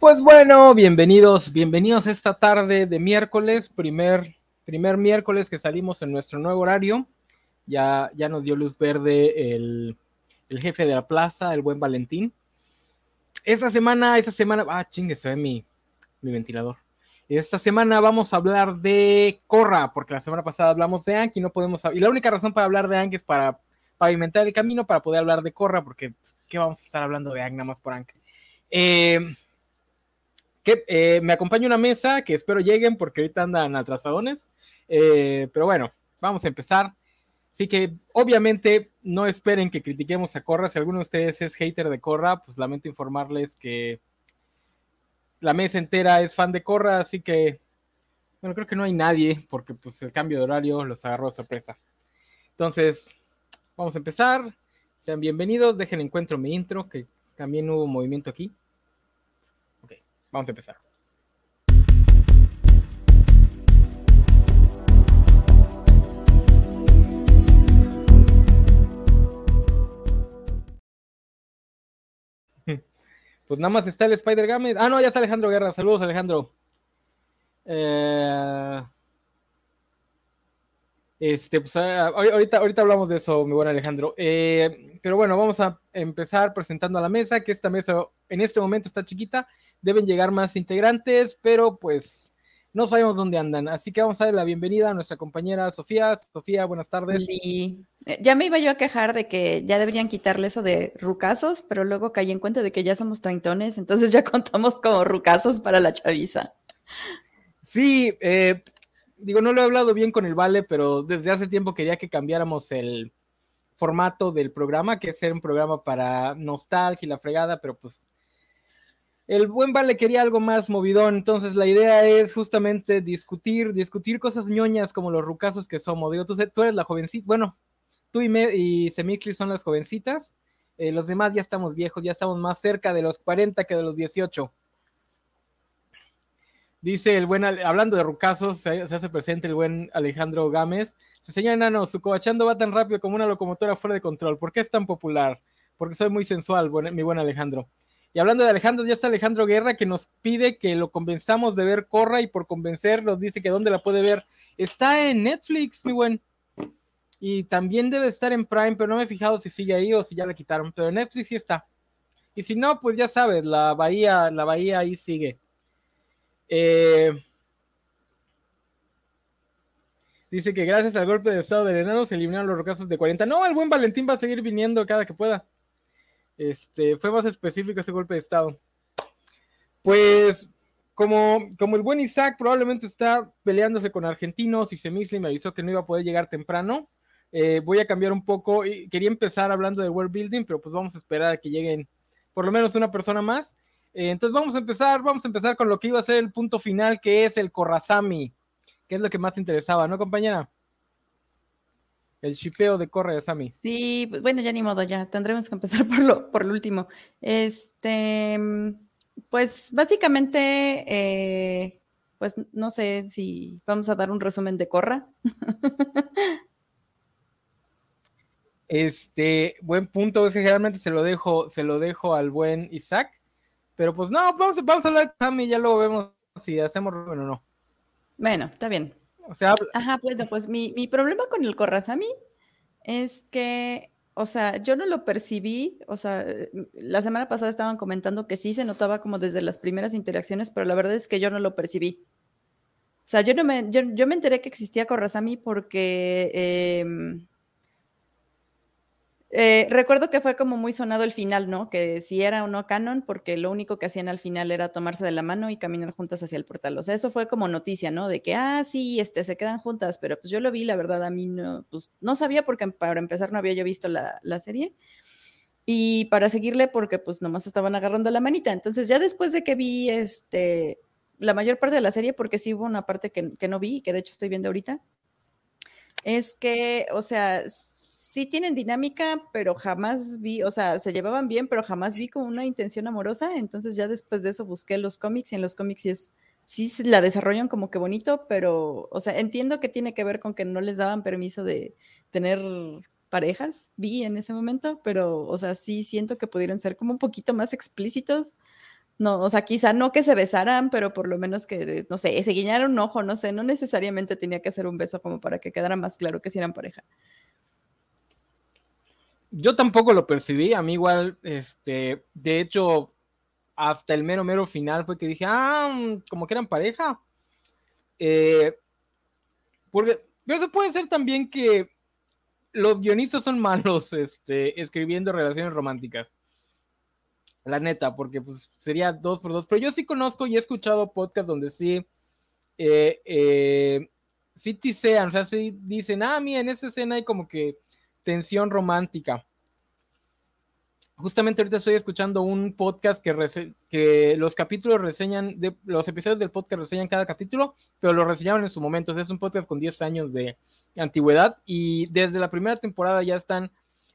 Pues bueno, bienvenidos, bienvenidos esta tarde de miércoles, primer, primer miércoles que salimos en nuestro nuevo horario. Ya, ya nos dio luz verde el, el jefe de la plaza, el buen Valentín. Esta semana, esta semana, ah, chingue, se ve mi, ventilador. Esta semana vamos a hablar de Corra, porque la semana pasada hablamos de Anki no podemos. Y la única razón para hablar de Anki es para pavimentar el camino para poder hablar de Corra, porque pues, ¿qué vamos a estar hablando de Anki nada más por Anki? Eh, que eh, me acompaña una mesa que espero lleguen porque ahorita andan atrasadones. Eh, pero bueno, vamos a empezar. Así que obviamente no esperen que critiquemos a Corra. Si alguno de ustedes es hater de Corra, pues lamento informarles que la mesa entera es fan de Corra, así que bueno, creo que no hay nadie porque pues el cambio de horario los agarró a sorpresa. Entonces, vamos a empezar. Sean bienvenidos, dejen encuentro mi intro, que también hubo movimiento aquí. Vamos a empezar. Pues nada más está el Spider Game. Ah, no, ya está Alejandro Guerra. Saludos, Alejandro. Eh, este, pues ah, ahorita, ahorita hablamos de eso, mi buen Alejandro. Eh, pero bueno, vamos a empezar presentando a la mesa, que esta mesa en este momento está chiquita deben llegar más integrantes, pero pues no sabemos dónde andan. Así que vamos a dar la bienvenida a nuestra compañera Sofía. Sofía, buenas tardes. Sí. Eh, ya me iba yo a quejar de que ya deberían quitarle eso de rucazos, pero luego caí en cuenta de que ya somos treintones, entonces ya contamos como rucazos para la chaviza. Sí, eh, digo, no lo he hablado bien con el Vale, pero desde hace tiempo quería que cambiáramos el formato del programa, que es ser un programa para nostalgia y la fregada, pero pues el buen Vale quería algo más movidón, entonces la idea es justamente discutir, discutir cosas ñoñas como los rucazos que somos. Digo, tú, eres la jovencita, bueno, tú y, me, y son las jovencitas, eh, los demás ya estamos viejos, ya estamos más cerca de los 40 que de los 18. Dice el buen, hablando de rucazos, se, hace presente el buen Alejandro Gámez. Se señala enano, su cobachando va tan rápido como una locomotora fuera de control. ¿Por qué es tan popular? Porque soy muy sensual, mi buen Alejandro. Y hablando de Alejandro, ya está Alejandro Guerra que nos pide que lo convenzamos de ver Corra y por convencer nos dice que dónde la puede ver. Está en Netflix, mi buen. Y también debe estar en Prime, pero no me he fijado si sigue ahí o si ya la quitaron. Pero en Netflix sí está. Y si no, pues ya sabes, la bahía, la bahía ahí sigue. Eh, dice que gracias al golpe de estado del enano se eliminaron los rocazos de 40. No, el buen Valentín va a seguir viniendo cada que pueda. Este, fue más específico ese golpe de estado. Pues, como, como el buen Isaac probablemente está peleándose con argentinos y Semisli me avisó que no iba a poder llegar temprano, eh, voy a cambiar un poco. Quería empezar hablando de world building, pero pues vamos a esperar a que lleguen por lo menos una persona más. Eh, entonces vamos a empezar, vamos a empezar con lo que iba a ser el punto final, que es el Corrazami, que es lo que más interesaba, ¿no, compañera? El chipeo de Corre de Sammy. Sí, pues, bueno, ya ni modo, ya tendremos que empezar por lo, por lo último. Este, pues básicamente, eh, pues no sé si vamos a dar un resumen de Corra. Este, buen punto, es que generalmente se lo dejo, se lo dejo al buen Isaac, pero pues no, vamos, vamos a hablar de Sammy, ya luego vemos si hacemos bueno o no. Bueno, está bien. O sea, Ajá, bueno, pues mi, mi problema con el Corrazami es que, o sea, yo no lo percibí, o sea, la semana pasada estaban comentando que sí se notaba como desde las primeras interacciones, pero la verdad es que yo no lo percibí. O sea, yo no me, yo, yo me enteré que existía Corrazami porque eh, eh, recuerdo que fue como muy sonado el final, ¿no? Que si era o no canon, porque lo único que hacían al final era tomarse de la mano y caminar juntas hacia el portal. O sea, eso fue como noticia, ¿no? De que, ah, sí, este, se quedan juntas, pero pues yo lo vi, la verdad, a mí no, pues no sabía porque para empezar no había yo visto la, la serie. Y para seguirle porque pues nomás estaban agarrando la manita. Entonces ya después de que vi este, la mayor parte de la serie, porque sí hubo una parte que, que no vi y que de hecho estoy viendo ahorita, es que, o sea, sí tienen dinámica, pero jamás vi, o sea, se llevaban bien, pero jamás vi como una intención amorosa. Entonces ya después de eso busqué los cómics y en los cómics sí es, sí la desarrollan como que bonito, pero, o sea, entiendo que tiene que ver con que no les daban permiso de tener parejas, vi en ese momento, pero, o sea, sí siento que pudieron ser como un poquito más explícitos No, o sea, quizá no que se besaran, pero por lo menos que, no sé, se guiñaron un ojo, no sé, no necesariamente tenía que ser un beso como para que quedara más claro que si eran pareja. Yo tampoco lo percibí, a mí igual, este, de hecho, hasta el mero, mero final fue que dije, ah, mm, como que eran pareja. Eh, porque, pero eso puede ser también que los guionistas son malos, este, escribiendo relaciones románticas. La neta, porque pues sería dos por dos. Pero yo sí conozco y he escuchado podcasts donde sí, eh, eh, sí tisean, o sea, sí dicen, ah, mira, en esa escena hay como que tensión romántica. Justamente ahorita estoy escuchando un podcast que, los capítulos reseñan, los episodios del podcast reseñan cada capítulo, pero lo reseñaban en su momento. es un podcast con 10 años de antigüedad y desde la primera temporada ya están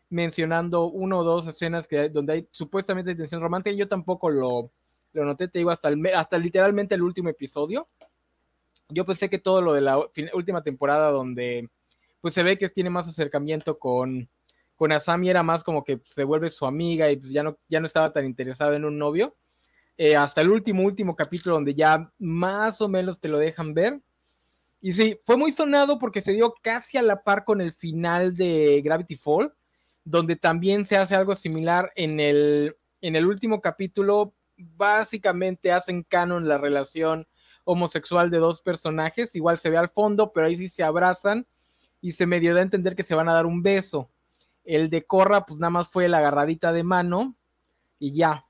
mencionando uno o dos escenas que, donde hay supuestamente tensión romántica. Yo tampoco lo, lo noté, te digo, hasta, el, hasta literalmente el último episodio. Yo pensé que todo lo de la última temporada donde pues se ve que tiene más acercamiento con, con Asami era más como que se vuelve su amiga y pues ya no, ya no estaba tan interesada en un novio. Eh, hasta el último, último capítulo donde ya más o menos te lo dejan ver. Y sí, fue muy sonado porque se dio casi a la par con el final de Gravity Fall donde también se hace algo similar en el, en el último capítulo. Básicamente hacen canon la relación homosexual de dos personajes. Igual se ve al fondo, pero ahí sí se abrazan y se medio da a entender que se van a dar un beso. El de Corra, pues nada más fue la agarradita de mano y ya.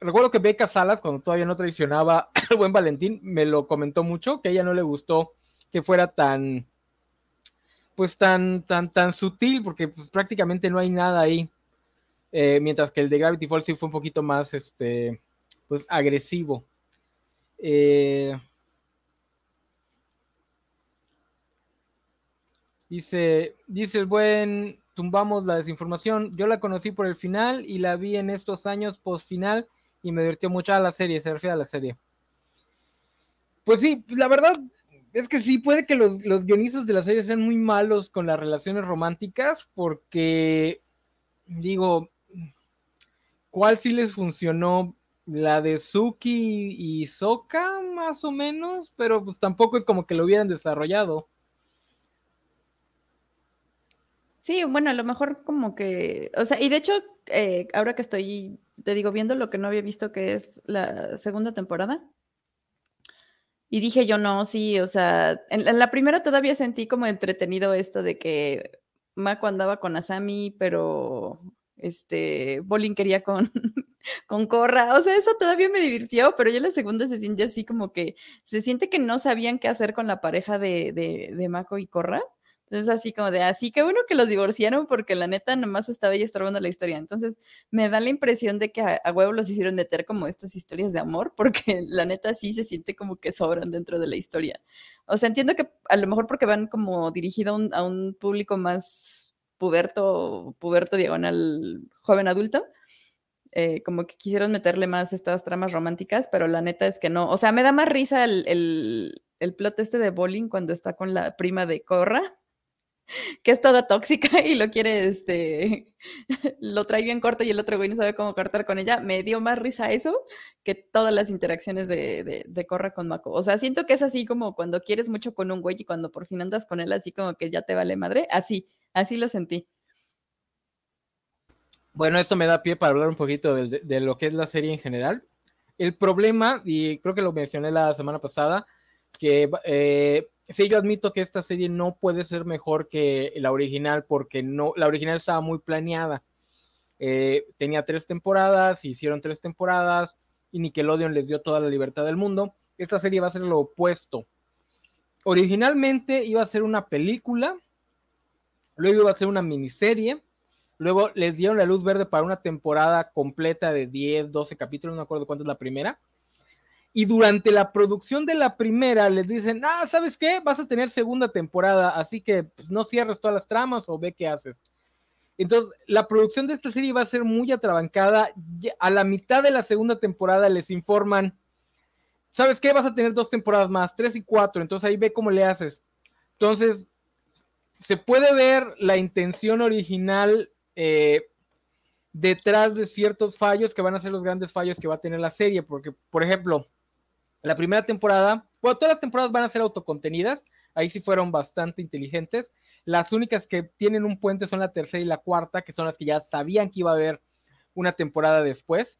Recuerdo que Beca Salas, cuando todavía no traicionaba al buen Valentín, me lo comentó mucho, que a ella no le gustó que fuera tan, pues tan, tan, tan sutil, porque pues, prácticamente no hay nada ahí. Eh, mientras que el de Gravity Falls sí fue un poquito más, este, pues agresivo. Eh, dice, dice el buen, tumbamos la desinformación. Yo la conocí por el final y la vi en estos años post final y me divirtió mucho a la serie, se refiere a la serie. Pues sí, la verdad, es que sí, puede que los, los guionistas de la serie sean muy malos con las relaciones románticas, porque, digo, ¿cuál sí les funcionó? La de Suki y Soka, más o menos, pero pues tampoco es como que lo hubieran desarrollado. Sí, bueno, a lo mejor como que, o sea, y de hecho, eh, ahora que estoy, te digo, viendo lo que no había visto, que es la segunda temporada, y dije yo, no, sí, o sea, en, la primera todavía sentí como entretenido esto de que Mako andaba con Asami, pero este, Bolin quería con, con Korra. O sea, eso todavía me divirtió, pero ya la segunda se siente así como que se siente que no sabían qué hacer con la pareja de, de, de Mako y Korra. Entonces, así como de, así que bueno que los divorciaron porque la neta nomás estaba ahí estorbando la historia. Entonces, me da la impresión de que a, huevo los hicieron meter como estas historias de amor porque la neta sí se siente como que sobran dentro de la historia. O sea, entiendo que a lo mejor porque van como dirigido a un, público más puberto, puberto diagonal joven adulto. Eh, como que quisieron meterle más estas tramas románticas, pero la neta es que no. O sea, me da más risa el, el, el plot este de Bowling cuando está con la prima de Corra que es toda tóxica y lo quiere, este, lo trae bien corto y el otro güey no sabe cómo cortar con ella, me dio más risa eso que todas las interacciones de, de, Corra con Mako. O sea, siento que es así como cuando quieres mucho con un güey y cuando por fin andas con él así como que ya te vale madre, así, así lo sentí. Bueno, esto me da pie para hablar un poquito de, de lo que es la serie en general. El problema, y creo que lo mencioné la semana pasada, que eh, sí, yo admito que esta serie no puede ser mejor que la original porque no, la original estaba muy planeada. Eh, tenía tres temporadas, hicieron tres temporadas y Nickelodeon les dio toda la libertad del mundo. Esta serie va a ser lo opuesto. Originalmente iba a ser una película, luego iba a ser una miniserie, luego les dieron la luz verde para una temporada completa de 10, 12 capítulos, no me acuerdo cuánto es la primera y durante la producción de la primera les dicen, ah, ¿sabes qué? Vas a tener segunda temporada, así que pues, no cierres todas las tramas o ve qué haces. Entonces, la producción de esta serie va a ser muy atrabancada. A la mitad de la segunda temporada les informan, ¿sabes qué? Vas a tener dos temporadas más, tres y cuatro, entonces ahí ve cómo le haces. Entonces, se puede ver la intención original eh, detrás de ciertos fallos que van a ser los grandes fallos que va a tener la serie, porque, por ejemplo, la primera temporada, bueno, todas las temporadas van a ser autocontenidas, ahí sí fueron bastante inteligentes. Las únicas que tienen un puente son la tercera y la cuarta, que son las que ya sabían que iba a haber una temporada después.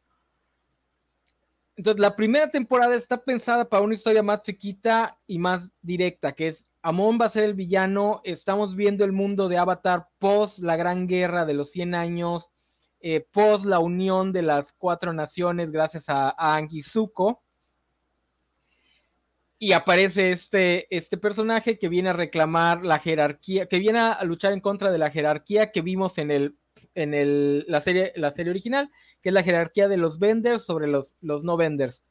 Entonces, la primera temporada está pensada para una historia más chiquita y más directa, que es Amon va a ser el villano, estamos viendo el mundo de Avatar post la gran guerra de los 100 años, eh, post la unión de las cuatro naciones gracias a, a Zuko. Y aparece este, este personaje que viene a reclamar la jerarquía, que viene a luchar en contra de la jerarquía que vimos en, el, en el, la, serie, la serie original, que es la jerarquía de los venders sobre los, los no venders.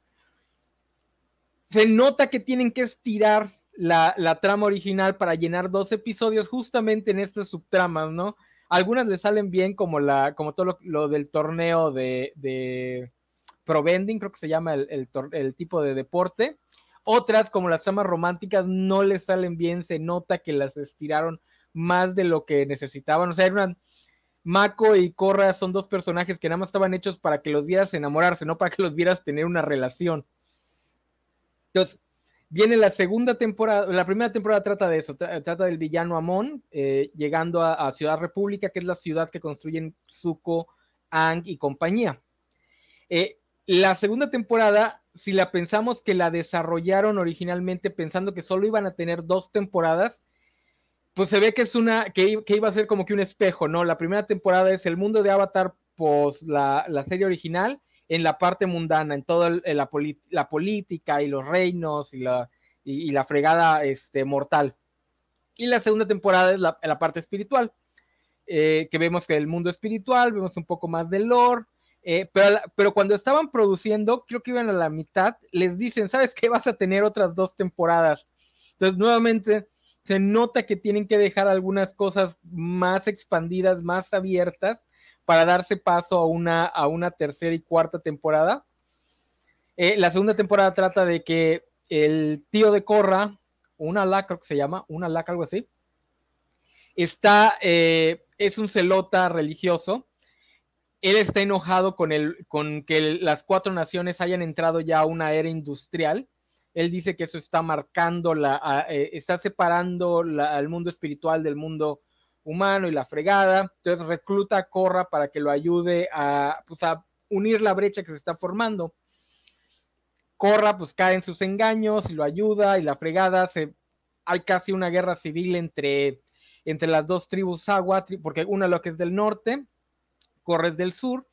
Se nota que tienen que estirar la, trama original para llenar dos episodios justamente en estas subtramas, ¿no? Algunas le salen bien, como, la, como todo lo, del torneo de, de Pro Vending, creo que se llama el, el, el, tipo de deporte. Otras, como las tramas románticas, no les salen bien, se nota que las estiraron más de lo que necesitaban. O sea, eran Mako y Korra son dos personajes que nada más estaban hechos para que los vieras enamorarse, no para que los vieras tener una relación. Entonces, viene la segunda temporada, la primera temporada trata de eso, trata del villano Amon eh, llegando a, Ciudad República, que es la ciudad que construyen Zuko, Ang y compañía. Eh, la segunda temporada, si la pensamos que la desarrollaron originalmente pensando que solo iban a tener dos temporadas, pues se ve que es una, que, iba a ser como que un espejo, ¿no? La primera temporada es el mundo de Avatar, pues la, serie original, en la parte mundana, en toda la, la, política y los reinos y la, y, la fregada este, mortal. Y la segunda temporada es la, la parte espiritual, eh, que vemos que el mundo espiritual, vemos un poco más de lore, eh, pero, cuando estaban produciendo, creo que iban a la mitad, les dicen, ¿sabes qué? Vas a tener otras dos temporadas. Entonces, nuevamente, se nota que tienen que dejar algunas cosas más expandidas, más abiertas, para darse paso a una, tercera y cuarta temporada. Eh, la segunda temporada trata de que el tío de Corra, una laca creo que se llama, una laca algo así, está, eh, es un celota religioso. Él está enojado con, el, con que las cuatro naciones hayan entrado ya a una era industrial él dice que eso está marcando, la, eh, está separando al mundo espiritual del mundo humano y la fregada. Entonces recluta a Corra para que lo ayude a, pues, unir la brecha que se está formando. Corra pues cae en sus engaños y lo ayuda y la fregada se hay casi una guerra civil entre, entre las dos tribus agua, porque una lo que es del norte, Corra es del sur.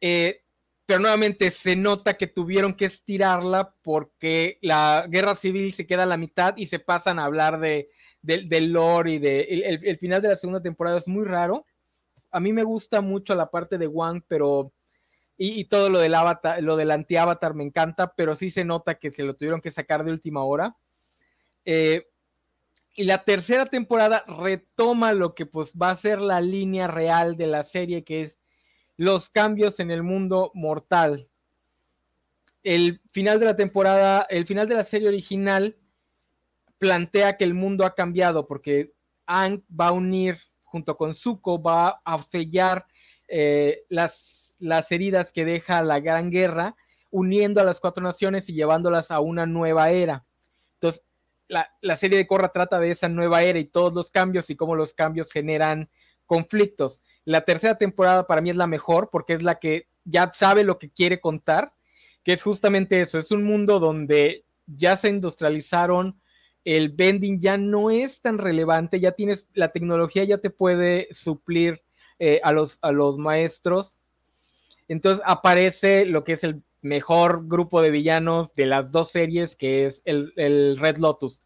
Eh, pero nuevamente se nota que tuvieron que estirarla porque la guerra civil se queda a la mitad y se pasan a hablar de, del lore y de el, final de la segunda temporada es muy raro. A mí me gusta mucho la parte de Wang, pero y, todo lo del avatar, lo del anti-avatar me encanta, pero sí se nota que se lo tuvieron que sacar de última hora. Eh, y la tercera temporada retoma lo que pues va a ser la línea real de la serie, que es los cambios en el mundo mortal. El final de la temporada, el final de la serie original plantea que el mundo ha cambiado porque Ang va a unir junto con Zuko, va a sellar eh, las, las heridas que deja la Gran Guerra, uniendo a las cuatro naciones y llevándolas a una nueva era. Entonces, la, serie de Korra trata de esa nueva era y todos los cambios y cómo los cambios generan conflictos. La tercera temporada para mí es la mejor porque es la que ya sabe lo que quiere contar, que es justamente eso, es un mundo donde ya se industrializaron, el vending ya no es tan relevante, ya tienes, la tecnología ya te puede suplir eh, a, los, a los maestros. Entonces aparece lo que es el mejor grupo de villanos de las dos series, que es el, el Red Lotus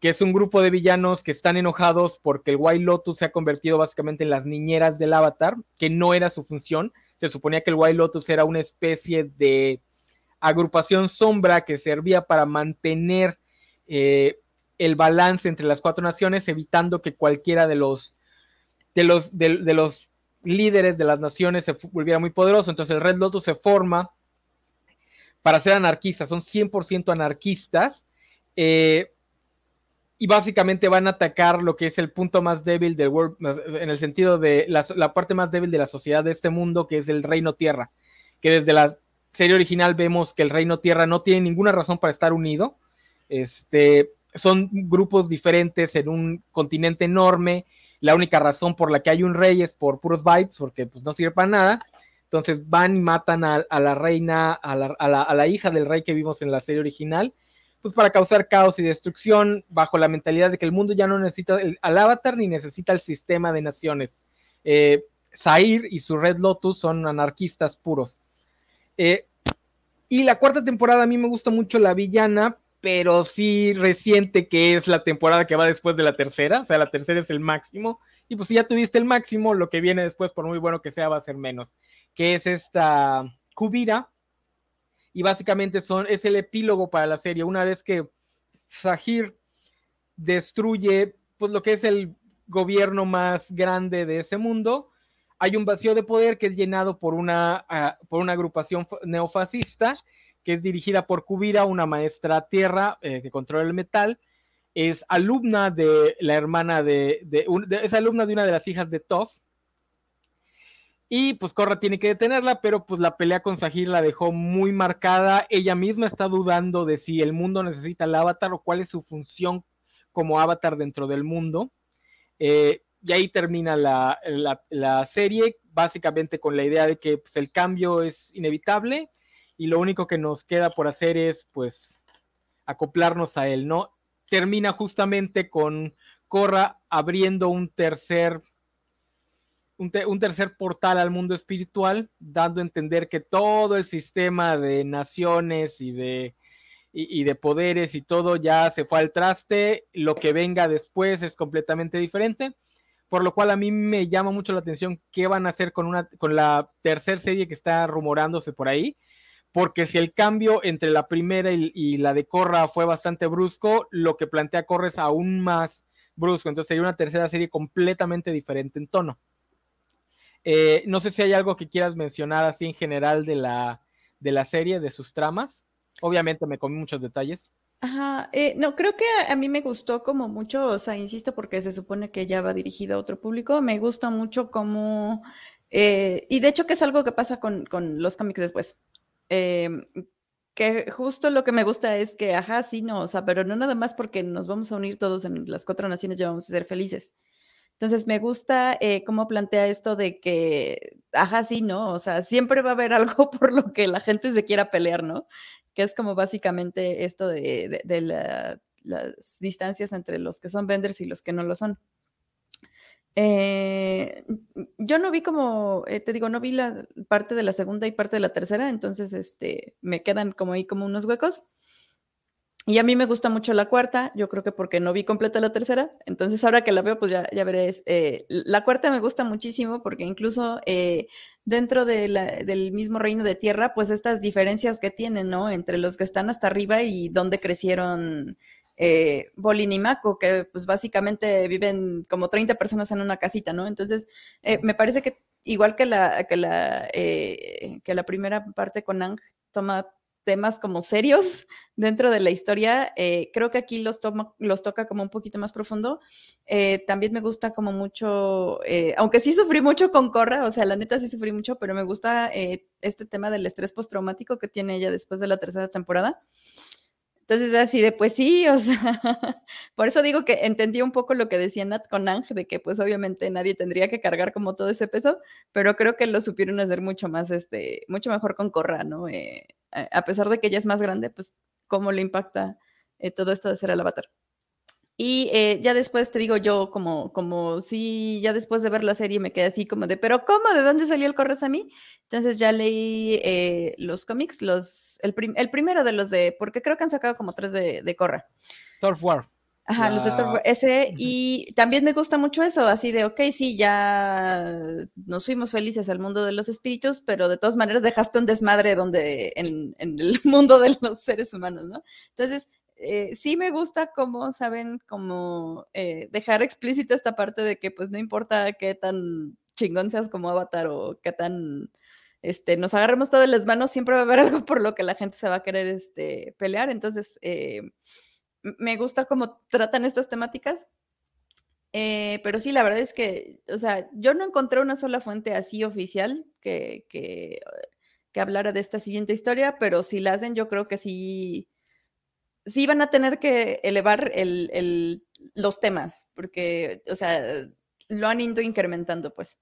que es un grupo de villanos que están enojados porque el White Lotus se ha convertido básicamente en las niñeras del avatar, que no era su función. Se suponía que el White Lotus era una especie de agrupación sombra que servía para mantener eh, el balance entre las cuatro naciones, evitando que cualquiera de los, de los, de, los líderes de las naciones se volviera muy poderoso. Entonces el Red Lotus se forma para ser anarquistas, son 100% anarquistas. Eh, y básicamente van a atacar lo que es el punto más débil del world, en el sentido de la, la, parte más débil de la sociedad de este mundo, que es el reino tierra, que desde la serie original vemos que el reino tierra no tiene ninguna razón para estar unido, este, son grupos diferentes en un continente enorme, la única razón por la que hay un rey es por puros vibes, porque pues no sirve para nada, entonces van y matan a, la reina, a la, hija del rey que vimos en la serie original, pues para causar caos y destrucción bajo la mentalidad de que el mundo ya no necesita al avatar ni necesita el sistema de naciones. Eh, Zair y su Red Lotus son anarquistas puros. Eh, y la cuarta temporada a mí me gusta mucho la villana, pero sí reciente que es la temporada que va después de la tercera, o sea, la tercera es el máximo. Y pues si ya tuviste el máximo, lo que viene después, por muy bueno que sea, va a ser menos. Que es esta Kubira, y básicamente son, es el epílogo para la serie. Una vez que Sahir destruye pues, lo que es el gobierno más grande de ese mundo, hay un vacío de poder que es llenado por una, uh, por una agrupación neofascista que es dirigida por Kubira, una maestra tierra eh, que controla el metal. Es alumna de la hermana de, es alumna de una de las hijas de Toph, y pues Corra tiene que detenerla, pero pues la pelea con Sahir la dejó muy marcada. Ella misma está dudando de si el mundo necesita el avatar o cuál es su función como avatar dentro del mundo. Eh, y ahí termina la, la, la, serie, básicamente con la idea de que pues, el cambio es inevitable y lo único que nos queda por hacer es pues acoplarnos a él, ¿no? Termina justamente con Corra abriendo un tercer un, un, tercer portal al mundo espiritual, dando a entender que todo el sistema de naciones y de, y, y, de poderes y todo ya se fue al traste, lo que venga después es completamente diferente, por lo cual a mí me llama mucho la atención qué van a hacer con, una, con la tercera serie que está rumorándose por ahí, porque si el cambio entre la primera y, la de Corra fue bastante brusco, lo que plantea Corra es aún más brusco, entonces sería una tercera serie completamente diferente en tono. Eh, no sé si hay algo que quieras mencionar así en general de la, de la serie, de sus tramas. Obviamente me comí muchos detalles. Ajá, eh, no, creo que a, a, mí me gustó como mucho, o sea, insisto, porque se supone que ya va dirigida a otro público, me gusta mucho como, eh, y de hecho que es algo que pasa con, con los cómics después, eh, que justo lo que me gusta es que, ajá, sí, no, o sea, pero no nada más porque nos vamos a unir todos en las cuatro naciones, ya vamos a ser felices, entonces me gusta eh, cómo plantea esto de que, ajá, sí, ¿no? O sea, siempre va a haber algo por lo que la gente se quiera pelear, ¿no? Que es como básicamente esto de, de, de la, las distancias entre los que son vendors y los que no lo son. Eh, yo no vi como, eh, te digo, no vi la parte de la segunda y parte de la tercera, entonces este, me quedan como ahí como unos huecos. Y a mí me gusta mucho la cuarta, yo creo que porque no vi completa la tercera, entonces ahora que la veo, pues ya, ya veré. Eh, la cuarta me gusta muchísimo porque incluso eh, dentro de la, del mismo reino de tierra, pues estas diferencias que tienen, ¿no? Entre los que están hasta arriba y donde crecieron eh, Bolin y Mako, que pues básicamente viven como 30 personas en una casita, ¿no? Entonces, eh, me parece que igual que la, que la, eh, que la primera parte con Ang toma temas como serios dentro de la historia. Eh, creo que aquí los, toma, los toca como un poquito más profundo. También me gusta como mucho, aunque sí sufrí mucho con Corra, o sea, la neta sí sufrí mucho, pero me gusta este tema del estrés postraumático que tiene ella después de la tercera temporada. Entonces, así de, pues sí, o sea, por eso digo que entendí un poco lo que decía Nat con Ang, de que pues obviamente nadie tendría que cargar como todo ese peso, pero creo que lo supieron hacer mucho más, este, mucho mejor con Corra, ¿no? Eh, a pesar de que ella es más grande, pues cómo le impacta eh, todo esto de ser el avatar. Y eh, ya después te digo yo, como, como si ya después de ver la serie me quedé así como de, pero ¿cómo? ¿De dónde salió el Corres a mí? Entonces ya leí eh, los cómics, los, el, prim el, primero de los de, porque creo que han sacado como tres de, de Corra. Turf War. Ajá, la... los de Turf War. Ese, uh -huh. y también me gusta mucho eso, así de, ok, sí, ya nos fuimos felices al mundo de los espíritus, pero de todas maneras dejaste un desmadre donde, en, en el mundo de los seres humanos, ¿no? Entonces, eh, sí me gusta como, saben, como eh, dejar explícita esta parte de que pues no importa qué tan chingón seas como avatar o qué tan este, nos agarremos todas las manos, siempre va a haber algo por lo que la gente se va a querer este, pelear. Entonces, eh, me gusta cómo tratan estas temáticas. Eh, pero sí, la verdad es que, o sea, yo no encontré una sola fuente así oficial que, que, que hablara de esta siguiente historia, pero si la hacen, yo creo que sí, sí van a tener que elevar el, el, los temas, porque, o sea, lo han ido incrementando, pues.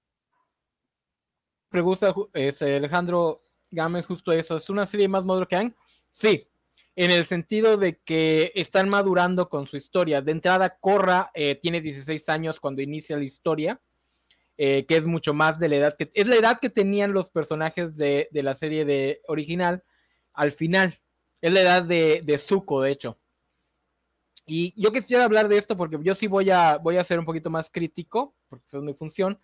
Pregunta este, Alejandro Gámez justo eso. ¿Es una serie más madura que han? Sí, en el sentido de que están madurando con su historia. De entrada, Corra eh, tiene 16 años cuando inicia la historia, eh, que es mucho más de la edad que es la edad que tenían los personajes de, de la serie de original al final. Es la edad de, de Zuko, de hecho. Y yo quisiera hablar de esto porque yo sí voy a, voy a ser un poquito más crítico, porque esa es mi función.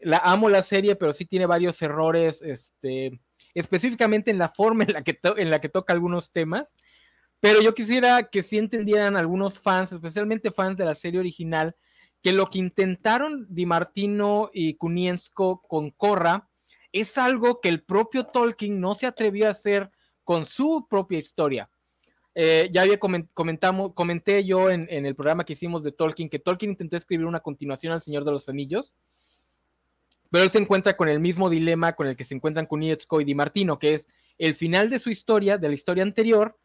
La amo la serie, pero sí tiene varios errores, este, específicamente en la forma en la que, en la que toca algunos temas. Pero yo quisiera que sí entendieran algunos fans, especialmente fans de la serie original, que lo que intentaron Di Martino y Kuniensko con Korra es algo que el propio Tolkien no se atrevió a hacer con su propia historia. Eh, ya había comentamos, comenté yo en, en, el programa que hicimos de Tolkien que Tolkien intentó escribir una continuación al Señor de los Anillos, pero él se encuentra con el mismo dilema con el que se encuentran Kunietsko y Di Martino, que es el final de su historia, de la historia anterior,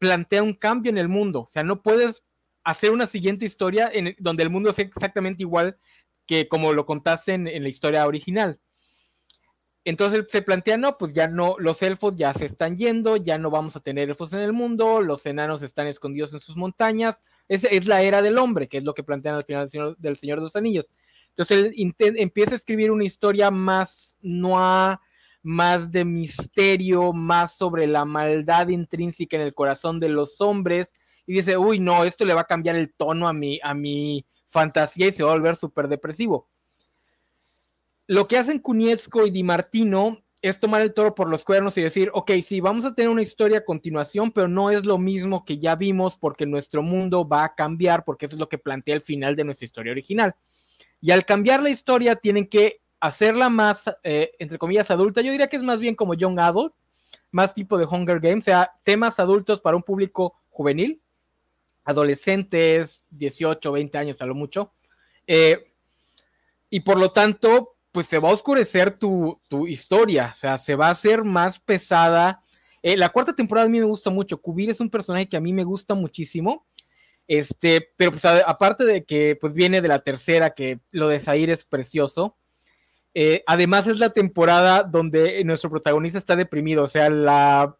plantea un cambio en el mundo. O sea, no puedes hacer una siguiente historia en donde el mundo sea exactamente igual que como lo contaste en, en la historia original. Entonces se plantea, no, pues ya no, los elfos ya se están yendo, ya no vamos a tener elfos en el mundo, los enanos están escondidos en sus montañas, es, es la era del hombre, que es lo que plantean al final del Señor, del Señor de los Anillos. Entonces él empieza a escribir una historia más noir, más de misterio, más sobre la maldad intrínseca en el corazón de los hombres, y dice, uy, no, esto le va a cambiar el tono a mi, a mi fantasía y se va a volver súper depresivo. Lo que hacen Kunievsko y Di Martino es tomar el toro por los cuernos y decir, ok, sí, vamos a tener una historia a continuación, pero no es lo mismo que ya vimos porque nuestro mundo va a cambiar, porque eso es lo que plantea el final de nuestra historia original. Y al cambiar la historia tienen que hacerla más, eh, entre comillas, adulta. Yo diría que es más bien como Young Adult, más tipo de Hunger Games, o sea, temas adultos para un público juvenil, adolescentes, 18, 20 años a lo mucho. Eh, y por lo tanto, pues se va a oscurecer tu, tu, historia, o sea, se va a hacer más pesada. Eh, la cuarta temporada a mí me gusta mucho. Kubir es un personaje que a mí me gusta muchísimo. Este, pero pues aparte de que pues viene de la tercera, que lo de Zair es precioso. Eh, además es la temporada donde nuestro protagonista está deprimido, o sea, la,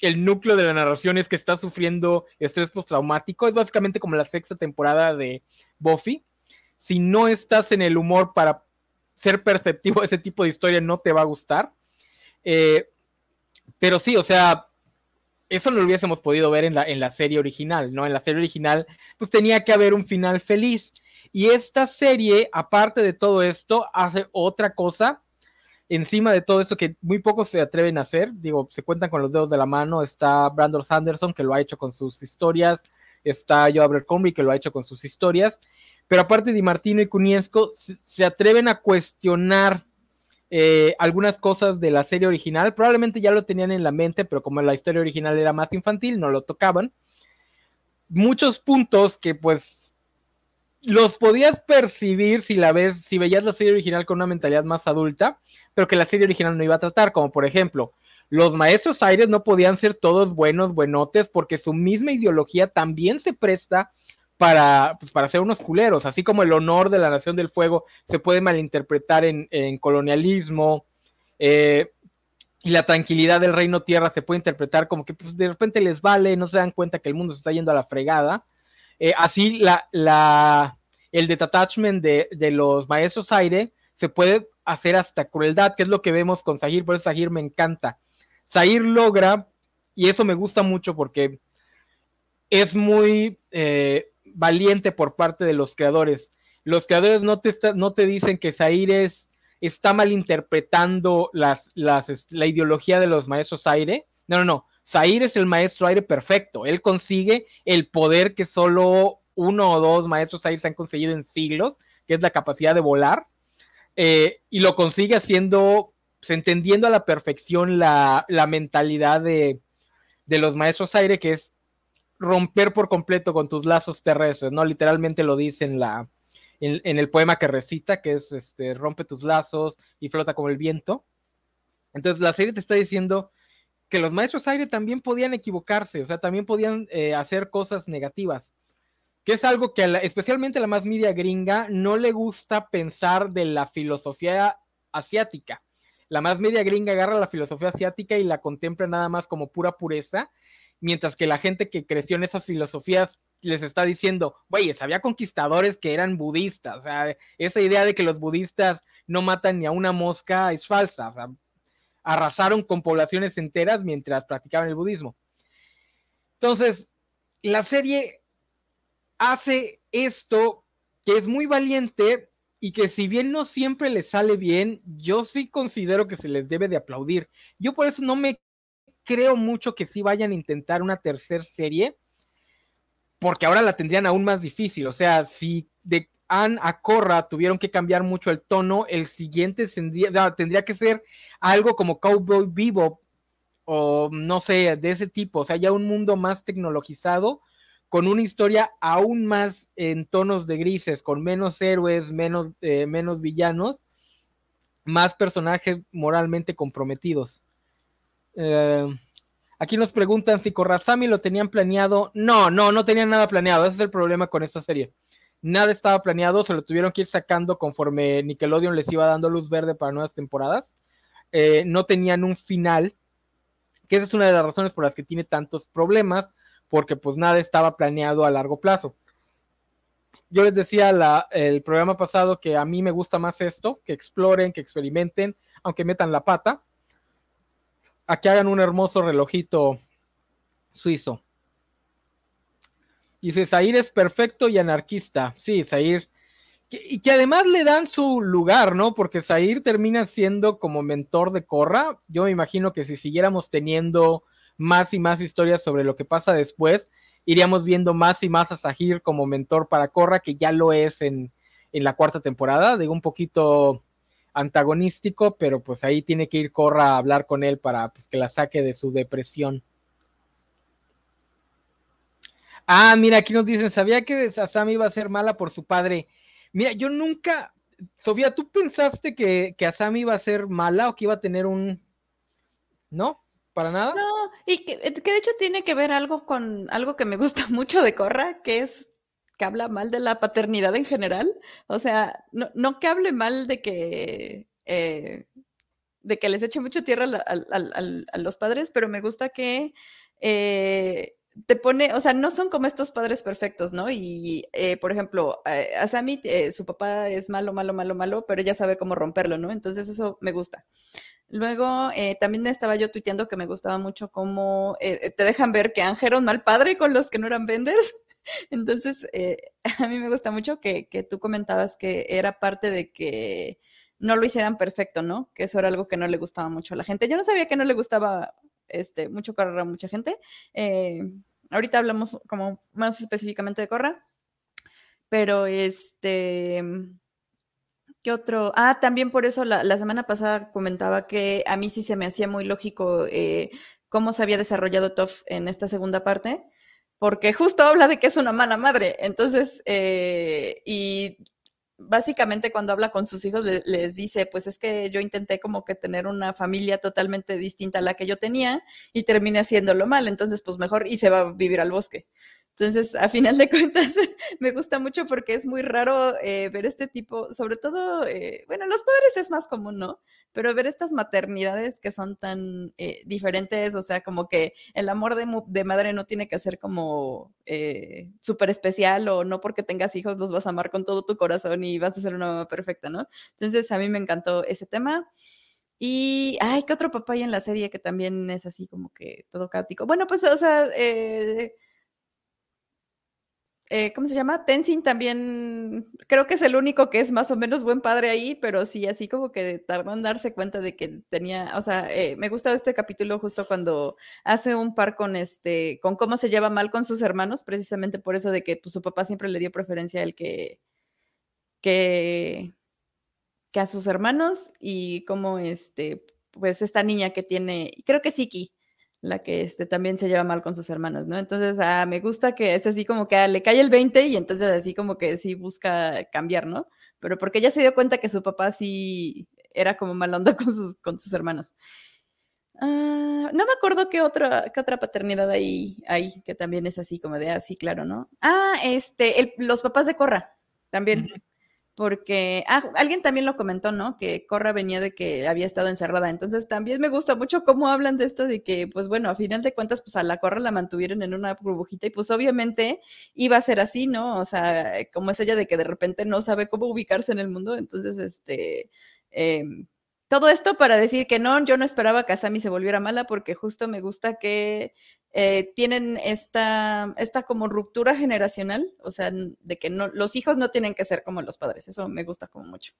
el núcleo de la narración es que está sufriendo estrés postraumático, es básicamente como la sexta temporada de Buffy. Si no estás en el humor para ser perceptivo de ese tipo de historia, no te va a gustar. Eh, pero sí, o sea, eso no lo hubiésemos podido ver en la, en la serie original, ¿no? En la serie original, pues tenía que haber un final feliz. Y esta serie, aparte de todo esto, hace otra cosa encima de todo eso que muy pocos se atreven a hacer. Digo, se cuentan con los dedos de la mano. Está Brandon Sanderson, que lo ha hecho con sus historias. Está Joe Abercrombie, que lo ha hecho con sus historias. Pero aparte de Martino y Cuniesco, se, se atreven a cuestionar eh, algunas cosas de la serie original. Probablemente ya lo tenían en la mente, pero como la historia original era más infantil, no lo tocaban. Muchos puntos que pues los podías percibir si la ves, si veías la serie original con una mentalidad más adulta, pero que la serie original no iba a tratar, como por ejemplo, los maestros aires no podían ser todos buenos, buenotes, porque su misma ideología también se presta para, pues, para ser unos culeros, así como el honor de la Nación del Fuego se puede malinterpretar en, en colonialismo, eh, y la tranquilidad del Reino Tierra se puede interpretar como que pues, de repente les vale, no se dan cuenta que el mundo se está yendo a la fregada. Eh, así la, la, el detachment de, de, los maestros aire se puede hacer hasta crueldad, que es lo que vemos con Sahir, por eso Sahir me encanta. Sahir logra, y eso me gusta mucho porque es muy eh, valiente por parte de los creadores. Los creadores no te, no te dicen que Zaire es, está malinterpretando las, la ideología de los maestros aire. No, no, no. Zaire es el maestro aire perfecto. Él consigue el poder que solo uno o dos maestros aire se han conseguido en siglos, que es la capacidad de volar. Eh, y lo consigue haciendo, pues, entendiendo a la perfección la, la mentalidad de, de los maestros aire, que es romper por completo con tus lazos terrestres, ¿no? Literalmente lo dice en la, en, el poema que recita, que es este, rompe tus lazos y flota como el viento. Entonces la serie te está diciendo que los maestros aire también podían equivocarse, o sea, también podían eh, hacer cosas negativas, que es algo que especialmente a la más media gringa no le gusta pensar de la filosofía asiática. La más media gringa agarra la filosofía asiática y la contempla nada más como pura pureza, mientras que la gente que creció en esas filosofías les está diciendo, güeyes, había conquistadores que eran budistas, o sea, esa idea de que los budistas no matan ni a una mosca es falsa, o sea, arrasaron con poblaciones enteras mientras practicaban el budismo. Entonces, la serie hace esto que es muy valiente y que si bien no siempre les sale bien, yo sí considero que se les debe de aplaudir. Yo por eso no me creo mucho que sí vayan a intentar una tercera serie, porque ahora la tendrían aún más difícil. O sea, si de Anne a Corra tuvieron que cambiar mucho el tono, el siguiente tendría, tendría que ser algo como Cowboy Bebop o no sé, de ese tipo. O sea, ya un mundo más tecnologizado con una historia aún más en tonos de grises, con menos héroes, menos, eh, menos villanos, más personajes moralmente comprometidos. Eh, aquí nos preguntan si Korrasami lo tenían planeado. No, no, no tenían nada planeado. Ese es el problema con esta serie. Nada estaba planeado, se lo tuvieron que ir sacando conforme Nickelodeon les iba dando luz verde para nuevas temporadas. Eh, no tenían un final, que esa es una de las razones por las que tiene tantos problemas, porque pues nada estaba planeado a largo plazo. Yo les decía el programa pasado que a mí me gusta más esto, que exploren, que experimenten, aunque metan la pata a que hagan un hermoso relojito suizo. Dice, Zair es perfecto y anarquista. Sí, Zair. y que además le dan su lugar, ¿no? Porque Zair termina siendo como mentor de Corra. Yo me imagino que si siguiéramos teniendo más y más historias sobre lo que pasa después, iríamos viendo más y más a Zahir como mentor para Corra, que ya lo es en, en la cuarta temporada. Digo, un poquito antagonístico, pero pues ahí tiene que ir Corra a hablar con él para pues, que la saque de su depresión. Ah, mira, aquí nos dicen, ¿sabía que Asami iba a ser mala por su padre? Mira, yo nunca, Sofía, ¿tú pensaste que, que Asami iba a ser mala o que iba a tener un... ¿No? ¿Para nada? No, y que, que de hecho tiene que ver algo con algo que me gusta mucho de Corra, que es que habla mal de la paternidad en general. O sea, no, que hable mal de que, eh, de que les eche mucho tierra a, los padres, pero me gusta que eh, te pone, o sea, no son como estos padres perfectos, ¿no? Y, eh, por ejemplo, a Sammy, su papá es malo, malo, malo, malo, pero ella sabe cómo romperlo, ¿no? Entonces eso me gusta. Luego también estaba yo tuiteando que me gustaba mucho cómo te dejan ver que Ángel era un mal padre con los que no eran venders. Entonces, eh, a mí me gusta mucho que, tú comentabas que era parte de que no lo hicieran perfecto, ¿no? Que eso era algo que no le gustaba mucho a la gente. Yo no sabía que no le gustaba este, mucho Corra a mucha gente. Eh, ahorita hablamos como más específicamente de Corra. Pero este... ¿Qué otro? Ah, también por eso la, semana pasada comentaba que a mí sí se me hacía muy lógico eh, cómo se había desarrollado Toff en esta segunda parte porque justo habla de que es una mala madre. Entonces, eh, y básicamente cuando habla con sus hijos les dice, pues es que yo intenté como que tener una familia totalmente distinta a la que yo tenía y terminé haciéndolo mal, entonces pues mejor y se va a vivir al bosque. Entonces, a final de cuentas, me gusta mucho porque es muy raro eh, ver este tipo, sobre todo, eh, bueno, los padres es más común, ¿no? Pero ver estas maternidades que son tan eh, diferentes, o sea, como que el amor de, madre no tiene que ser como súper especial o no porque tengas hijos los vas a amar con todo tu corazón y vas a ser una mamá perfecta, ¿no? Entonces, a mí me encantó ese tema. Y, ay, ¿qué otro papá hay en la serie que también es así como que todo caótico? Bueno, pues, o sea, eh, eh, ¿cómo se llama? Tenzin también, creo que es el único que es más o menos buen padre ahí, pero sí, así como que tardó en darse cuenta de que tenía, o sea, eh, me gusta este capítulo justo cuando hace un par con este, con cómo se lleva mal con sus hermanos, precisamente por eso de que pues, su papá siempre le dio preferencia a él que, que, que a sus hermanos y como este, pues esta niña que tiene, creo que Siki, la que este, también se lleva mal con sus hermanos, ¿no? Entonces, ah, me gusta que es así como que ah, le cae el 20 y entonces así como que sí busca cambiar, ¿no? Pero porque ella se dio cuenta que su papá sí era como mal onda con sus, con sus hermanos. Ah, no me acuerdo qué otra, qué otra paternidad hay, hay, que también es así como de así, ah, claro, ¿no? Ah, este, los papás de Corra, también porque ah, alguien también lo comentó, ¿no? Que Corra venía de que había estado encerrada. Entonces también me gusta mucho cómo hablan de esto de que, pues bueno, a final de cuentas, pues a la Corra la mantuvieron en una burbujita y pues obviamente iba a ser así, ¿no? O sea, como es ella de que de repente no sabe cómo ubicarse en el mundo. Entonces, este, eh, todo esto para decir que no, yo no esperaba que Asami se volviera mala porque justo me gusta que eh, tienen esta, esta como ruptura generacional, o sea, de que no, los hijos no tienen que ser como los padres, eso me gusta como mucho.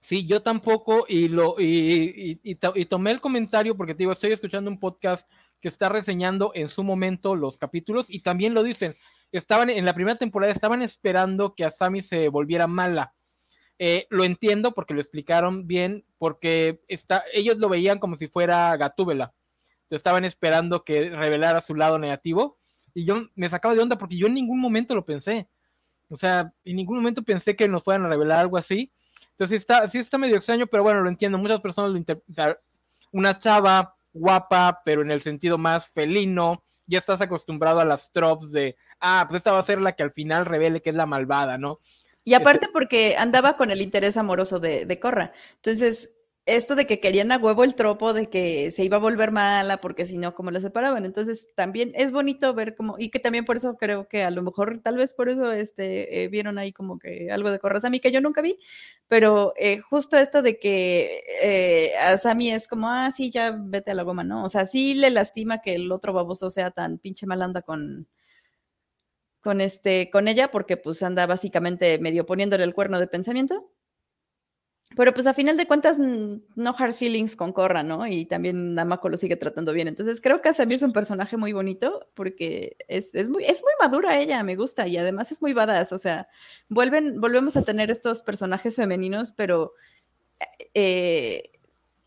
Sí, yo tampoco, y lo y, y, tomé el comentario porque te digo, estoy escuchando un podcast que está reseñando en su momento los capítulos y también lo dicen, estaban en la primera temporada, estaban esperando que Asami se volviera mala eh, lo entiendo porque lo explicaron bien, porque está, ellos lo veían como si fuera Gatúbela. Estaban esperando que revelara su lado negativo. Y yo me sacaba de onda porque yo en ningún momento lo pensé. O sea, en ningún momento pensé que nos fueran a revelar algo así. Entonces está, sí está medio extraño, pero bueno, lo entiendo. Muchas personas lo interpretan. Una chava guapa, pero en el sentido más felino. Ya estás acostumbrado a las tropes de, ah, pues esta va a ser la que al final revele que es la malvada, ¿no? Y aparte porque andaba con el interés amoroso de, de Corra. Entonces, esto de que querían a huevo el tropo de que se iba a volver mala porque si no, como la separaban. Entonces, también es bonito ver como, y que también por eso creo que a lo mejor, tal vez por eso este, eh, vieron ahí como que algo de Corra Sami que yo nunca vi, pero eh, justo esto de que eh, a Sami es como, ah, sí, ya vete a la goma, ¿no? O sea, sí le lastima que el otro baboso sea tan pinche malanda con, con, este, con ella porque pues anda básicamente medio poniéndole el cuerno de pensamiento. Pero pues a final de cuentas no hard feelings con Corra, ¿no? Y también Namako lo sigue tratando bien. Entonces creo que Asami es un personaje muy bonito porque es, es, muy, es muy madura ella, me gusta y además es muy badass. O sea, vuelven, volvemos a tener estos personajes femeninos, pero... Eh,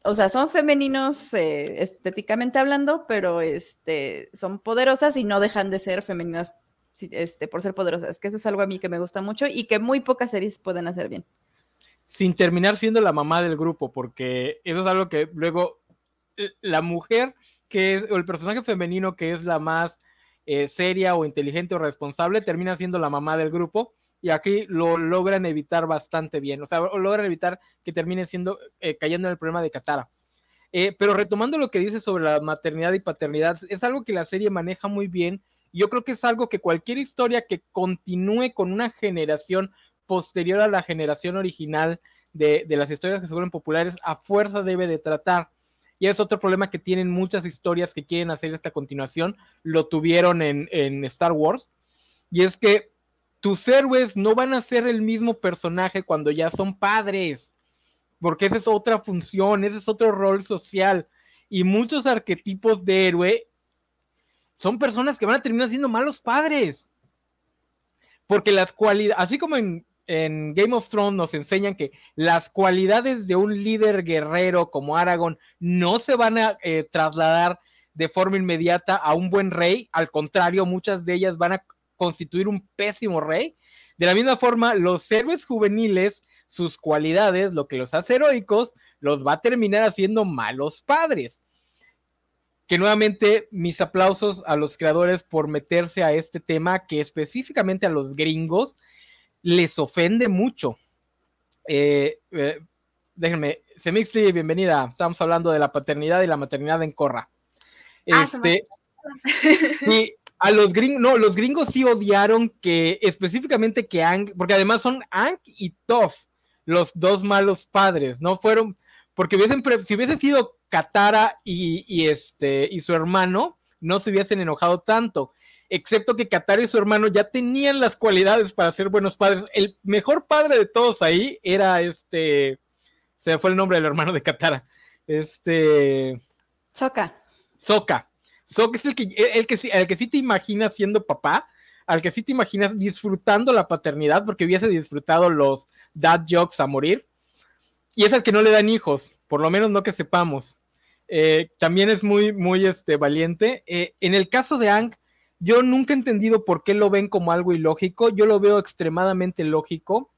o sea, son femeninos eh, estéticamente hablando, pero este, son poderosas y no dejan de ser femeninas este, por ser poderosas, que eso es algo a mí que me gusta mucho y que muy pocas series pueden hacer bien. Sin terminar siendo la mamá del grupo, porque eso es algo que luego eh, la mujer que es, o el personaje femenino que es la más eh, seria o inteligente o responsable, termina siendo la mamá del grupo. Y aquí lo logran evitar bastante bien. O sea, logran evitar que termine siendo, eh, cayendo en el problema de Katara. pero retomando lo que dice sobre la maternidad y paternidad, es algo que la serie maneja muy bien yo creo que es algo que cualquier historia que continúe con una generación posterior a la generación original de, las historias que se vuelven populares, a fuerza debe de tratar. Y es otro problema que tienen muchas historias que quieren hacer esta continuación, lo tuvieron en, en Star Wars, y es que tus héroes no van a ser el mismo personaje cuando ya son padres, porque esa es otra función, ese es otro rol social. Y muchos arquetipos de héroe son personas que van a terminar siendo malos padres. Porque las cualidades, así como en, Game of Thrones nos enseñan que las cualidades de un líder guerrero como Aragorn no se van a eh, trasladar de forma inmediata a un buen rey, al contrario, muchas de ellas van a constituir un pésimo rey. De la misma forma, los héroes juveniles, sus cualidades, lo que los hace heroicos, los va a terminar haciendo malos padres que nuevamente mis aplausos a los creadores por meterse a este tema que específicamente a los gringos les ofende mucho. Eh, eh, déjenme, Semixli, bienvenida. Estamos hablando de la paternidad y la maternidad en Corra. Ah, este, y a los gringos, no, los gringos sí odiaron que específicamente que Ang, porque además son Ang y Toph, los dos malos padres, no fueron, porque hubiesen, si hubiesen sido Katara y, este, y su hermano no se hubiesen enojado tanto, excepto que Katara y su hermano ya tenían las cualidades para ser buenos padres. El mejor padre de todos ahí era este, se me fue el nombre del hermano de Katara, este... Soka. Soka. Soka es el que, el, que, el que sí te imaginas siendo papá, al que sí te imaginas disfrutando la paternidad, porque hubiese disfrutado los dad jokes a morir. Y es al que no le dan hijos, por lo menos no que sepamos. eh, también es muy, muy este, valiente. Eh, en el caso de Ang, yo nunca he entendido por qué lo ven como algo ilógico. Yo lo veo extremadamente lógico.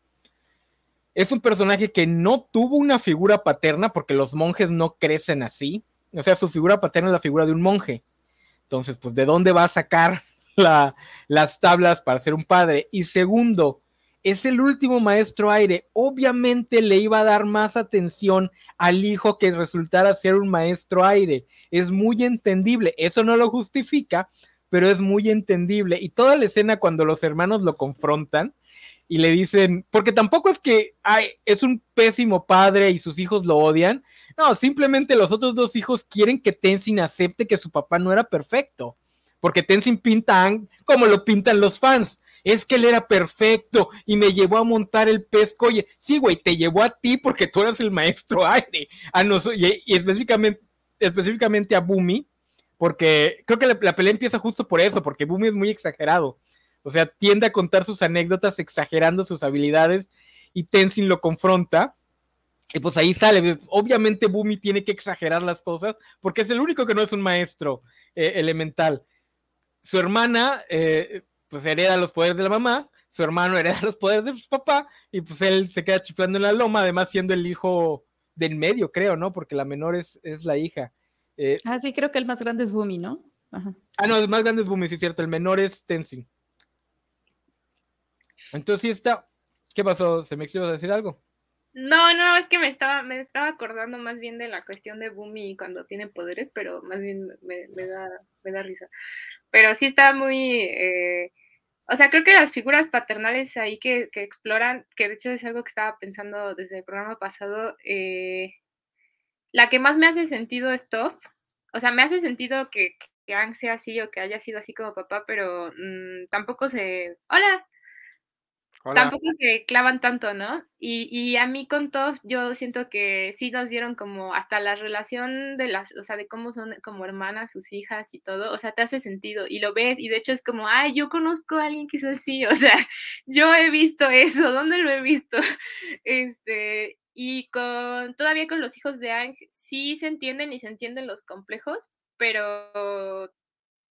Es un personaje que no tuvo una figura paterna porque los monjes no crecen así. O sea, su figura paterna es la figura de un monje. Entonces, pues, ¿de dónde va a sacar las tablas para ser un padre? Y segundo, es el último maestro aire. Obviamente le iba a dar más atención al hijo que resultara ser un maestro aire. Es muy entendible. Eso no lo justifica, pero es muy entendible. Y toda la escena cuando los hermanos lo confrontan y le dicen, porque tampoco es que ay, es un pésimo padre y sus hijos lo odian. No, simplemente los otros dos hijos quieren que Tenzin acepte que su papá no era perfecto. Porque Tenzin pinta como lo pintan los fans es que él era perfecto y me llevó a montar el pesco. Oye, sí, güey, te llevó a ti porque tú eras el maestro aire. A y, específicamente, específicamente a Bumi, porque creo que la, pelea empieza justo por eso, porque Bumi es muy exagerado. O sea, tiende a contar sus anécdotas exagerando sus habilidades y Tenzin lo confronta. Y pues ahí sale. Obviamente Bumi tiene que exagerar las cosas porque es el único que no es un maestro eh, elemental. Su hermana eh, pues hereda los poderes de la mamá, su hermano hereda los poderes de su papá, y pues él se queda chiflando en la loma, además siendo el hijo del medio, creo, ¿no? Porque la menor es, es la hija. Eh, ah, sí, creo que el más grande es Bumi, ¿no? Ah, no, el más grande es Bumi, sí es cierto, el menor es Tenzin. Entonces sí está. ¿Qué pasó? ¿Se me ibas a decir algo? No, no, es que me estaba, me estaba acordando más bien de la cuestión de Bumi cuando tiene poderes, pero más bien me, da, me da risa. Pero sí está muy, eh, o sea, creo que las figuras paternales ahí que, exploran, que de hecho es algo que estaba pensando desde el programa pasado, eh, la que más me hace sentido es Toph. O sea, me hace sentido que, que Ang sea así o que haya sido así como papá, pero mm, tampoco se... Hola, Tampoco se clavan tanto, ¿no? Y, y a mí con todos, yo siento que sí nos dieron como hasta la relación de las, o sea, de cómo son como hermanas, sus hijas y todo, o sea, te hace sentido y lo ves y de hecho es como, ay, yo conozco a alguien que es así, o sea, yo he visto eso, ¿dónde lo he visto? Este, y con, todavía con los hijos de Ang, sí se entienden y se entienden los complejos, pero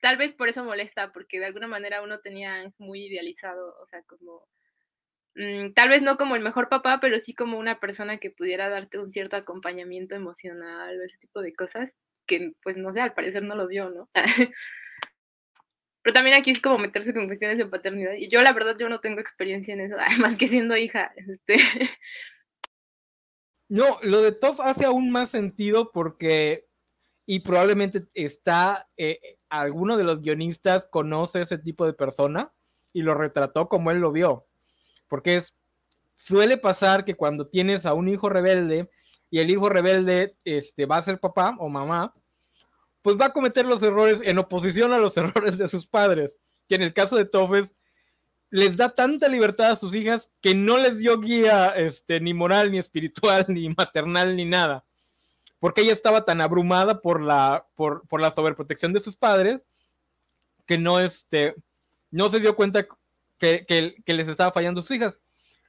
tal vez por eso molesta, porque de alguna manera uno tenía muy idealizado, o sea, como tal vez no como el mejor papá, pero sí como una persona que pudiera darte un cierto acompañamiento emocional o ese tipo de cosas que, pues, no sé, al parecer no lo dio, ¿no? pero también aquí es como meterse con cuestiones de paternidad. Y yo, la verdad, yo no tengo experiencia en eso, además que siendo hija. Este... No, lo de Toff hace aún más sentido porque, y probablemente está, eh, alguno de los guionistas conoce ese tipo de persona y lo retrató como él lo vio porque es, suele pasar que cuando tienes a un hijo rebelde y el hijo rebelde este, va a ser papá o mamá, pues va a cometer los errores en oposición a los errores de sus padres, que en el caso de Tofes les da tanta libertad a sus hijas que no les dio guía este, ni moral, ni espiritual, ni maternal, ni nada. Porque ella estaba tan abrumada por la, por, la sobreprotección de sus padres que no, este, no se dio cuenta que, les estaba fallando sus hijas.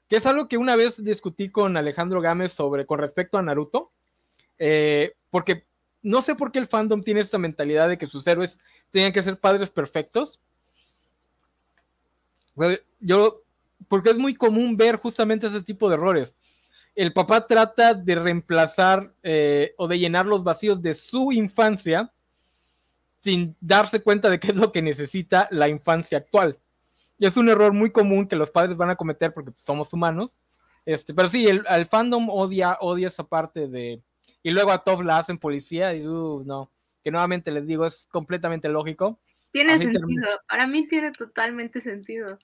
Que es algo que una vez discutí con Alejandro Gámez sobre con respecto a Naruto. Eh, porque no sé por qué el fandom tiene esta mentalidad de que sus héroes tenían que ser padres perfectos. Yo, porque es muy común ver justamente ese tipo de errores. El papá trata de reemplazar eh, o de llenar los vacíos de su infancia sin darse cuenta de qué es lo que necesita la infancia actual. Y es un error muy común que los padres van a cometer porque pues, somos humanos. Este, pero sí, el, fandom odia, odia esa parte de. Y luego a Toph la hacen policía y uh, no. Que nuevamente les digo, es completamente lógico. Tiene sentido. Para mí tiene totalmente sentido.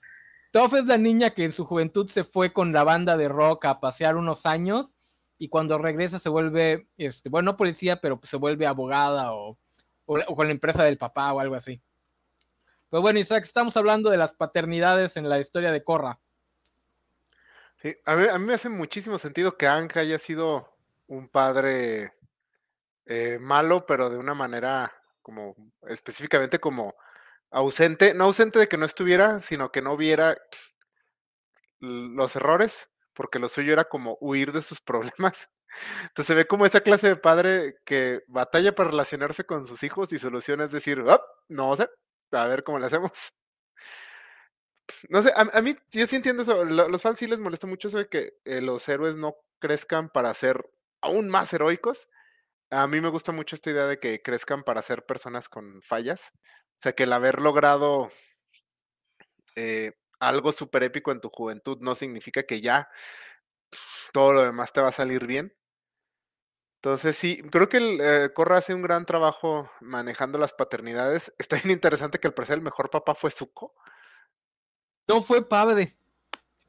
Toph es la niña que en su juventud se fue con la banda de rock a pasear unos años y cuando regresa se vuelve, este, bueno, no policía, pero se vuelve abogada o, o con la empresa del papá o algo así. Pero bueno, Isaac, estamos hablando de las paternidades en la historia de Korra. Sí, a mí, me hace muchísimo sentido que Anka haya sido un padre eh, malo, pero de una manera como específicamente como ausente, no ausente de que no estuviera, sino que no viera los errores, porque lo suyo era como huir de sus problemas Entonces se ve como esa clase de padre que batalla para relacionarse con sus hijos y soluciona es decir, "Oh, no sé, a ver cómo le hacemos. No sé, a, mí yo sí entiendo eso. lo- Los fans sí les molesta mucho eso de que eh, los héroes no crezcan para ser aún más heroicos. A mí me gusta mucho esta idea de que crezcan para ser personas con fallas. O sea, que el haber logrado eh, algo súper épico en tu juventud no significa que ya todo lo demás te va a salir bien. Entonces sí, creo que el, eh, Korra hace un gran trabajo manejando las paternidades. Está bien interesante que al parecer el mejor papá fue Zuko. No fue padre.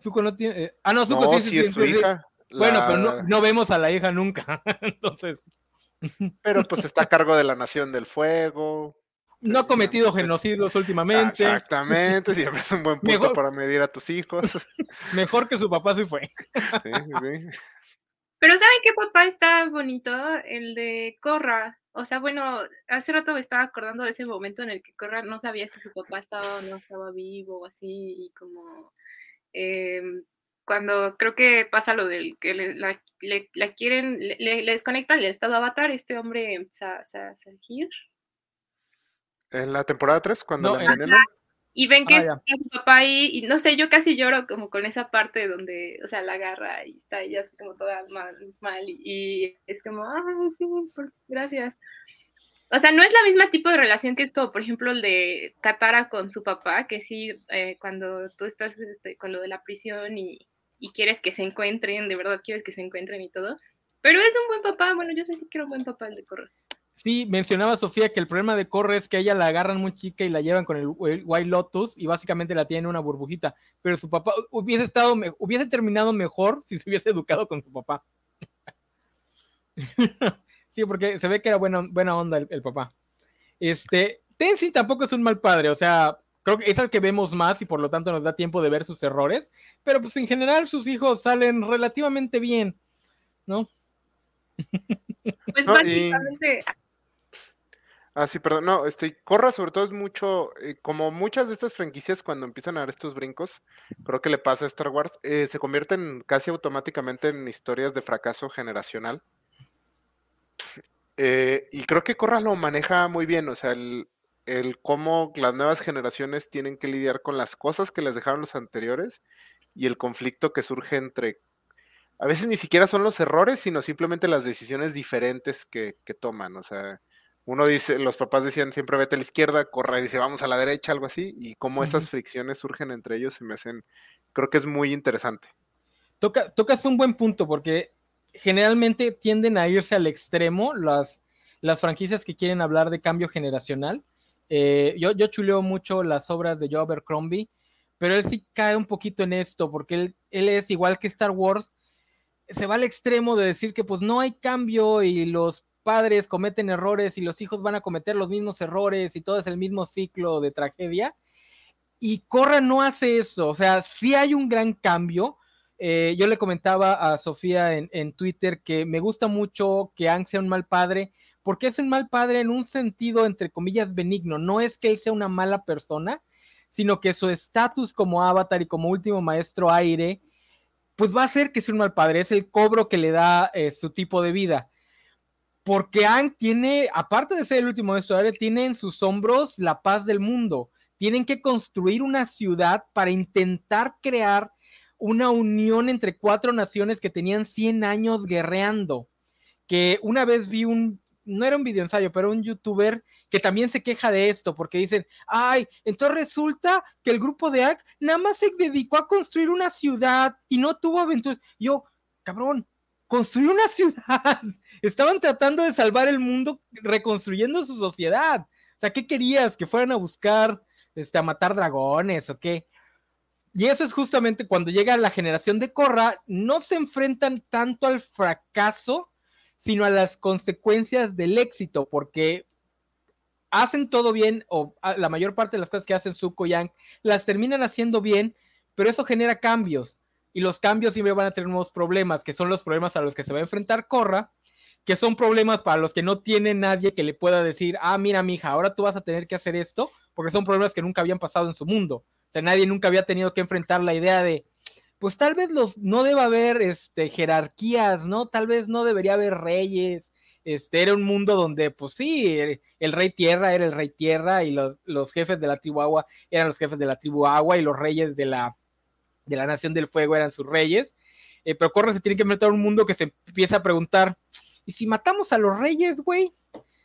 Zuko no tiene. eh, Ah, no, Zuko No, sí, sí sí, es sí, su sí, hija. Bueno, pero no, vemos a la hija nunca. Entonces, pero pues está a cargo de la Nación del Fuego. no ha cometido genocidios Ah, últimamente. Exactamente, siempre es un buen punto Mejor- para medir a tus hijos. Mejor que su papá sí fue. Sí, sí. Pero ¿saben qué papá está bonito? El de Corra. O sea, bueno, hace rato me estaba acordando de ese momento en el que Corra no sabía si su papá estaba o no estaba vivo o así, y como em, cuando creo que pasa lo del que le, la, le- la quieren, le, le- le desconectan el estado avatar, este hombre, Sa- Sa- Sahir, En la temporada 3, cuando No, la envenenan. Y ven que Ah, está su papá ahí, y no sé, yo casi lloro como con esa parte donde, o sea, la agarra y está ella como toda mal, mal y, y es como, ay, sí, por- gracias. O sea, no es la misma tipo de relación que es como, por ejemplo, el de Katara con su papá, que sí, eh, cuando tú estás este, con lo de la prisión y, y quieres que se encuentren, de verdad quieres que se encuentren y todo. Pero es un buen papá, bueno, yo sí quiero un buen papá el de Corra. Sí, mencionaba Sofía que el problema de Corre es que a ella la agarran muy chica y la llevan con el, el White Lotus y básicamente la tienen en una burbujita. Pero su papá hubiese estado, me- hubiese terminado mejor si se hubiese educado con su papá. sí, porque se ve que era buena, buena onda el, el papá. Este, Tenzin tampoco es un mal padre, o sea, creo que es el que vemos más y por lo tanto nos da tiempo de ver sus errores, pero pues en general sus hijos salen relativamente bien, ¿no? Pues No, y- básicamente, Ah, sí, perdón. No, este, Corra sobre todo es mucho, eh, como muchas de estas franquicias cuando empiezan a dar estos brincos, creo que le pasa a Star Wars, eh, se convierten casi automáticamente en historias de fracaso generacional. Eh, y creo que Corra lo maneja muy bien, o sea, el, el cómo las nuevas generaciones tienen que lidiar con las cosas que les dejaron los anteriores y el conflicto que surge entre, a veces ni siquiera son los errores, sino simplemente las decisiones diferentes que, que toman, o sea, uno dice, los papás decían siempre vete a la izquierda, Corra dice vamos a la derecha, algo así, y cómo esas fricciones surgen entre ellos se me hacen, creo que es muy interesante. Toca, tocas un buen punto porque generalmente tienden a irse al extremo las, las franquicias que quieren hablar de cambio generacional. Eh, yo, yo chuleo mucho las obras de Joe Abercrombie, pero él sí cae un poquito en esto porque él, él es igual que Star Wars, se va al extremo de decir que pues no hay cambio y los padres cometen errores y los hijos van a cometer los mismos errores y todo es el mismo ciclo de tragedia. Y Corra no hace eso, o sea, sí hay un gran cambio, eh, yo le comentaba a Sofía en, Twitter que me gusta mucho que Ang sea un mal padre, porque es un mal padre en un sentido, entre comillas, benigno. No es que él sea una mala persona, sino que su estatus como avatar y como último maestro aire, pues va a hacer que sea un mal padre. Es el cobro que le da eh, su tipo de vida. Porque Ang tiene, aparte de ser el último aire, tiene en sus hombros la paz del mundo. Tienen que construir una ciudad para intentar crear una unión entre cuatro naciones que tenían 100 años guerreando. Que una vez vi un, no era un video ensayo, pero un youtuber que también se queja de esto, porque dicen, ay, entonces resulta que el grupo de AC nada más se dedicó a construir una ciudad y no tuvo aventuras. Yo, cabrón, construir una ciudad. Estaban tratando de salvar el mundo reconstruyendo su sociedad. O sea, ¿qué querías? ¿Que fueran a buscar, este, a matar dragones o qué? Y eso es justamente cuando llega la generación de Corra, no se enfrentan tanto al fracaso, sino a las consecuencias del éxito, porque hacen todo bien, o la mayor parte de las cosas que hacen Zuko y Yang las terminan haciendo bien, pero eso genera cambios, y los cambios siempre van a tener nuevos problemas, que son los problemas a los que se va a enfrentar Corra, que son problemas para los que no tiene nadie que le pueda decir, ah, mira, mija, ahora tú vas a tener que hacer esto, porque son problemas que nunca habían pasado en su mundo. O sea, nadie nunca había tenido que enfrentar la idea de, pues tal vez los, no deba haber este, jerarquías, ¿no? Tal vez no debería haber reyes. Este, era un mundo donde, pues sí, el, rey tierra era el rey tierra y los, los, jefes de la tribu agua eran los jefes de la tribu agua y los reyes de la, de la nación del fuego eran sus reyes. Eh, pero Corra se tiene que enfrentar a un mundo que se empieza a preguntar, ¿y si matamos a los reyes, güey?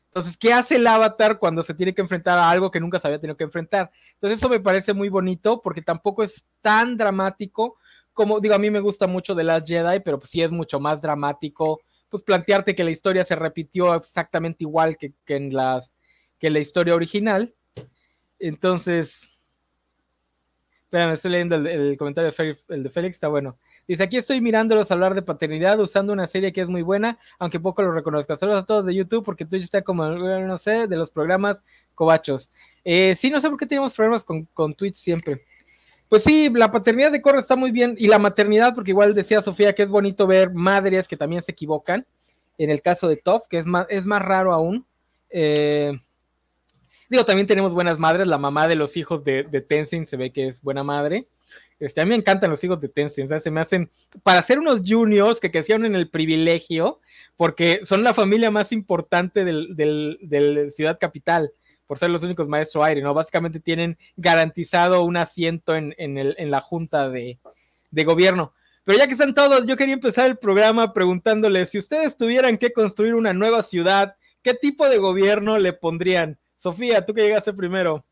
Entonces, ¿qué hace el avatar cuando se tiene que enfrentar a algo que nunca se había tenido que enfrentar? Entonces, eso me parece muy bonito porque tampoco es tan dramático como, digo, a mí me gusta mucho The Last Jedi, pero pues sí es mucho más dramático, pues plantearte que la historia se repitió exactamente igual que, en, las, que la historia original. Entonces, espérame, estoy leyendo el, comentario el de Félix, está bueno. Dice, aquí estoy mirándolos hablar de paternidad usando una serie que es muy buena, aunque poco lo reconozca. Saludos a todos de YouTube porque Twitch está como, no sé, de los programas cobachos. Eh, sí, no sé por qué tenemos problemas con, con Twitch siempre. Pues sí, la paternidad de Corre está muy bien y la maternidad, porque igual decía Sofía que es bonito ver madres que también se equivocan. En el caso de Toff, que es más, es más raro aún. Eh, digo, también tenemos buenas madres. La mamá de los hijos de, de Tenzin se ve que es buena madre. Este, a mí me encantan los hijos de Tencent, se me hacen, para ser unos juniors que crecieron en el privilegio, porque son la familia más importante del, del, Ciudad Capital, por ser los únicos maestros aire, ¿no? Básicamente tienen garantizado un asiento en, el, en la junta de, de gobierno. Pero ya que están todos, yo quería empezar el programa preguntándoles, si ustedes tuvieran que construir una nueva ciudad, ¿qué tipo de gobierno le pondrían? Sofía, tú que llegaste primero.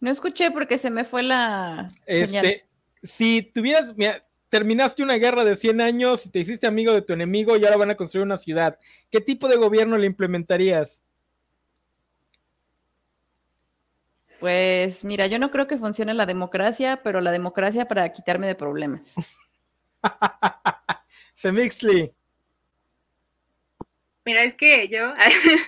No escuché porque se me fue la este, Si tuvieras, terminaste una guerra de 100 años y te hiciste amigo de tu enemigo y ahora van a construir una ciudad, ¿qué tipo de gobierno le implementarías? Pues mira, yo no creo que funcione la democracia, pero la democracia para quitarme de problemas. Semixly. Mira, es que yo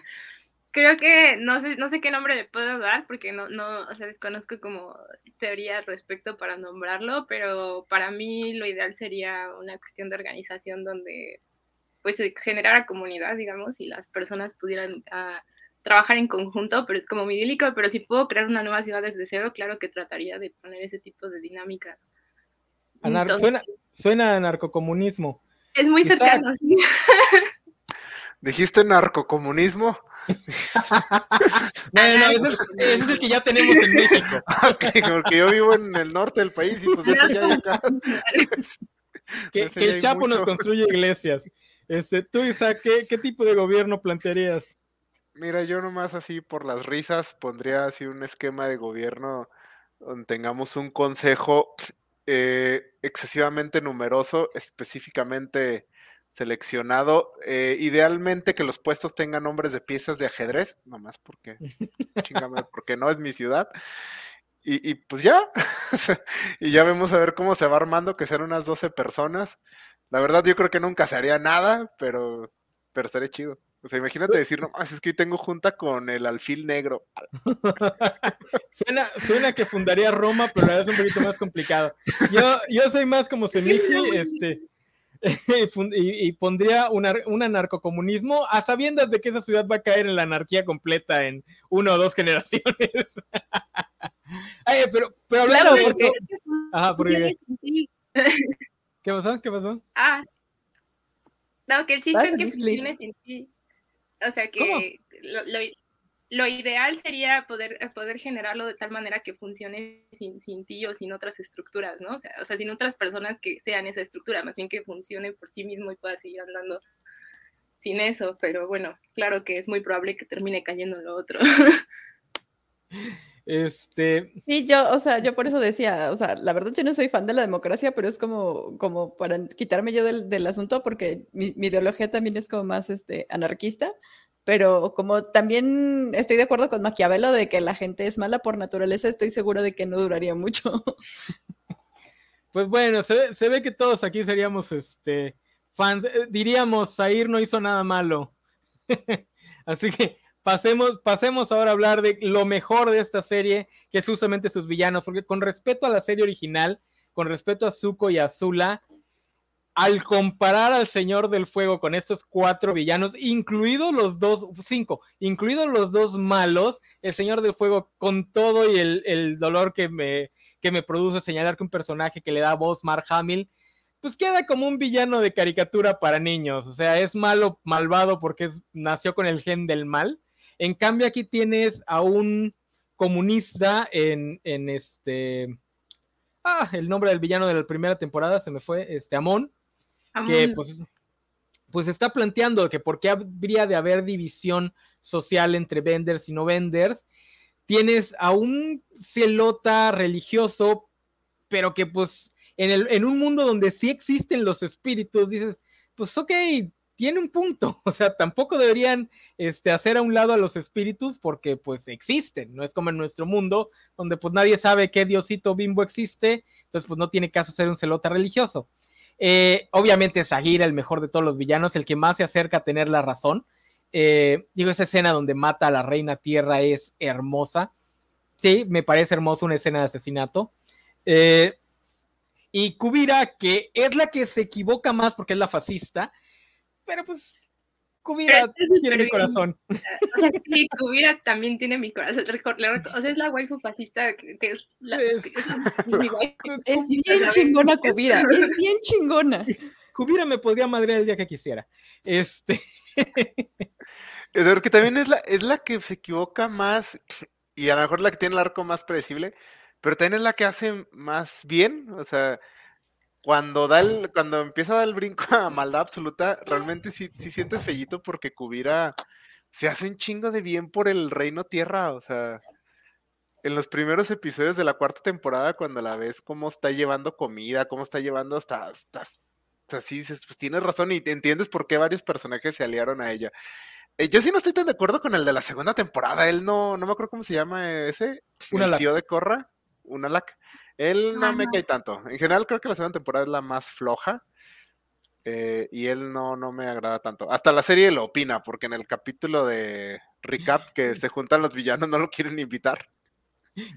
creo que no sé, no sé qué nombre le puedo dar porque no, no, o sea, desconozco como teoría respecto para nombrarlo, pero para mí lo ideal sería una cuestión de organización donde pues se generara comunidad, digamos, y las personas pudieran ah, trabajar en conjunto, pero es como muy idílico, pero si puedo crear una nueva ciudad desde cero, claro que trataría de poner ese tipo de dinámicas. suena, a narcocomunismo. Es muy cercano, sí. ¿Dijiste narcocomunismo? no, no, ese es, el que ya tenemos en México. porque yo vivo en el norte del país y pues eso ya hay acá. que, el Chapo nos construye iglesias. Este, tú, Isaac, ¿qué, tipo de gobierno plantearías? Mira, yo nomás así por las risas pondría así un esquema de gobierno donde tengamos un consejo eh, excesivamente numeroso, específicamente seleccionado. Eh, idealmente que los puestos tengan nombres de piezas de ajedrez, nomás porque, chingame, porque no es mi ciudad. Y, pues ya, y ya vemos a ver cómo se va armando, que sean unas 12 personas. La verdad yo creo que nunca se haría nada, pero, pero estaría chido. O sea, imagínate decir, no, es que tengo junta con el alfil negro. suena, suena que fundaría Roma, pero es un poquito más complicado. Yo, yo soy más como Semichi, este, y, pondría un anarcocomunismo a sabiendas de que esa ciudad va a caer en la anarquía completa en una o dos generaciones. pero, pero claro, porque... Ajá, porque... ¿Qué pasó? ¿Qué pasó? Ah, no, que el chiste es que. O sea, que lo, lo ideal sería poder, poder generarlo de tal manera que funcione sin, sin ti o sin otras estructuras, ¿no? O sea, o sea, sin otras personas que sean esa estructura, más bien que funcione por sí mismo y pueda seguir andando sin eso, pero bueno, claro que es muy probable que termine cayendo en lo otro. Este. Sí, yo, o sea, yo por eso decía, o sea, la verdad yo no soy fan de la democracia, pero es como, como para quitarme yo del, del asunto, porque mi, mi, ideología también es como más este, anarquista pero como también estoy de acuerdo con Maquiavelo de que la gente es mala por naturaleza, estoy seguro de que no duraría mucho. Pues bueno, se ve, que todos aquí seríamos este, fans. Eh, diríamos, Zair no hizo nada malo. Así que pasemos, pasemos ahora a hablar de lo mejor de esta serie, que es justamente sus villanos, porque con respeto a la serie original, con respeto a Zuko y a Zula, al comparar al Señor del Fuego con estos cuatro villanos, incluidos los dos, cinco, incluidos los dos malos, el Señor del Fuego, con todo y el, dolor que me, que me produce señalar que un personaje que le da voz Mark Hamill, pues queda como un villano de caricatura para niños. O sea, es malo, malvado porque nació con el gen del mal. En cambio, aquí tienes a un comunista en, en este. Ah, el nombre del villano de la primera temporada se me fue, este Amon, que pues, pues está planteando que por qué habría de haber división social entre venders y no venders. Tienes a un celota religioso, pero que pues en, el, en un mundo donde sí existen los espíritus, dices, pues ok, tiene un punto, o sea, tampoco deberían este, hacer a un lado a los espíritus porque pues existen, no es como en nuestro mundo donde pues nadie sabe qué diosito bimbo existe, entonces pues no tiene caso ser un celota religioso. Eh, obviamente Sahir, el mejor de todos los villanos, el que más se acerca a tener la razón. Eh, digo, esa escena donde mata a la reina tierra es hermosa. Sí, me parece hermosa una escena de asesinato. Eh, y Kubira, que es la que se equivoca más porque es la fascista, pero pues Kubira tiene mi corazón. O sea, sí, Kubira también tiene mi corazón. O sea, es la waifu fascista que, es la. Es, bien chingona Kubira, es bien chingona. Kubira me podría madrear el día que quisiera. Este. que también es la, es la que se equivoca más y a lo mejor la que tiene el arco más predecible, pero también es la que hace más bien. O sea, cuando da el, cuando empieza a dar el brinco a maldad absoluta, realmente sí, sí sientes fellito porque Kubira se hace un chingo de bien por el reino tierra, o sea, en los primeros episodios de la cuarta temporada, cuando la ves cómo está llevando comida, cómo está llevando hasta, hasta, así dices, pues tienes razón y entiendes por qué varios personajes se aliaron a ella. Eh, yo sí no estoy tan de acuerdo con el de la segunda temporada, él no, no me acuerdo cómo se llama ese, el tío de Corra, una lac. Él no me cae tanto. En general creo que la segunda temporada es la más floja. Eh, y él no, no me agrada tanto. Hasta la serie lo opina, porque en el capítulo de recap que se juntan los villanos no lo quieren invitar.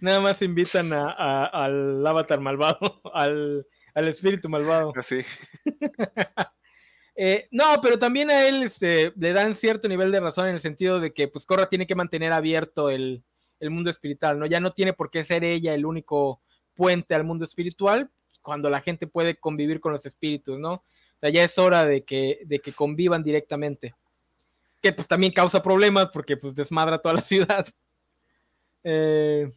Nada más invitan a, al avatar malvado, al, espíritu malvado. Así. Eh, no, pero también a él este, le dan cierto nivel de razón en el sentido de que pues Corra tiene que mantener abierto el, el mundo espiritual, ¿no? Ya no tiene por qué ser ella el único puente al mundo espiritual cuando la gente puede convivir con los espíritus, ¿no? O sea, ya es hora de que, de que convivan directamente. Que pues también causa problemas porque pues desmadra toda la ciudad. Eh,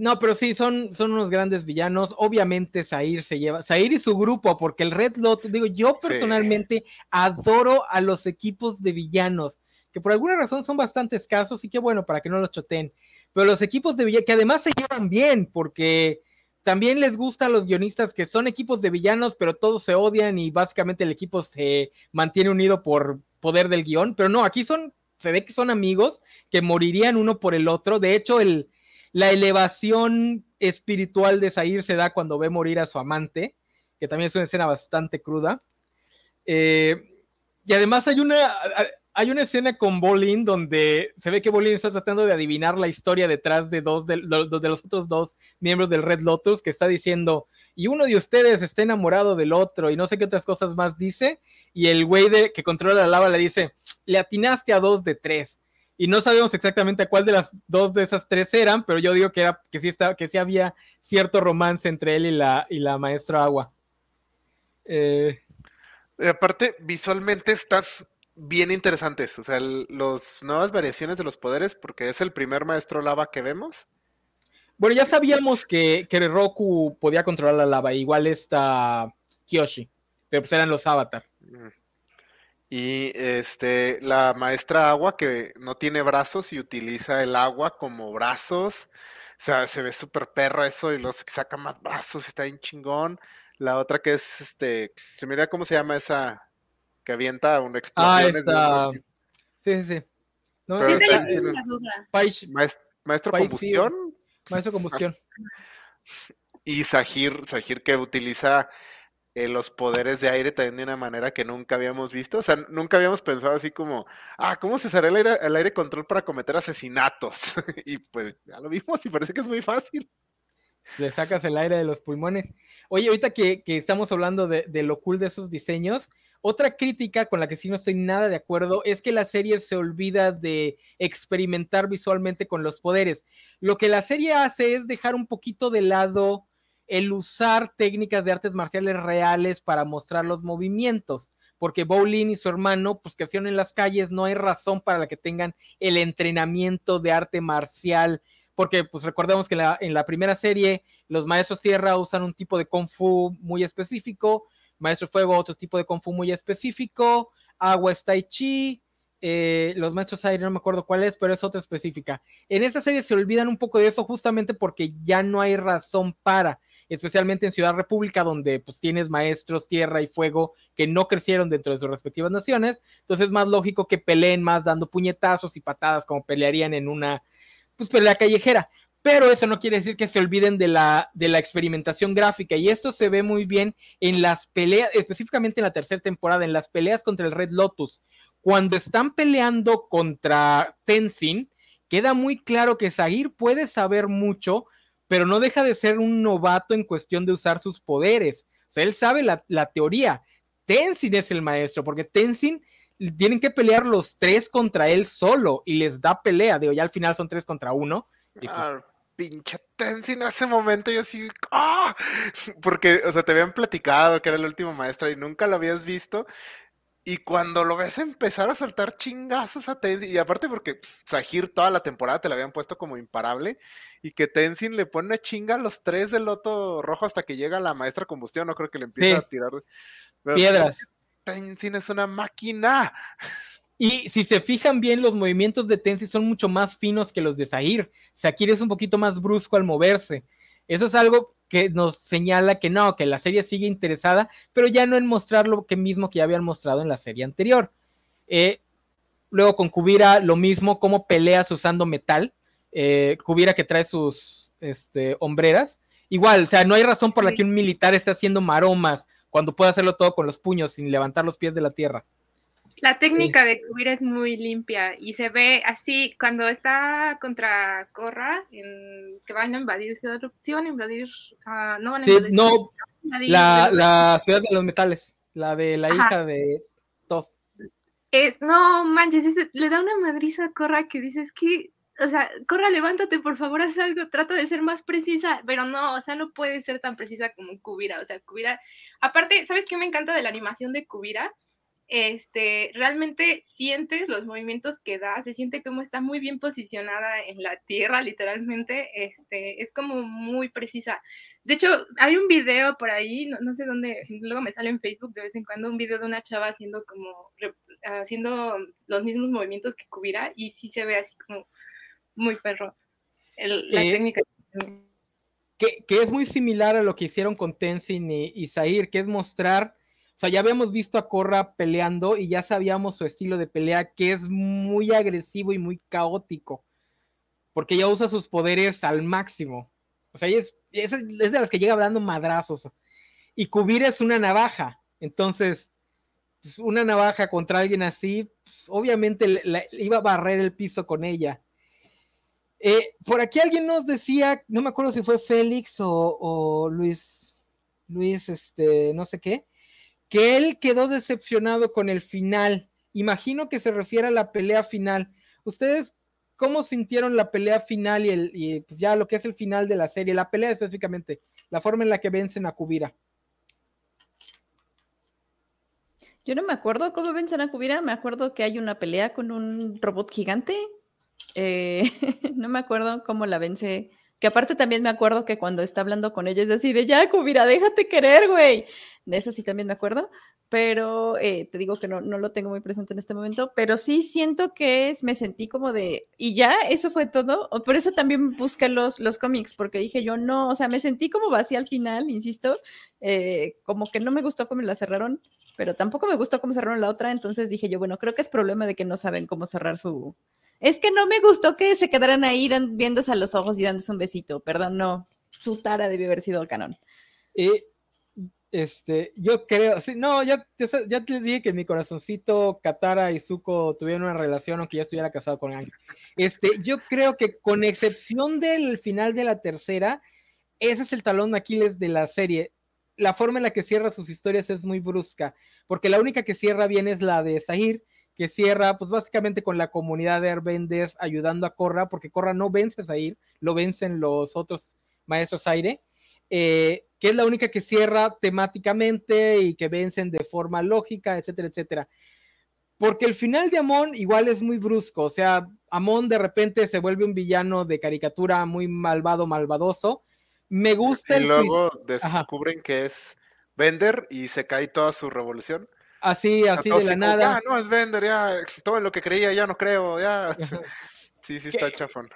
no, pero sí, son, son unos grandes villanos. Obviamente, Zair se lleva, Zair y su grupo, porque el Red Lotus, digo, yo personalmente adoro a los equipos de villanos, que por alguna razón son bastante escasos y qué bueno para que no los choteen. Pero los equipos de villanos, que además se llevan bien, porque también les gusta a los guionistas que son equipos de villanos, pero todos se odian y básicamente el equipo se mantiene unido por poder del guion, pero no, aquí son, se ve que son amigos que morirían uno por el otro, de hecho el, la elevación espiritual de Zair se da cuando ve morir a su amante, que también es una escena bastante cruda. Eh, y además hay una, hay una escena con Bolin donde se ve que Bolin está tratando de adivinar la historia detrás de dos de, los otros dos miembros del Red Lotus que está diciendo y uno de ustedes está enamorado del otro y no sé qué otras cosas más dice y el güey que controla la lava le dice le atinaste a dos de tres y no sabemos exactamente a cuál de las dos de esas tres eran pero yo digo que era que sí está que sí había cierto romance entre él y la y la maestra agua. Eh, aparte visualmente está bien interesantes. O sea, las nuevas variaciones de los poderes, porque es el primer maestro lava que vemos. Bueno, ya sabíamos que, que Roku podía controlar la lava, igual está Kyoshi, pero pues eran los avatar. Y este, la maestra agua que no tiene brazos y utiliza el agua como brazos. O sea, se ve súper perro eso y los saca más brazos, está bien chingón. La otra que es este, se mira cómo se llama esa que avienta una explosión. Ah, esta... Sí, sí, sí. No, maestro, combustión. Maestro combustión. Y Sahir, Sahir que utiliza eh, los poderes de aire también de una manera que nunca habíamos visto. O sea, nunca habíamos pensado así como, ah, ¿cómo se usará el aire, el aire control para cometer asesinatos? y pues ya lo vimos y parece que es muy fácil. Le sacas el aire de los pulmones. Oye, ahorita que, estamos hablando de, de, lo cool de esos diseños, otra crítica con la que sí no estoy nada de acuerdo es que la serie se olvida de experimentar visualmente con los poderes. Lo que la serie hace es dejar un poquito de lado el usar técnicas de artes marciales reales para mostrar los movimientos, porque Bowling y su hermano, pues crecieron en las calles, no hay razón para la que tengan el entrenamiento de arte marcial, porque pues recordemos que en la primera serie los maestros tierra usan un tipo de kung fu muy específico, Maestro Fuego, otro tipo de Kung Fu muy específico. Agua es Tai Chi. Eh, los Maestros Aire, no me acuerdo cuál es, pero es otra específica. En esa serie se olvidan un poco de eso justamente porque ya no hay razón para, especialmente en Ciudad República, donde pues tienes maestros tierra y fuego que no crecieron dentro de sus respectivas naciones. Entonces es más lógico que peleen más dando puñetazos y patadas como pelearían en una pues pelea callejera pero eso no quiere decir que se olviden de la, de la experimentación gráfica y esto se ve muy bien en las peleas, específicamente en la tercera temporada, en las peleas contra el Red Lotus. Cuando están peleando contra Tenzin, queda muy claro que Zahir puede saber mucho, pero no deja de ser un novato en cuestión de usar sus poderes. O sea, él sabe la, teoría. Tenzin es el maestro, porque Tenzin tienen que pelear los tres contra él solo y les da pelea. Digo, ya al final son tres contra uno. Pues, ah, pinche Tenzin en ese momento yo así, ¡ah! Porque, o sea, te habían platicado que era el último maestro y nunca lo habías visto. Y cuando lo ves empezar a soltar chingazos a Tenzin, y aparte porque Sahir toda la temporada te la habían puesto como imparable, y que Tenzin le pone chinga a los tres del loto rojo hasta que llega la maestra combustión, no creo que le empiece a tirar piedras. Tenzin es una máquina. Y si se fijan bien, los movimientos de Tensi son mucho más finos que los de Zahir. Zahir es un poquito más brusco al moverse. Eso es algo que nos señala que no, que la serie sigue interesada, pero ya no en mostrar lo que mismo que ya habían mostrado en la serie anterior. Eh, luego con Kubira lo mismo, como peleas usando metal. Eh, Kubira que trae sus este, hombreras. Igual, o sea, no hay razón por la que un militar esté haciendo maromas cuando puede hacerlo todo con los puños sin levantar los pies de la tierra. La técnica de cubrir es muy limpia y se ve así cuando está contra Corra, que van a invadir Ciudad ¿sí van a invadir, uh, no van a invadir, no, la, la, ciudad de los metales, la de la hija de Toff. Es, no manches, le da una madriza a Corra que dices que, o sea, Corra, levántate, por favor, haz algo, trata de ser más precisa, pero no, o sea, no puede ser tan precisa como Kubira, o sea, Kubira, aparte, ¿sabes qué me encanta de la animación de Kubira? Este, realmente sientes los movimientos que da, se siente como está muy bien posicionada en la tierra, literalmente, este, es como muy precisa. De hecho, hay un video por ahí, no, sé dónde, luego me sale en Facebook de vez en cuando un video de una chava haciendo como, haciendo los mismos movimientos que Kubira y sí se ve así como muy perro. la eh, técnica. Que, que, es muy similar a lo que hicieron con Tenzin y, y Zahir, que es mostrar sea, ya habíamos visto a Corra peleando y ya sabíamos su estilo de pelea, que es muy agresivo y muy caótico, porque ya usa sus poderes al máximo. O sea, es, es, de las que llega dando madrazos. Y Kubir es una navaja. Entonces, pues, una navaja contra alguien así, pues, obviamente iba a barrer el piso con ella. Eh, por aquí alguien nos decía, no me acuerdo si fue Félix o, o Luis, Luis, este, no sé qué, que él quedó decepcionado con el final. Imagino que se refiere a la pelea final. ¿Ustedes cómo sintieron la pelea final y, el, pues ya lo que es el final de la serie? La pelea específicamente, la forma en la que vencen a Kubira. Yo no me acuerdo cómo vencen a Kubira, me acuerdo que hay una pelea con un robot gigante. Eh, no me acuerdo cómo la vence que aparte también me acuerdo que cuando está hablando con ella es así de, ya, Kubira, déjate querer, güey. De eso sí también me acuerdo, pero eh, te digo que no, no lo tengo muy presente en este momento, pero sí siento que es, me sentí como de, y ya, eso fue todo. Por eso también busqué los, los cómics, porque dije yo, no, o sea, me sentí como vacía al final, insisto, eh, como que no me gustó cómo la cerraron, pero tampoco me gustó cómo cerraron la otra, entonces dije yo, bueno, creo que es problema de que no saben cómo cerrar su, es que no me gustó que se quedaran ahí viéndose a los ojos y dándose un besito. Perdón, no. Su tara debió haber sido canon. Este, yo creo, no, ya, ya te dije que mi corazoncito Katara y Zuko tuvieron una relación, aunque ya estuviera casado con Ang. Este, yo creo que con excepción del final de la tercera, ese es el talón de Aquiles de la serie. La forma en la que cierra sus historias es muy brusca, porque la única que cierra bien es la de Zahir, que cierra pues básicamente con la comunidad de Airbenders ayudando a Korra, porque Korra no vence a Zahir, lo vencen los otros maestros aire, eh, que es la única que cierra temáticamente y que vencen de forma lógica, etcétera, etcétera. Porque el final de Amon igual es muy brusco, o sea, Amon de repente se vuelve un villano de caricatura muy malvado, malvadoso. Me gusta y luego descubren que es Bender y se cae toda su revolución. Así, así de la nada. Ah, no es Bender, ya, todo lo que creía ya no creo, ya. Sí, sí está chafón.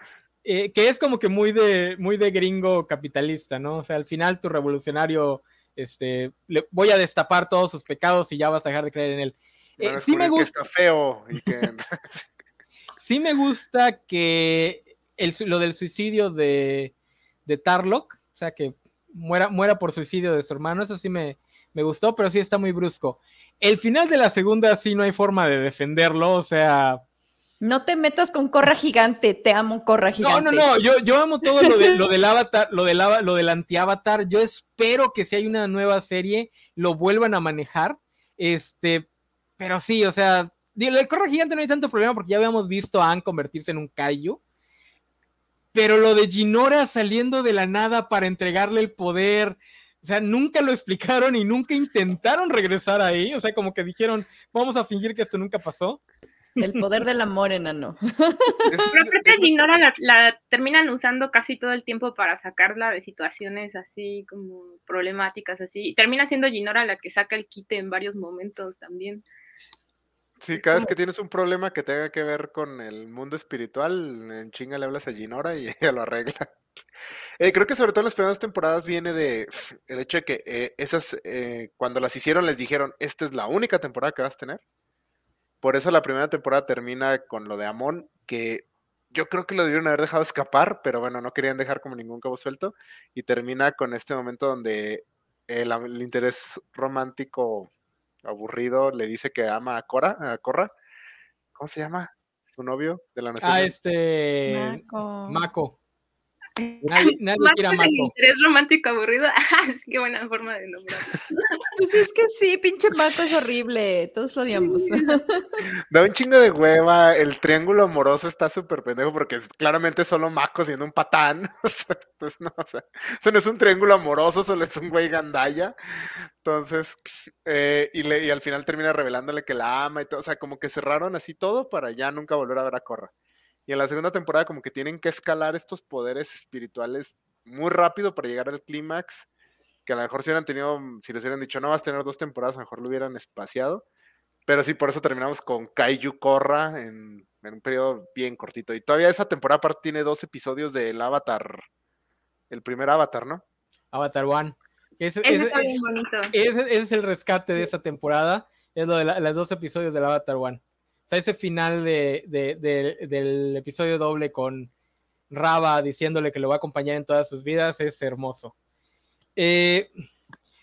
Eh, que es como que muy de, muy de gringo capitalista, ¿no? O sea, al final tu revolucionario, este, le, voy a destapar todos sus pecados y ya vas a dejar de creer en él. Eh, sí me gusta. Que está feo y que... sí me gusta que el, lo del suicidio de, de Tarlock, o sea, que muera, muera por suicidio de su hermano, eso sí me, me gustó, pero sí está muy brusco. El final de la segunda sí no hay forma de defenderlo, o sea, no te metas con Corra Gigante, te amo Corra Gigante. No, no, no, yo, yo amo todo lo, lo del avatar, lo del, lo del anti-avatar. Yo espero que si hay una nueva serie, lo vuelvan a manejar. Este, pero sí, o sea, lo de Corra Gigante no hay tanto problema porque ya habíamos visto a Anne convertirse en un Kaiju. Pero lo de Ginora saliendo de la nada para entregarle el poder, o sea, nunca lo explicaron y nunca intentaron regresar ahí. O sea, como que dijeron, vamos a fingir que esto nunca pasó. El poder del amor, enano. Pero aparte Ginora la, la, terminan usando casi todo el tiempo para sacarla de situaciones así como problemáticas así. Y termina siendo Ginora la que saca el quite en varios momentos también. Sí, cada vez que tienes un problema que tenga que ver con el mundo espiritual, en chinga le hablas a Ginora y ella lo arregla. Eh, creo que sobre todo en las primeras temporadas viene de el hecho de que eh, esas, eh, cuando las hicieron les dijeron, esta es la única temporada que vas a tener por eso la primera temporada termina con lo de Amon, que yo creo que lo debieron haber dejado escapar, pero bueno, no querían dejar como ningún cabo suelto. Y termina con este momento donde el, interés romántico aburrido le dice que ama a Cora, a Corra. ¿Cómo se llama? Su novio de la nación. Ah, este. Mako. Mako. Nadie, nadie quiere a Mako. interés romántico aburrido. Ah, qué buena forma de nombrarlo. Pues es que sí, pinche Mako es horrible. Todos lo odiamos. Da un chingo de hueva. El triángulo amoroso está súper pendejo porque claramente es solo Mako siendo un patán. entonces, no, o sea, eso no es un triángulo amoroso, solo es un güey gandaya. Entonces, eh, y, le, y al final termina revelándole que la ama y todo. O sea, como que cerraron así todo para ya nunca volver a ver a Corra. Y en la segunda temporada como que tienen que escalar estos poderes espirituales muy rápido para llegar al clímax, que a lo mejor si hubieran tenido, si les hubieran dicho, no vas a tener dos temporadas, a lo mejor lo hubieran espaciado. Pero sí, por eso terminamos con Kaiju Korra en, un periodo bien cortito. Y todavía esa temporada aparte tiene dos episodios del Avatar, el primer Avatar, ¿no? Avatar One. Ese, está bien bonito. Ese, es el rescate de esa temporada, es lo de los dos episodios del Avatar One. O sea, ese final de, del episodio doble con Raba diciéndole que lo va a acompañar en todas sus vidas es hermoso. Eh,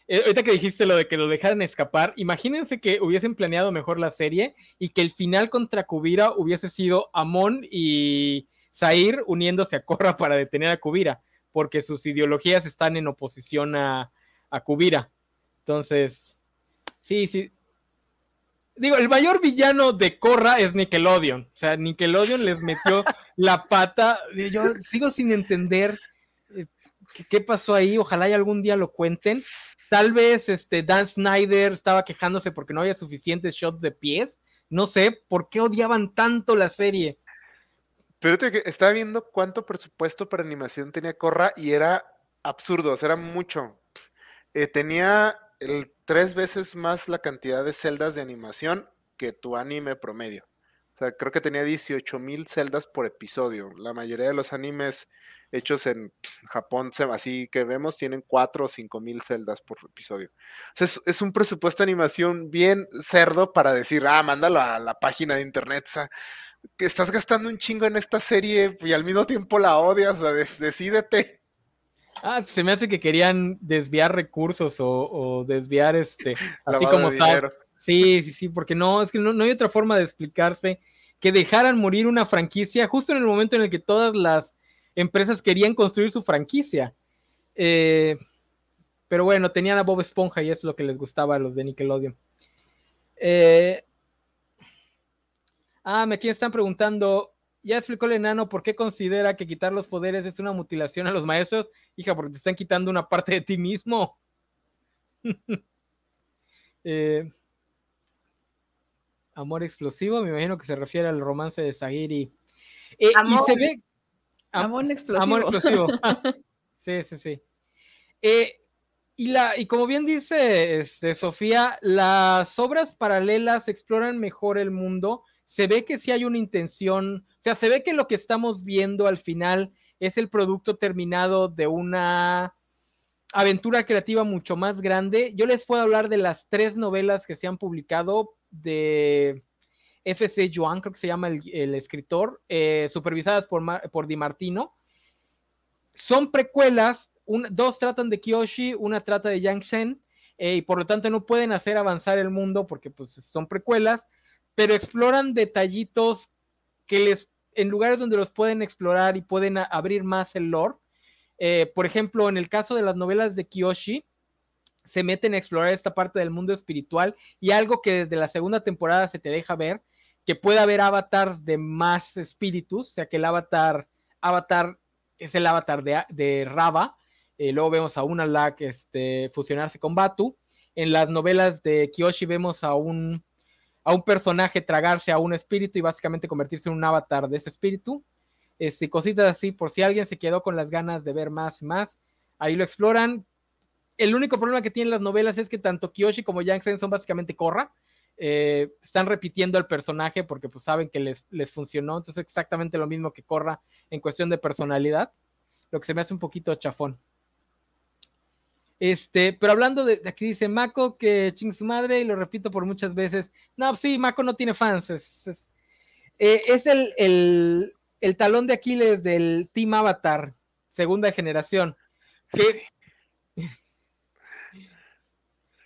eh, ahorita que dijiste lo de que lo dejaran escapar, imagínense que hubiesen planeado mejor la serie y que el final contra Kubira hubiese sido Amon y Zair uniéndose a Korra para detener a Kubira, porque sus ideologías están en oposición a Kubira. Entonces, sí, sí, digo, el mayor villano de Corra es Nickelodeon. O sea, Nickelodeon les metió la pata. Yo sigo sin entender eh, qué pasó ahí. Ojalá y algún día lo cuenten. Tal vez este Dan Snyder estaba quejándose porque no había suficientes shots de pies. No sé por qué odiaban tanto la serie. Pero te, estaba viendo cuánto presupuesto para animación tenía Corra y era absurdo, o sea, era mucho. Eh, tenía el, tres veces más la cantidad de celdas de animación que tu anime promedio. O sea, creo que tenía 18 mil celdas por episodio. La mayoría de los animes hechos en Japón, así que vemos, tienen 4 o 5 mil celdas por episodio. O sea, es, un presupuesto de animación bien cerdo para decir, ah, mándalo a la página de internet. O sea, que estás gastando un chingo en esta serie y al mismo tiempo la odias. O sea, decídete. Ah, se me hace que querían desviar recursos o, desviar este, así como. Sí, sí, sí, porque no, es que no, hay otra forma de explicarse que dejaran morir una franquicia justo en el momento en el que todas las empresas querían construir su franquicia. Eh, pero bueno, tenían a Bob Esponja y es lo que les gustaba a los de Nickelodeon. Eh, ah, aquí están preguntando, ya explicó el enano por qué considera que quitar los poderes es una mutilación a los maestros. Hija, porque te están quitando una parte de ti mismo. Eh, amor explosivo, me imagino que se refiere al romance de Sagiri. Eh, y se ve. amor explosivo. Amor explosivo. sí, sí, sí. Eh, y, la, y como bien dice este, Sofía, las obras paralelas exploran mejor el mundo. Se ve que sí hay una intención, o sea, se ve que lo que estamos viendo al final es el producto terminado de una aventura creativa mucho más grande. Yo les puedo hablar de las tres novelas que se han publicado de FC Joan, creo que se llama el, escritor, eh, supervisadas por, por Di Martino. Son precuelas, dos tratan de Kiyoshi, una trata de Yang Sen, eh, y por lo tanto no pueden hacer avanzar el mundo porque pues, son precuelas, pero exploran detallitos que les, en lugares donde los pueden explorar y pueden abrir más el lore, eh, por ejemplo, en el caso de las novelas de Kiyoshi, se meten a explorar esta parte del mundo espiritual y algo que desde la segunda temporada se te deja ver, que puede haber avatars de más espíritus, o sea que el avatar, avatar es el avatar de, de Rava, eh, luego vemos a Unalak este, fusionarse con Batu, en las novelas de Kiyoshi vemos a un, a un personaje tragarse a un espíritu y básicamente convertirse en un avatar de ese espíritu, este, cositas así, por si alguien se quedó con las ganas de ver más y más, ahí lo exploran. El único problema que tienen las novelas es que tanto Kiyoshi como Yang son básicamente Korra. Eh, están repitiendo el personaje porque pues saben que les, les funcionó, entonces exactamente lo mismo que Korra en cuestión de personalidad, lo que se me hace un poquito chafón. Este, pero hablando de, aquí dice Mako que ching su madre, y lo repito por muchas veces. No, sí, Mako no tiene fans. Es, es, eh, es el, el, el talón de Aquiles del Team Avatar, segunda generación.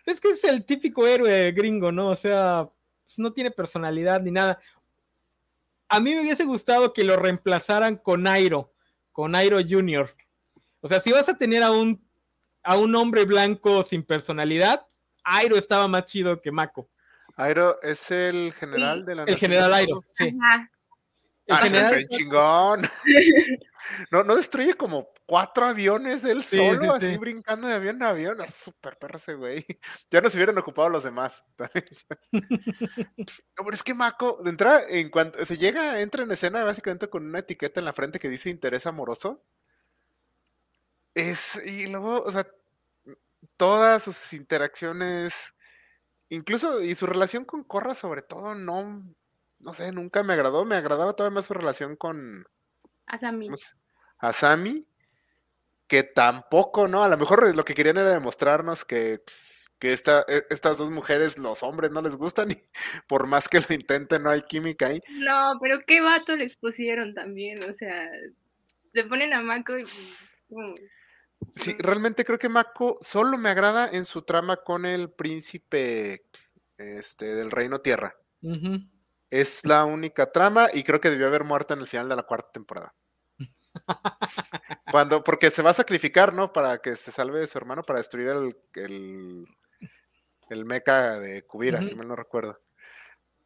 es que es el típico héroe gringo, ¿no? O sea, pues, no tiene personalidad ni nada. A mí me hubiese gustado que lo reemplazaran con Airo, con Airo Jr. O sea, si vas a tener a un, a un hombre blanco sin personalidad, Airo estaba más chido que Mako. Airo es el general de la El general Airo, sí. Ah, chingón. No, no destruye como cuatro aviones él solo, así brincando de avión a avión. Es súper perro ese güey. Ya no se hubieran ocupado los demás. no, pero es que Mako, de entrada, en cuanto se llega, entra en escena básicamente con una etiqueta en la frente que dice interés amoroso. Es, y luego, o sea, todas sus interacciones, incluso, y su relación con Corra sobre todo, no, no sé, nunca me agradó. Me agradaba todavía más su relación con Asami. Asami, que tampoco, ¿no? A lo mejor lo que querían era demostrarnos que, que esta, e, estas dos mujeres, los hombres no les gustan y por más que lo intenten, no hay química ahí. No, pero qué vato les pusieron también, o sea, le ponen a Mako y... Sí, realmente creo que Mako solo me agrada en su trama con el príncipe este, del Reino Tierra. Es la única trama y creo que debió haber muerto en el final de la cuarta temporada. Cuando, porque se va a sacrificar, ¿no? Para que se salve de su hermano para destruir el, el, el mecha de Kubira, si mal no recuerdo.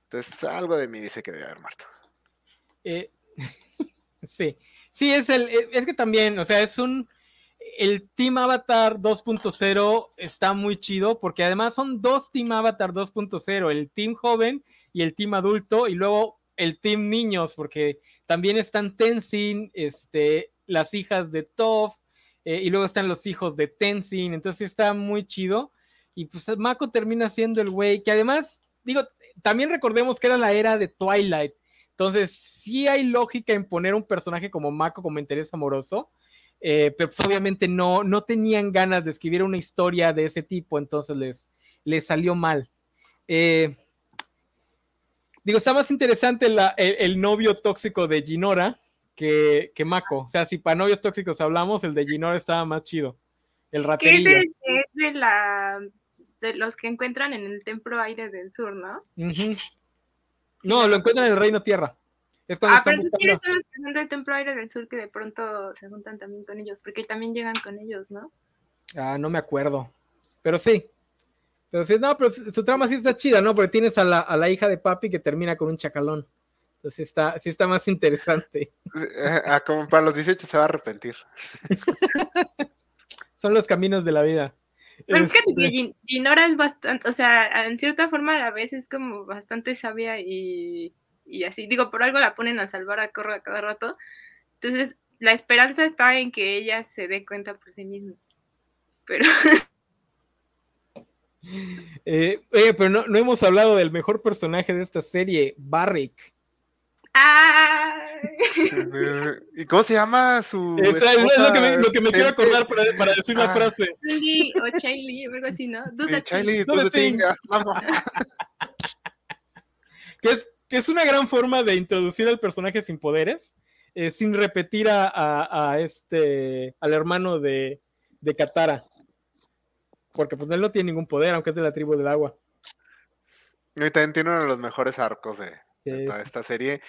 Entonces, algo de mí dice que debe haber muerto. Eh, sí, sí, es el, e, es que también, o sea, es un, el Team Avatar 2.0 está muy chido porque además son dos Team Avatar 2.0, el Team joven y el Team adulto y luego el Team niños porque también están Tenzin, este, las hijas de Toph eh, y luego están los hijos de Tenzin, entonces está muy chido. Y pues Mako termina siendo el güey que además, digo, también recordemos que era la era de Twilight, entonces sí hay lógica en poner un personaje como Mako como interés amoroso eh, pero pues, obviamente no, no tenían ganas de escribir una historia de ese tipo, entonces les, les salió mal. Eh, digo, está más interesante el, novio tóxico de Ginora que, que, Mako. O sea, si para novios tóxicos hablamos, el de Ginora estaba más chido. El raterillo. es, de, la, de los que encuentran en el Templo Aire del Sur, ¿no? No, lo encuentran en el Reino Tierra. Es cuando Ah, están pero es que buscando- son los que son del Templo Aire del Sur que de pronto se juntan también con ellos, porque también llegan con ellos, ¿no? Ah, no me acuerdo. Pero sí. Pero sí, no, pero su trama sí está chida, ¿no? Porque tienes a la, a la hija de papi que termina con un chacalón. Entonces sí está, sí está más interesante. Eh, ah, como para los 18 se va a arrepentir. Son los caminos de la vida. Pero fíjate que Este, Gin- Ginora es bastante, o sea, en cierta forma a la vez es como bastante sabia y, y así, digo, por algo la ponen a salvar a Corra cada rato. Entonces, la esperanza está en que ella se dé cuenta por sí misma. Pero, eh, oye, pero no, no hemos hablado del mejor personaje de esta serie, Barrick. ¡ay! Eh, ¿Y cómo se llama su Esa es, es lo que me, lo que me quiero esposa acordar para, para decir la Ah. frase. Cindy o Chaylee, o algo así, ¿no? Do thing. Charlie, Do do the the thing, thing. vamos. Que es, que es una gran forma de introducir al personaje sin poderes, eh, sin repetir a, a- a este, al hermano de, de Katara. Porque pues él no tiene ningún poder, aunque es de la tribu del agua. Y también tiene uno de los mejores arcos de, toda esta serie.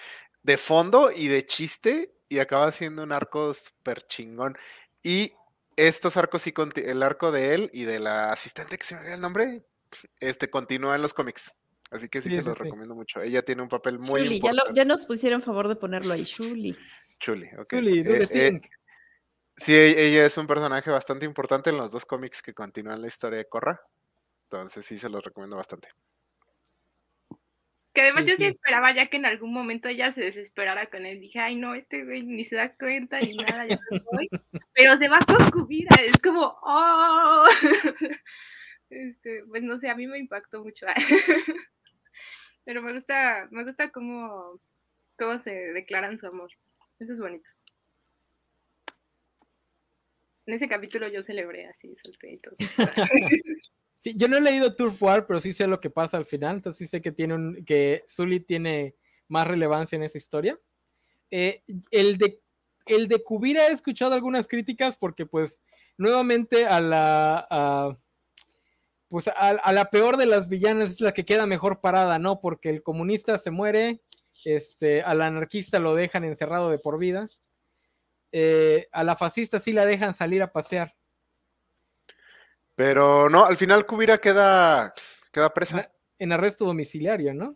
De fondo y de chiste. Y acaba siendo un arco súper chingón. Y estos arcos sí, el arco de él y de la asistente que se me olvida el nombre, este continúa en los cómics. Así que sí, Sí, se sí, los sí. recomiendo mucho. Ella tiene un papel muy Shuli, ya, lo- importante. ya nos pusieron favor de ponerlo ahí, Shuli. Chuli, ok. Eh, the eh, sí, ella es un personaje bastante importante en los dos cómics que continúan la historia de Korra. Entonces sí se los recomiendo bastante. Que además Sí, yo sí sí. esperaba ya que en algún momento ella se desesperara con él. Dije, ay, no, este güey ni se da cuenta ni nada, ya me voy. Pero se va con Kubira, es como, ¡oh! Este, pues no sé, a mí me impactó mucho. Pero me gusta, me gusta cómo, cómo se declaran su amor. Eso es bonito. En ese capítulo yo celebré así, solté y todo. Sí, yo no he leído Turf War, pero sí sé lo que pasa al final. Entonces sí sé que tiene un, que Zully tiene más relevancia en esa historia. Eh, el de el de Kubira he escuchado algunas críticas porque pues nuevamente a la pues a, a la peor de las villanas es la que queda mejor parada, ¿no? Porque el comunista se muere, este, al anarquista lo dejan encerrado de por vida, eh, a la fascista sí la dejan salir a pasear. Pero no, al final Kubira queda, queda presa. En arresto domiciliario, ¿no?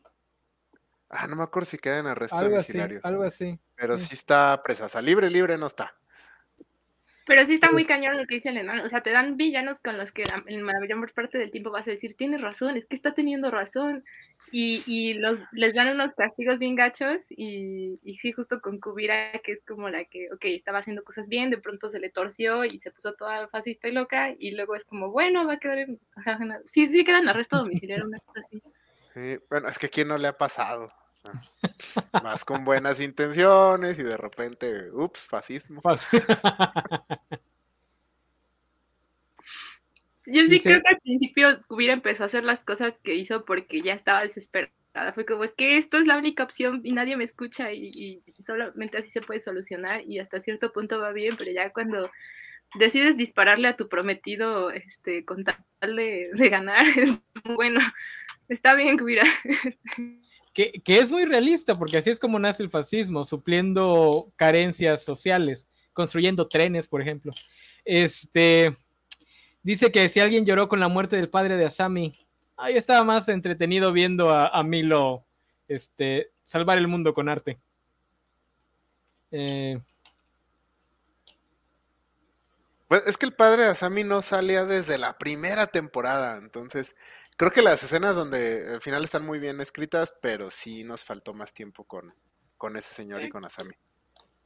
Ah, no me acuerdo si queda en arresto Algo así, domiciliario. algo así. Pero sí. sí está presa. O sea, libre, libre no está. Pero sí está muy Pues cañón lo que dice el enano. O sea, te dan villanos con los que la, en la mayor parte del tiempo vas a decir, tienes razón, es que está teniendo razón. Y, y los, les dan unos castigos bien gachos. Y, y sí, justo con Kubira, que es como la que, ok, estaba haciendo cosas bien, de pronto se le torció y se puso toda fascista y loca. Y luego es como, bueno, va a quedar en. Sí, sí, queda en arresto domiciliario, una cosa así. Sí, bueno, es que quién no le ha pasado. Más con buenas intenciones y de repente, ups, fascismo. Yo sí Dice- creo que al principio Kubira empezó a hacer las cosas que hizo porque ya estaba desesperada. Fue como, es que esto es la única opción y nadie me escucha y, y solamente así se puede solucionar y hasta cierto punto va bien, pero ya cuando decides dispararle a tu prometido este, con tal de, de ganar, es bueno, está bien Kubira. que, es muy realista, porque así es como nace el fascismo, supliendo carencias sociales, construyendo trenes, por ejemplo. Este dice que si alguien lloró con la muerte del padre de Asami, ah, yo estaba más entretenido viendo a, a Milo este, salvar el mundo con arte. Eh, Pues es que el padre de Asami no salía desde la primera temporada, entonces creo que las escenas donde al final están muy bien escritas, pero sí nos faltó más tiempo con, con ese señor y con Asami.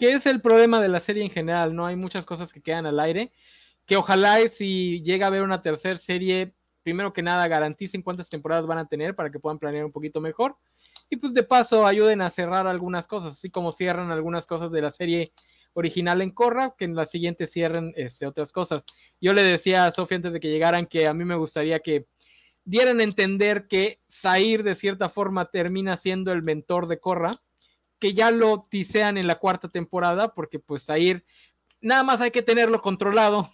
¿Qué es el problema de la serie en general? No hay muchas cosas que quedan al aire. Que ojalá si llega a haber una tercera serie, primero que nada garanticen cuántas temporadas van a tener para que puedan planear un poquito mejor. Y pues de paso ayuden a cerrar algunas cosas, así como cierran algunas cosas de la serie original en Corra, que en la siguiente cierren este, otras cosas. Yo le decía a Sofía antes de que llegaran que a mí me gustaría que dieran a entender que Zair de cierta forma termina siendo el mentor de Corra, que ya lo tisean en la cuarta temporada, porque pues Zair nada más hay que tenerlo controlado.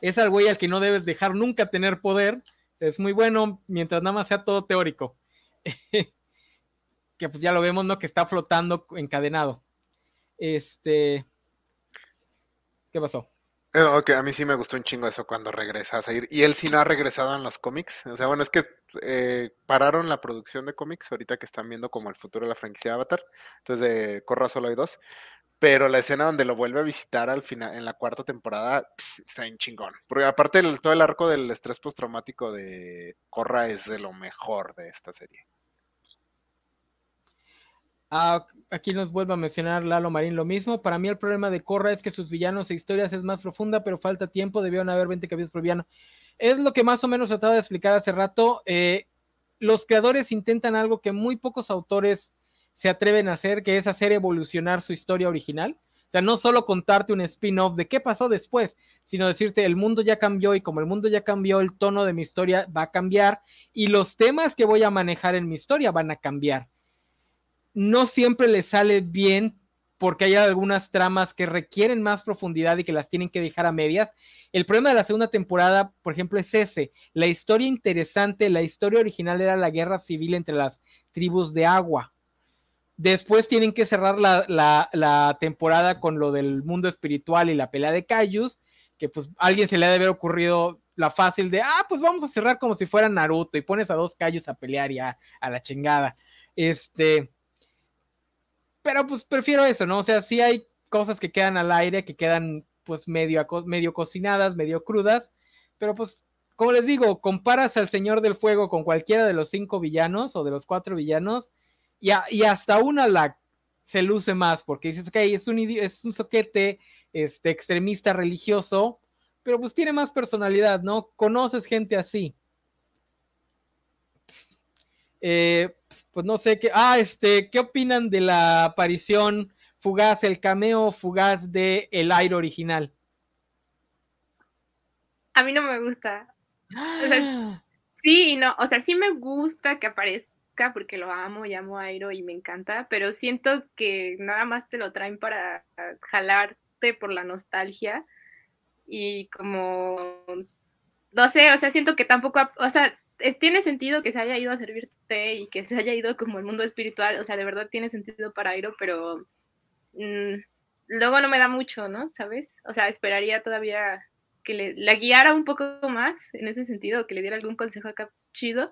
es al güey al que no debes dejar nunca tener poder. Es muy bueno mientras nada más sea todo teórico. que pues ya lo vemos, ¿no? Que está flotando encadenado. Este. ¿Qué pasó? Eh, ok, a mí sí me gustó un chingo eso cuando regresa a ir. Y él sí no ha regresado en los cómics. O sea, bueno, es que eh, pararon la producción de cómics ahorita que están viendo como el futuro de la franquicia Avatar. Entonces, de Corra solo hay dos. Pero la escena donde lo vuelve a visitar al final, en la cuarta temporada, está en chingón. Porque aparte todo el arco del estrés postraumático de Corra es de lo mejor de esta serie. Ah, aquí nos vuelve a mencionar Lalo Marín lo mismo. Para mí el problema de Corra es que sus villanos e historias es más profunda, pero falta tiempo. Debieron haber 20 capítulos por villano. Es lo que más o menos trataba de explicar hace rato. Eh, los creadores intentan algo que muy pocos autores se atreven a hacer, que es hacer evolucionar su historia original. O sea, no solo contarte un spin-off de qué pasó después, sino decirte el mundo ya cambió y como el mundo ya cambió, el tono de mi historia va a cambiar y los temas que voy a manejar en mi historia van a cambiar no siempre le sale bien porque hay algunas tramas que requieren más profundidad y que las tienen que dejar a medias. El problema de la segunda temporada, por ejemplo, es ese. La historia interesante, la historia original era la guerra civil entre las tribus de agua. Después tienen que cerrar la, temporada con lo del mundo espiritual y la pelea de Cayus, que pues a alguien se le ha de haber ocurrido la fácil de, ah, pues vamos a cerrar como si fuera Naruto y pones a dos Cayus a pelear ya a la chingada. Este, pero pues prefiero eso, ¿no? O sea, sí hay cosas que quedan al aire, que quedan pues medio, medio cocinadas, medio crudas, pero pues, como les digo, comparas al Señor del Fuego con cualquiera de los cinco villanos o de los cuatro villanos, y, y hasta una la se luce más, porque dices, ok, es un, es un soquete este, extremista religioso, pero pues tiene más personalidad, ¿no? Conoces gente así. Eh, pues no sé qué. Ah, este, ¿qué opinan de la aparición fugaz, el cameo fugaz de el aire original? A mí no me gusta. sí, no, o sea, sí me gusta que aparezca porque lo amo, llamo a Airo y me encanta, pero siento que nada más te lo traen para jalarte por la nostalgia y como, no sé, o sea, siento que tampoco, o sea, tiene sentido que se haya ido a servir té y que se haya ido como el mundo espiritual, o sea, de verdad tiene sentido para Airo, pero mm, luego no me da mucho, ¿no? ¿Sabes? O sea, esperaría todavía que le, la guiara un poco más en ese sentido, que le diera algún consejo acá chido,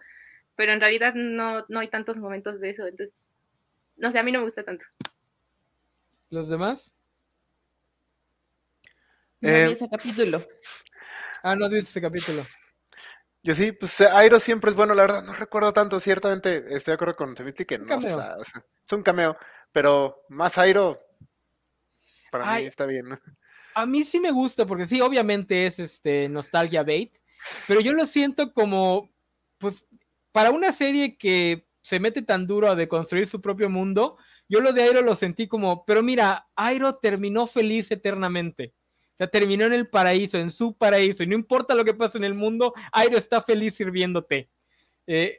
pero en realidad no, no hay tantos momentos de eso, entonces, no sé, a mí no me gusta tanto. ¿Los demás? No vi eh, ese capítulo. Ah, no vi ese capítulo. Yo sí, pues eh, Airo siempre es bueno, la verdad, no recuerdo tanto, ciertamente estoy de acuerdo con Semiti que no, es un cameo, pero más Airo, para mí está bien. A mí sí me gusta, porque sí, obviamente es este nostalgia bait, pero yo lo siento como, pues, para una serie que se mete tan duro a deconstruir su propio mundo, yo lo de Airo lo sentí como, pero mira, Airo terminó feliz eternamente terminó en el paraíso, en su paraíso, y no importa lo que pase en el mundo, Airo está feliz sirviéndote. Eh,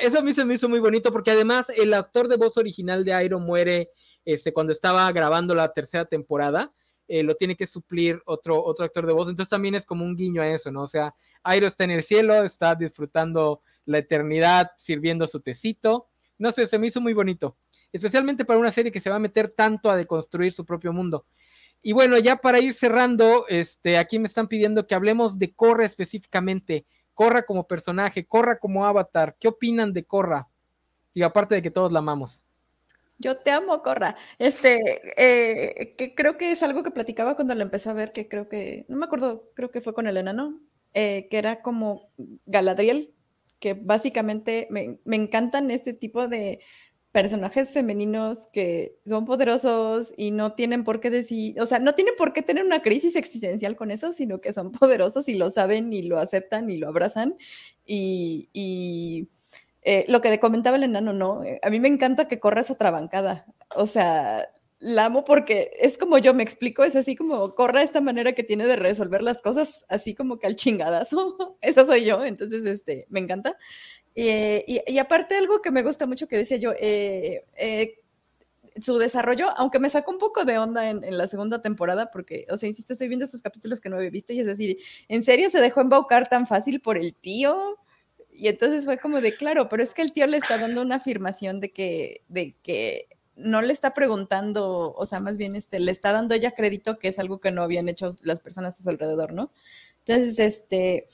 eso a mí se me hizo muy bonito porque además el actor de voz original de Airo muere este, cuando estaba grabando la tercera temporada. Eh, lo tiene que suplir otro, otro actor de voz. Entonces también es como un guiño a eso, ¿no? O sea, Airo está en el cielo, está disfrutando la eternidad, sirviendo su tecito. No sé, se me hizo muy bonito. Especialmente para una serie que se va a meter tanto a deconstruir su propio mundo. Y bueno, ya para ir cerrando, este, aquí me están pidiendo que hablemos de Corra específicamente. Corra como personaje, Corra como avatar. ¿Qué opinan de Corra? Y aparte de que todos la amamos. Yo te amo, Corra. Este, eh, que creo que es algo que platicaba cuando la empecé a ver, que creo que, no me acuerdo, creo que fue con el enano, eh, que era como Galadriel, que básicamente me, me encantan este tipo de personajes femeninos que son poderosos y no tienen por qué decir, o sea, no tienen por qué tener una crisis existencial con eso, sino que son poderosos y lo saben y lo aceptan y lo abrazan. Y, eh, lo que comentaba el enano, ¿no? Eh, a mí me encanta que corra esa trabancada. O sea, la amo porque es como yo me explico, es así como corra esta manera que tiene de resolver las cosas, así como que al chingadazo. Esa soy yo, entonces, este, me encanta. Eh, y, aparte algo que me gusta mucho que decía yo, eh, eh, su desarrollo, aunque me sacó un poco de onda en, la segunda temporada, porque, o sea, insisto, estoy viendo estos capítulos que no había visto y es decir, ¿en serio se dejó embaucar tan fácil por el tío? Y entonces fue como de, claro, pero es que el tío le está dando una afirmación de que, de que no le está preguntando, o sea, más bien este, le está dando ella crédito que es algo que no habían hecho las personas a su alrededor, ¿no? Entonces, este,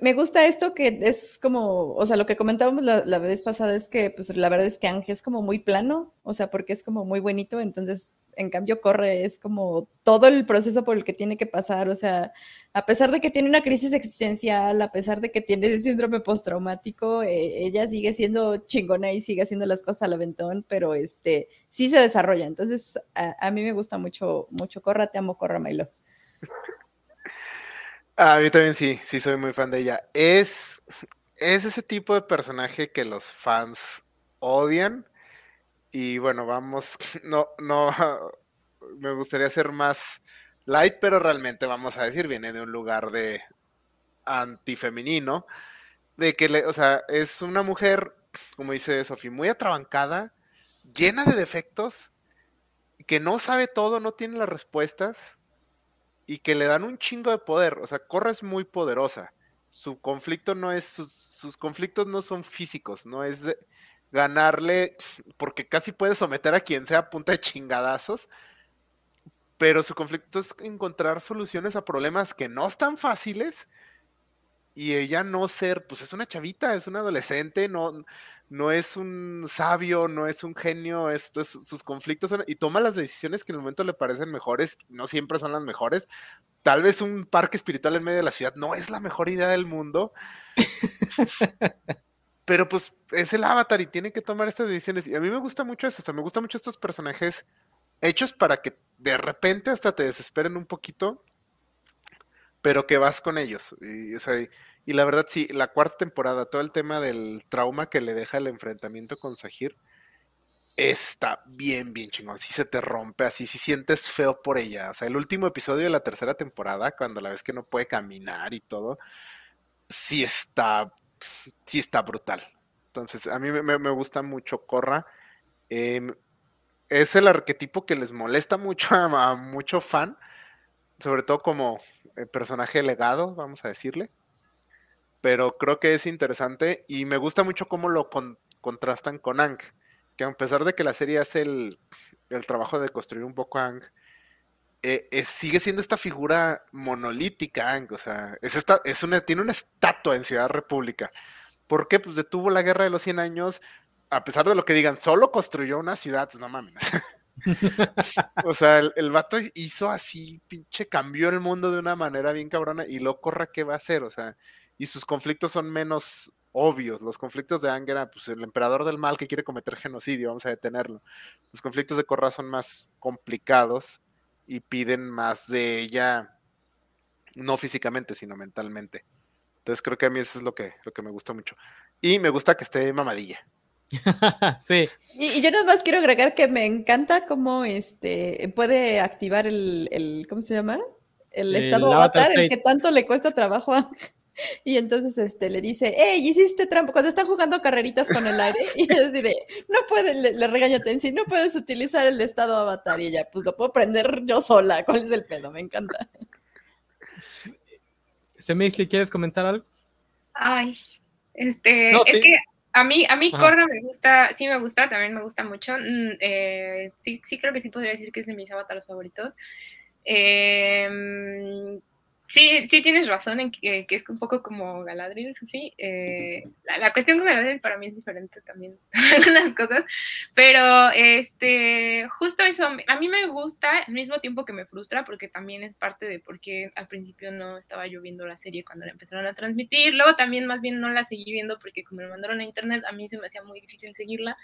me gusta esto que es como, o sea, lo que comentábamos la, vez pasada es que, pues la verdad es que Ángel es como muy plano, o sea, porque es como muy bonito, entonces, en cambio, Corre es como todo el proceso por el que tiene que pasar, o sea, a pesar de que tiene una crisis existencial, a pesar de que tiene síndrome postraumático, eh, ella sigue siendo chingona y sigue haciendo las cosas al aventón, pero este, sí se desarrolla, entonces, a, mí me gusta mucho, mucho Corra, te amo, Corra, my a mí también sí, sí soy muy fan de ella. Es, es ese tipo de personaje que los fans odian. Y bueno, vamos, no, no, me gustaría ser más light, pero realmente vamos a decir, viene de un lugar de antifemenino, de que, le, o sea, es una mujer, como dice Sofía, muy atrabancada, llena de defectos, que no sabe todo, no tiene las respuestas, y que le dan un chingo de poder. O sea, Corra es muy poderosa. Su conflicto no es, sus, conflictos no son físicos, no es ganarle, porque casi puede someter a quien sea a punta de chingadazos. Pero su conflicto es encontrar soluciones a problemas que no están fáciles y ella no ser, pues es una chavita, es una adolescente, no, no es un sabio, no es un genio, esto es, sus conflictos y toma las decisiones que en el momento le parecen mejores, no siempre son las mejores. Tal vez un parque espiritual en medio de la ciudad no es la mejor idea del mundo. pero pues es el avatar y tiene que tomar estas decisiones. Y a mí me gusta mucho eso, o sea, me gustan mucho estos personajes hechos para que de repente hasta te desesperen un poquito pero que vas con ellos. Y, la verdad, sí, la cuarta temporada, todo el tema del trauma que le deja el enfrentamiento con Sahir, está bien, bien chingón. Si se te rompe así, si sientes feo por ella. O sea, el último episodio de la tercera temporada, cuando la ves que no puede caminar y todo, sí está, sí está brutal. Entonces, a mí me, gusta mucho Corra. Em, es el arquetipo que les molesta mucho a mucho fan, sobre todo como eh, personaje legado, vamos a decirle. Pero creo que es interesante y me gusta mucho cómo lo contrastan con Ang, que a pesar de que la serie hace el, trabajo de construir un poco a Ang, eh, sigue siendo esta figura monolítica, Ang, o sea, es esta, es una, tiene una estatua en Ciudad República. ¿Por qué? Pues detuvo la guerra de los 100 años, a pesar de lo que digan, solo construyó una ciudad, pues no mames. o sea, el, vato hizo así, pinche, cambió el mundo de una manera bien cabrona y lo corra qué va a hacer, o sea, y sus conflictos son menos obvios. Los conflictos de Angera, pues el emperador del mal que quiere cometer genocidio, vamos a detenerlo. Los conflictos de Corra son más complicados y piden más de ella, no físicamente, sino mentalmente. Entonces creo que a mí eso es lo que, lo que me gusta mucho. Y me gusta que esté mamadilla. sí. Y, yo nada más quiero agregar que me encanta cómo este puede activar el, ¿cómo se llama? El, estado avatar, el que tanto le cuesta trabajo a y entonces este, le dice, hey, hiciste trampa, cuando están jugando carreritas con el aire, y es así de, no puede, le, le regaña Tensi, no puedes utilizar el estado avatar, y ella, pues lo puedo prender yo sola, ¿cuál es el pedo? Me encanta. Semixli, ¿quieres comentar algo? Ay, este, es que a mí, a mí Corra me gusta, sí me gusta, también me gusta mucho. Mm, eh, sí, sí creo que sí podría decir que es de mis avatares favoritos. Eh, Sí, sí tienes razón en que, es un poco como Galadriel, Sufi. Eh, la, cuestión con Galadriel para mí es diferente también, algunas cosas, pero este, justo eso, a mí me gusta al mismo tiempo que me frustra, porque también es parte de por qué al principio no estaba yo viendo la serie cuando la empezaron a transmitir, luego también más bien no la seguí viendo porque como me mandaron a internet, a mí se me hacía muy difícil seguirla,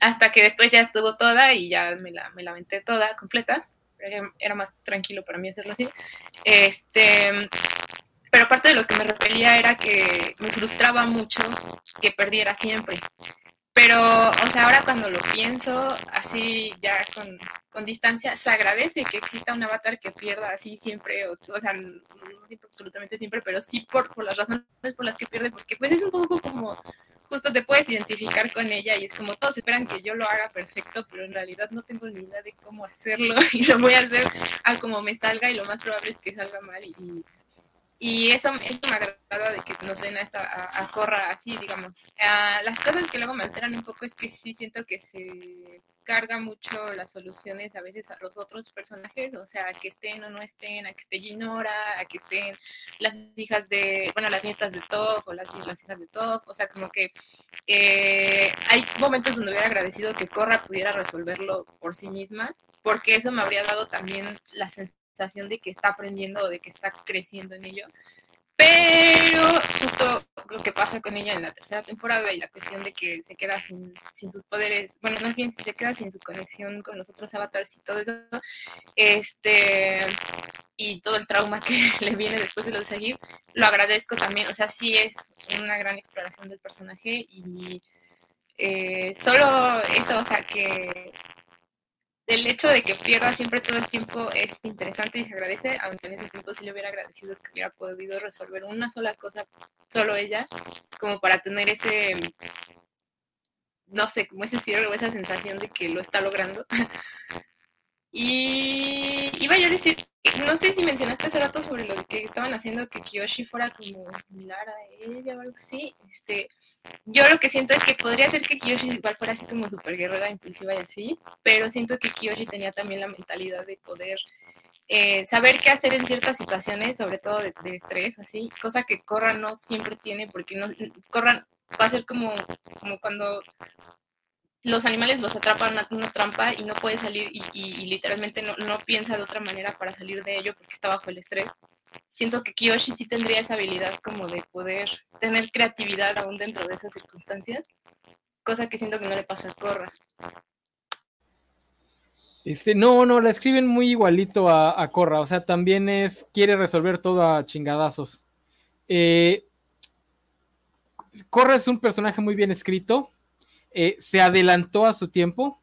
hasta que después ya estuvo toda y ya me la, me la toda, completa era más tranquilo para mí hacerlo así. Este, pero aparte de lo que me repelía era que me frustraba mucho que perdiera siempre. Pero, o sea, ahora cuando lo pienso, así ya con, con distancia, se agradece que exista un avatar que pierda así siempre, o, o sea, no, absolutamente siempre, pero sí por, por las razones por las que pierde, porque pues es un poco como justo te puedes identificar con ella y es como todos esperan que yo lo haga perfecto, pero en realidad no tengo ni idea de cómo hacerlo y lo voy a hacer a como me salga y lo más probable es que salga mal y, Y eso, eso me agrada de que nos den a, esta, a, Corra así, digamos. Ah, las cosas que luego me alteran un poco es que sí siento que se carga mucho las soluciones a veces a los otros personajes, o sea, a que estén o no estén, a que esté Ginora, a que estén las hijas de, bueno, las nietas de Top o las, las hijas de Top, o sea, como que eh, hay momentos donde hubiera agradecido que Corra pudiera resolverlo por sí misma, porque eso me habría dado también la sensación de que está aprendiendo o de que está creciendo en ello. Pero justo lo que pasa con ella en la tercera temporada y la cuestión de que se queda sin, sin sus poderes, bueno, más bien se queda sin su conexión con los otros avatars y todo eso, este, y todo el trauma que le viene después de lo de seguir, lo agradezco también, o sea, sí es una gran exploración del personaje y eh, solo eso, o sea, que el hecho de que pierda siempre todo el tiempo es interesante y se agradece, aunque en ese tiempo sí le hubiera agradecido que hubiera podido resolver una sola cosa, solo ella, como para tener ese, no sé, como ese cierre o esa sensación de que lo está logrando. y iba yo a decir, no sé si mencionaste hace rato sobre lo que estaban haciendo que Kiyoshi fuera como similar a ella o algo así, este yo lo que siento es que podría ser que Kiyoshi igual fuera así como super guerrera, impulsiva y así, pero siento que Kiyoshi tenía también la mentalidad de poder eh, saber qué hacer en ciertas situaciones, sobre todo de, estrés, así, cosa que Corra no siempre tiene, porque no, Corra va a ser como, como cuando los animales los atrapan a una trampa y no puede salir y, y literalmente no, no, piensa de otra manera para salir de ello porque está bajo el estrés siento que Kiyoshi sí tendría esa habilidad como de poder tener creatividad aún dentro de esas circunstancias, cosa que siento que no le pasa a Korra. Este, no, no, la escriben muy igualito a, a Korra, o sea, también es, quiere resolver todo a chingadazos. Eh, Korra es un personaje muy bien escrito, eh, se adelantó a su tiempo,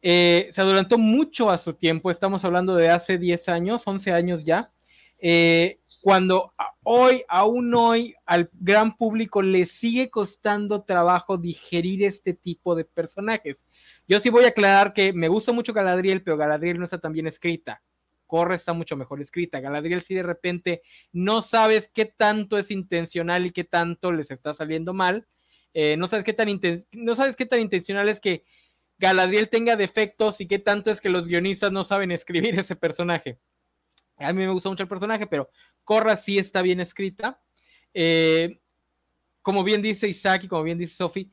eh, se adelantó mucho a su tiempo, estamos hablando de hace 10 años, 11 años ya, eh, cuando hoy, aún hoy, al gran público le sigue costando trabajo digerir este tipo de personajes. Yo sí voy a aclarar que me gusta mucho Galadriel, pero Galadriel no está tan bien escrita. Corre está mucho mejor escrita. Galadriel si de repente no sabes qué tanto es intencional y qué tanto les está saliendo mal. Eh, no, sabes qué tan no sabes qué tan intencional es que Galadriel tenga defectos y qué tanto es que los guionistas no saben escribir ese personaje. A mí me gusta mucho el personaje, pero Corra sí está bien escrita. Eh, como bien dice Isaac y como bien dice Sophie,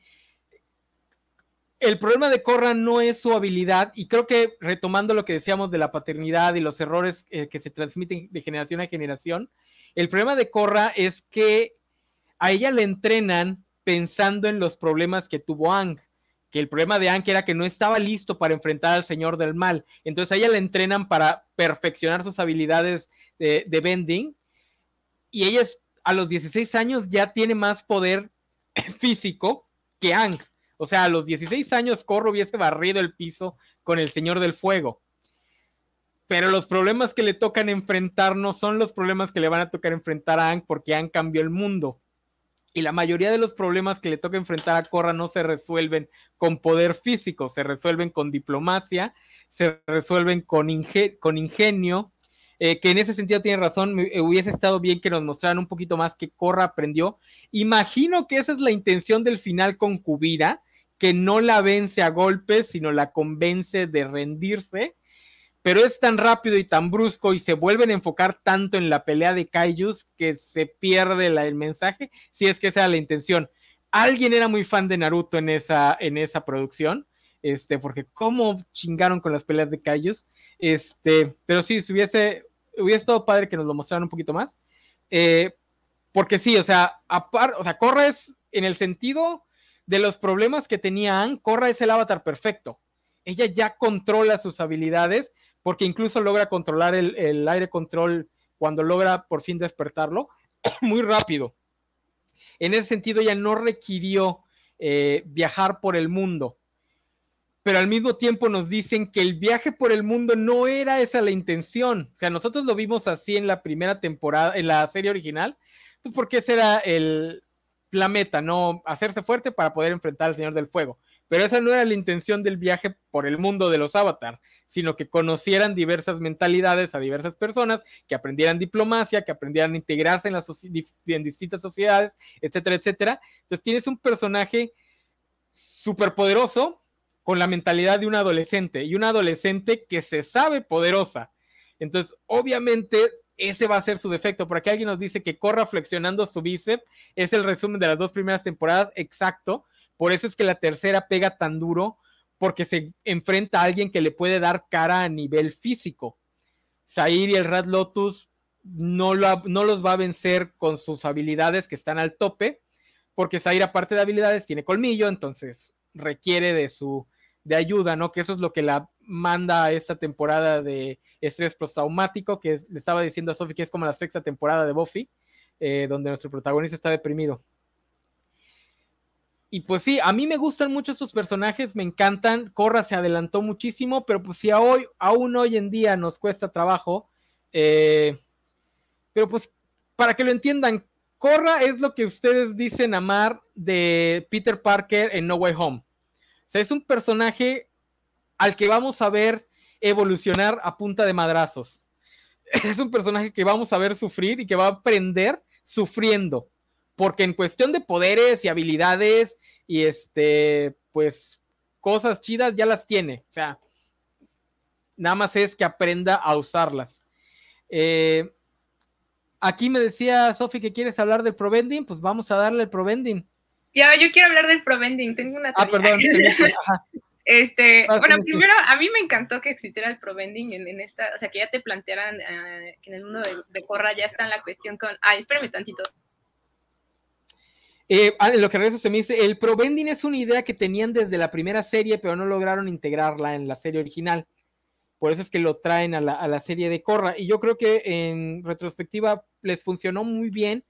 el problema de Corra no es su habilidad, y creo que retomando lo que decíamos de la paternidad y los errores eh, que se transmiten de generación a generación, el problema de Corra es que a ella le entrenan pensando en los problemas que tuvo Ang que el problema de Anke era que no estaba listo para enfrentar al Señor del Mal. Entonces a ella le entrenan para perfeccionar sus habilidades de, bending. Y ella a los 16 años ya tiene más poder físico que Ang. O sea, a los 16 años Corro hubiese barrido el piso con el Señor del Fuego. Pero los problemas que le tocan enfrentar no son los problemas que le van a tocar enfrentar a Ang porque Ang cambió el mundo y la mayoría de los problemas que le toca enfrentar a Corra no se resuelven con poder físico, se resuelven con diplomacia, se resuelven con, ingenio, eh, que en ese sentido tiene razón, hubiese estado bien que nos mostraran un poquito más que Corra aprendió. Imagino que esa es la intención del final con Kubira, que no la vence a golpes, sino la convence de rendirse pero es tan rápido y tan brusco y se vuelven a enfocar tanto en la pelea de Kaijus que se pierde el mensaje, si es que esa era la intención. Alguien era muy fan de Naruto en esa, en esa producción, este, porque cómo chingaron con las peleas de Kaijus, este, pero sí, si hubiese, hubiese estado padre que nos lo mostraran un poquito más, eh, porque sí, o sea, apar, o sea, Corres en el sentido de los problemas que tenía Anne, Corra es el avatar perfecto. Ella ya controla sus habilidades, porque incluso logra controlar el, aire control cuando logra por fin despertarlo muy rápido. En ese sentido, ya no requirió eh, viajar por el mundo, pero al mismo tiempo nos dicen que el viaje por el mundo no era esa la intención. O sea, nosotros lo vimos así en la primera temporada, en la serie original, pues porque ese era el, la meta, ¿no? Hacerse fuerte para poder enfrentar al Señor del Fuego. Pero esa no era la intención del viaje por el mundo de los avatar, sino que conocieran diversas mentalidades a diversas personas, que aprendieran diplomacia, que aprendieran a integrarse en, las distintas sociedades, etcétera, etcétera. Entonces tienes un personaje súper poderoso con la mentalidad de un adolescente y una adolescente que se sabe poderosa. Entonces, obviamente, ese va a ser su defecto. Por aquí alguien nos dice que corra flexionando su bíceps. Es el resumen de las dos primeras temporadas, exacto. Por eso es que la tercera pega tan duro, porque se enfrenta a alguien que le puede dar cara a nivel físico. Zair y el Rat Lotus no, los va a vencer con sus habilidades que están al tope, porque Zair, aparte de habilidades, tiene colmillo, entonces requiere de su de ayuda, ¿no? Que eso es lo que la manda a esta temporada de estrés postraumático, que le estaba diciendo a Sophie que es como la sexta temporada de Buffy, eh, donde nuestro protagonista está deprimido. Y pues sí, a mí me gustan mucho estos personajes, me encantan. Corra se adelantó muchísimo, pero pues si hoy, aún hoy en día nos cuesta trabajo. Eh, pero pues para que lo entiendan, Corra es lo que ustedes dicen amar de Peter Parker en No Way Home. O sea, es un personaje al que vamos a ver evolucionar a punta de madrazos. Es un personaje que vamos a ver sufrir y que va a aprender sufriendo porque en cuestión de poderes y habilidades y este, pues cosas chidas ya las tiene. O sea, nada más es que aprenda a usarlas. Eh, aquí me decía Sofi que quieres hablar del Provending, pues vamos a darle el Provending. Ya, yo quiero hablar del Provending, tengo una Ah, perdón. Este, bueno, primero, a mí me encantó que existiera el Provending en, en esta, o sea, que ya te plantearan uh, que en el mundo de, de, Corra ya está en la cuestión con, ay, espérame tantito, eh, ah, lo que regresa se me dice, el Provending es una idea que tenían desde la primera serie, pero no lograron integrarla en la serie original. Por eso es que lo traen a la, a la serie de Corra. Y yo creo que en retrospectiva les funcionó muy bien,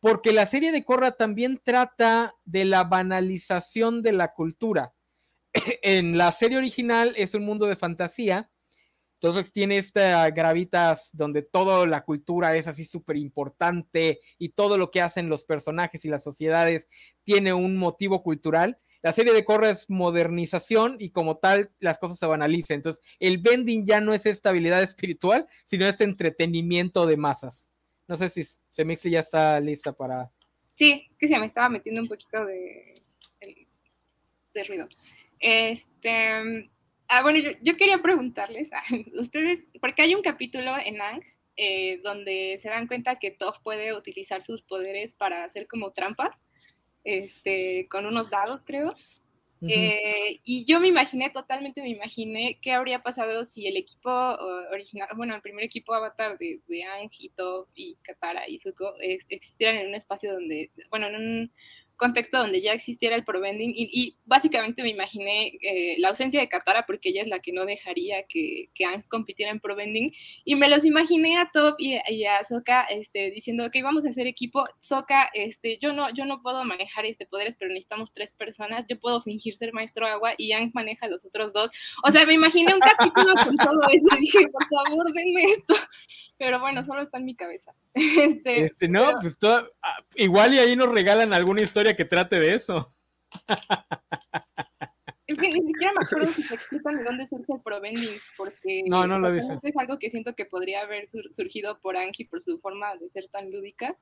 porque la serie de Corra también trata de la banalización de la cultura. en la serie original es un mundo de fantasía, entonces tiene esta gravitas donde toda la cultura es así súper importante y todo lo que hacen los personajes y las sociedades tiene un motivo cultural. La serie de Corra es modernización y como tal las cosas se banalizan. Entonces el bending ya no es estabilidad espiritual, sino este entretenimiento de masas. No sé si Semixi ya está lista para... Sí, que se me estaba metiendo un poquito de, de, de ruido. Este, Ah, bueno, yo, yo, quería preguntarles a ustedes, porque hay un capítulo en Ang eh, donde se dan cuenta que Toph puede utilizar sus poderes para hacer como trampas, este, con unos dados, creo. Uh -huh. eh, y yo me imaginé, totalmente me imaginé qué habría pasado si el equipo original, bueno, el primer equipo avatar de, de Ang y Toph y Katara y Zuko eh, existieran en un espacio donde, bueno, en un contexto donde ya existiera el provending y, y básicamente me imaginé eh, la ausencia de Katara porque ella es la que no dejaría que, que Ang compitiera en provending y me los imaginé a Top y, y, a Sokka este, diciendo que vamos a hacer equipo, Sokka, este, yo no, yo no puedo manejar este poderes pero necesitamos tres personas, yo puedo fingir ser maestro agua y Ang maneja los otros dos, o sea me imaginé un capítulo con todo eso y dije por favor denme esto, pero bueno solo está en mi cabeza. Este, este no, pero... pues todo, igual y ahí nos regalan alguna historia que trate de eso. Es que ni siquiera me acuerdo si se explican de dónde surge el Provending, porque no, no lo dice. es algo que siento que podría haber sur surgido por Angie por su forma de ser tan lúdica.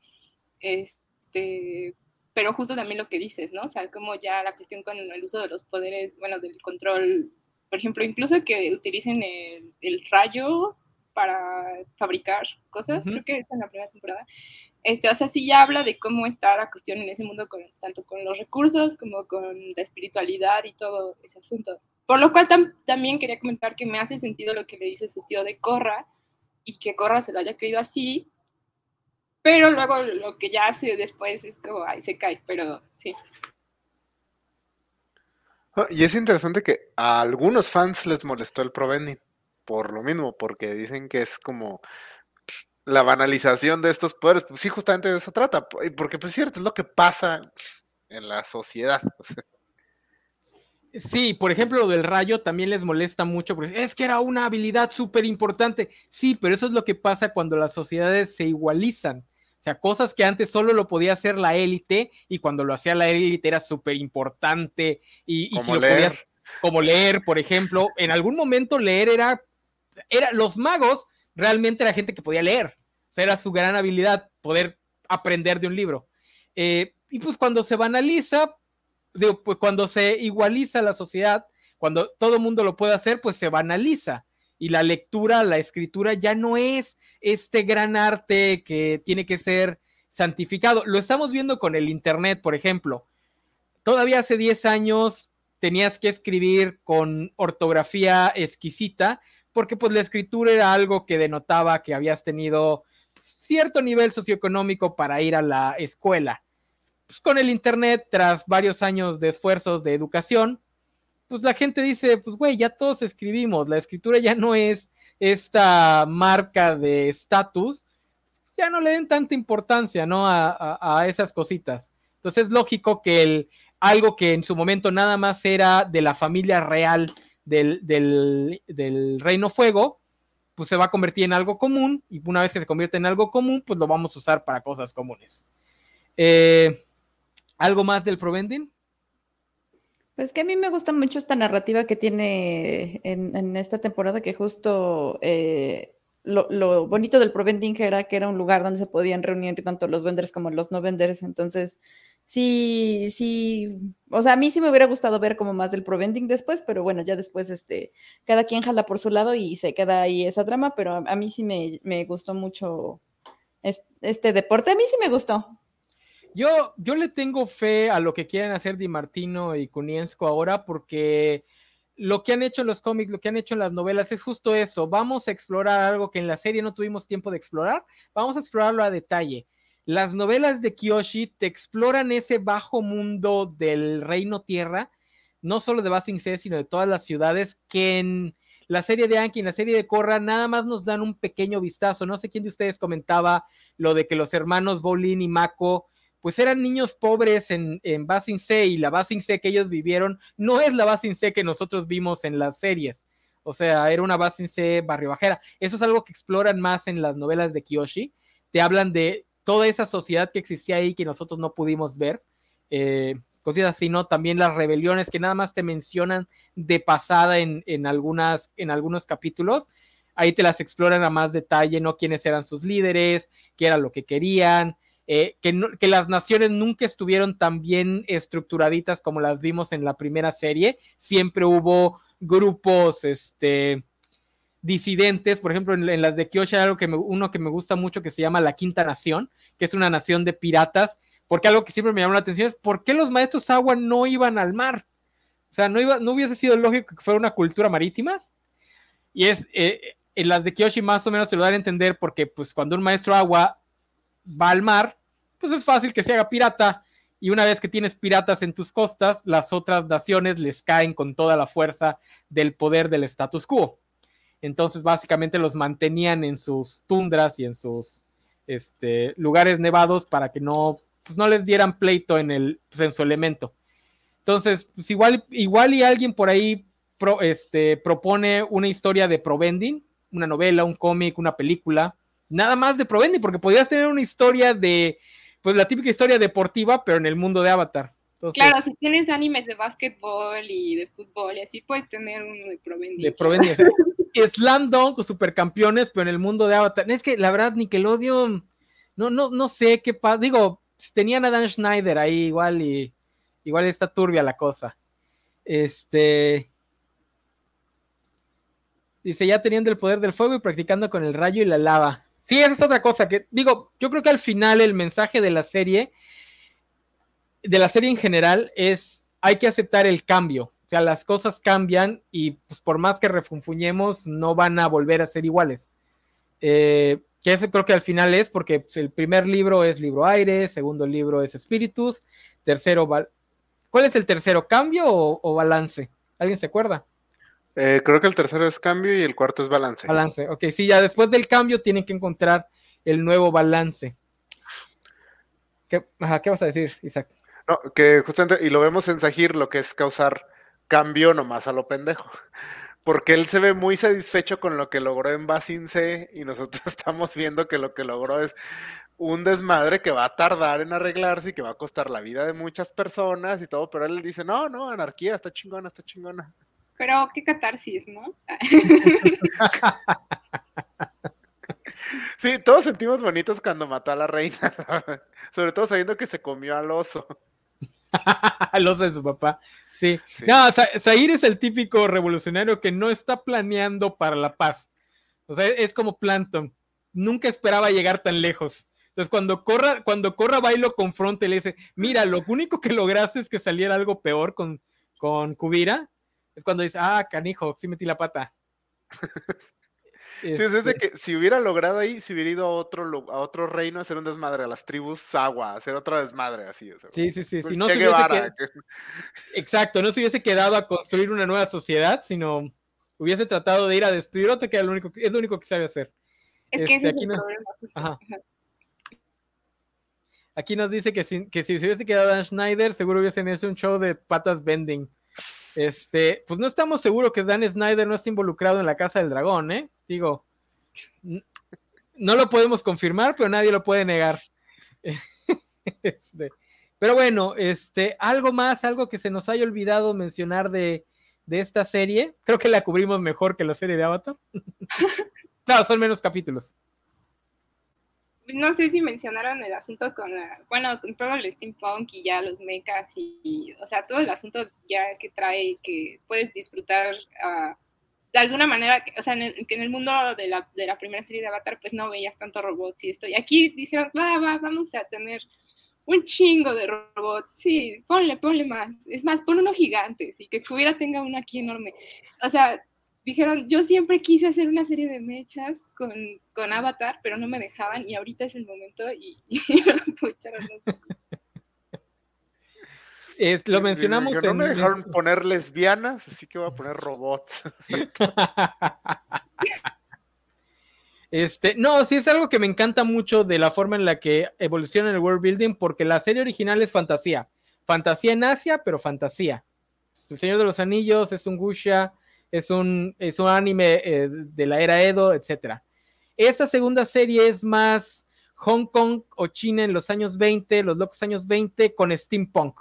Este, pero justo también lo que dices, ¿no? O sea, como ya la cuestión con el uso de los poderes, bueno, del control, por ejemplo, incluso que utilicen el, el rayo para fabricar cosas, uh -huh. creo que es en la primera temporada. Este, o sea, sí ya habla de cómo está la cuestión en ese mundo, con, tanto con los recursos como con la espiritualidad y todo ese asunto. Por lo cual tam también quería comentar que me hace sentido lo que le dice su tío de Corra y que Corra se lo haya creído así, pero luego lo que ya hace después es como, ahí se cae, pero sí. Y es interesante que a algunos fans les molestó el Provending por lo mismo, porque dicen que es como la banalización de estos poderes. Pues sí, justamente de eso trata, porque pues cierto, es lo que pasa en la sociedad. O sea. Sí, por ejemplo, lo del rayo también les molesta mucho, porque es que era una habilidad súper importante. Sí, pero eso es lo que pasa cuando las sociedades se igualizan. O sea, cosas que antes solo lo podía hacer la élite y cuando lo hacía la élite era súper importante y, y si lo leer. podías, como leer, por ejemplo, en algún momento leer era, era, los magos realmente era gente que podía leer, o era su gran habilidad poder aprender de un libro. Eh, y pues cuando se banaliza, digo, pues cuando se igualiza la sociedad, cuando todo mundo lo puede hacer, pues se banaliza y la lectura, la escritura ya no es este gran arte que tiene que ser santificado. Lo estamos viendo con el Internet, por ejemplo. Todavía hace 10 años tenías que escribir con ortografía exquisita, porque pues la escritura era algo que denotaba que habías tenido cierto nivel socioeconómico para ir a la escuela. Pues con el Internet, tras varios años de esfuerzos de educación, pues la gente dice, pues güey, ya todos escribimos, la escritura ya no es esta marca de estatus, ya no le den tanta importancia, ¿no? A, a, a, esas cositas. Entonces es lógico que el, algo que en su momento nada más era de la familia real del, del, del Reino Fuego, pues se va a convertir en algo común y una vez que se convierte en algo común, pues lo vamos a usar para cosas comunes. Eh, ¿Algo más del Provending? Pues que a mí me gusta mucho esta narrativa que tiene en, esta temporada, que justo eh, lo, lo, bonito del Provending era que era un lugar donde se podían reunir tanto los vendors como los no vendors. Entonces, sí, sí, o sea, a mí sí me hubiera gustado ver como más del Provending después, pero bueno, ya después este, cada quien jala por su lado y se queda ahí esa trama, pero a, mí sí me, me gustó mucho este, este deporte, a mí sí me gustó. Yo, yo le tengo fe a lo que quieren hacer Di Martino y Kuniensko ahora porque lo que han hecho en los cómics, lo que han hecho en las novelas es justo eso. Vamos a explorar algo que en la serie no tuvimos tiempo de explorar. Vamos a explorarlo a detalle. Las novelas de Kiyoshi te exploran ese bajo mundo del reino tierra, no solo de Basing C, sino de todas las ciudades que en la serie de Anki, en la serie de Korra, nada más nos dan un pequeño vistazo. No sé quién de ustedes comentaba lo de que los hermanos Bolin y Mako pues eran niños pobres en, en Basing C y la Basing C que ellos vivieron no es la Basing C que nosotros vimos en las series. O sea, era una Basing C barrio bajera. Eso es algo que exploran más en las novelas de Kiyoshi. Te hablan de toda esa sociedad que existía ahí que nosotros no pudimos ver. Eh, cositas así, ¿no? También las rebeliones que nada más te mencionan de pasada en, en, algunas, en algunos capítulos. Ahí te las exploran a más detalle, ¿no? Quiénes eran sus líderes, qué era lo que querían, eh, que, que, las naciones nunca estuvieron tan bien estructuraditas como las vimos en la primera serie. Siempre hubo grupos este, disidentes, por ejemplo, en, las de Kyoshi hay algo que me, uno que me gusta mucho que se llama la Quinta Nación, que es una nación de piratas, porque algo que siempre me llamó la atención es por qué los maestros agua no iban al mar. O sea, no, iba, no hubiese sido lógico que fuera una cultura marítima. Y es, eh, en las de Kyoshi más o menos se lo dan a entender porque pues cuando un maestro agua va al mar, pues es fácil que se haga pirata. Y una vez que tienes piratas en tus costas, las otras naciones les caen con toda la fuerza del poder del status quo. Entonces, básicamente los mantenían en sus tundras y en sus este, lugares nevados para que no, pues no les dieran pleito en, el, pues en su elemento. Entonces, pues igual, igual y alguien por ahí pro, este, propone una historia de Provending, una novela, un cómic, una película, nada más de Provendi, porque podrías tener una historia de, pues la típica historia deportiva, pero en el mundo de Avatar. Entonces, claro, si tienes animes de básquetbol y de fútbol y así, puedes tener uno de Provendi. De Provendi. Slam Dunk o Supercampeones, pero en el mundo de Avatar. Es que la verdad, Nickelodeon, no, no, no sé qué pasa. Digo, tenían a Dan Schneider ahí igual y igual está turbia la cosa. Este, Dice, ya teniendo el poder del fuego y practicando con el rayo y la lava. Sí, esa es otra cosa que digo, yo creo que al final el mensaje de la serie, de la serie en general, es hay que aceptar el cambio. Sea, las cosas cambian y pues, por más que refunfuñemos, no van a volver a ser iguales. Eh, que eso creo que al final es porque pues, el primer libro es libro aire, segundo libro es espíritus, tercero, ¿cuál es el tercero? ¿Cambio o, o balance? ¿Alguien se acuerda? Eh, creo que el tercero es cambio y el cuarto es balance. Balance, ok, sí, ya después del cambio tienen que encontrar el nuevo balance. ¿Qué, ajá, ¿qué vas a decir, Isaac? No, que justamente, y lo vemos en Sahir, lo que es causar cambio nomás a lo pendejo. Porque él se ve muy satisfecho con lo que logró en Basin C y nosotros estamos viendo que lo que logró es un desmadre que va a tardar en arreglarse y que va a costar la vida de muchas personas y todo, pero él dice, no, no, anarquía, está chingona, está chingona. Pero qué catarsis, ¿no? sí, todos sentimos bonitos cuando mató a la reina, sobre todo sabiendo que se comió al oso. oso de su papá. Sí. No, Zahir es el típico revolucionario que no está planeando para la paz. O sea, es como Planton. Nunca esperaba llegar tan lejos. Entonces, cuando corra, cuando corra va y lo confronta y le dice, mira, lo único que lograste es que saliera algo peor con, con Kubira. Es cuando dice, ah, canijo, sí metí la pata. Sí, es de este que si hubiera logrado ahí, si hubiera ido a otro, a otro reino a hacer un desmadre, a las tribus Sagua, a hacer otro desmadre así. sí, sí, sí. Si no Exacto, no se hubiese quedado a construir una nueva sociedad, sino hubiese tratado de ir a destruir otra, que es lo único, es lo único que sabe hacer. Es que ese aquí es el problema. Aquí nos dice que si, que si se hubiese quedado Dan Schneider, seguro hubiesen hecho un show de patas bending. Este, pues no estamos seguros que Dan Snyder no esté involucrado en la Casa del Dragón, ¿eh? Digo, no lo podemos confirmar, pero nadie lo puede negar. Este, pero bueno, este, algo más, algo que se nos haya olvidado mencionar de, de esta serie. Creo que la cubrimos mejor que la serie de Avatar. claro, son menos capítulos no sé si mencionaron el asunto con, bueno, con todo el steampunk y ya los mechas y, o sea, todo el asunto ya que trae que puedes disfrutar uh, de alguna manera, o sea, en el, que en el mundo de la, de la, primera serie de Avatar pues no veías tanto robots y esto, y aquí dijeron, va, va, vamos a tener un chingo de robots, sí, ponle, ponle más, es más, pon uno gigante, y que Kubira tenga uno aquí enorme, o sea, dijeron, yo siempre quise hacer una serie de mechas con, con Avatar, pero no me dejaban y ahorita es el momento y, lo mencionamos. no me dejaron poner lesbianas, así que voy a poner robots. Este, no, sí es algo que me encanta mucho de la forma en la que evoluciona el world building, porque la serie original es fantasía. Fantasía en Asia, pero fantasía. El Señor de los Anillos es un Gusha, es un, es un anime eh, de la era Edo, etc. Esa segunda serie es más Hong Kong o China en los años 20, los locos años 20 con steampunk.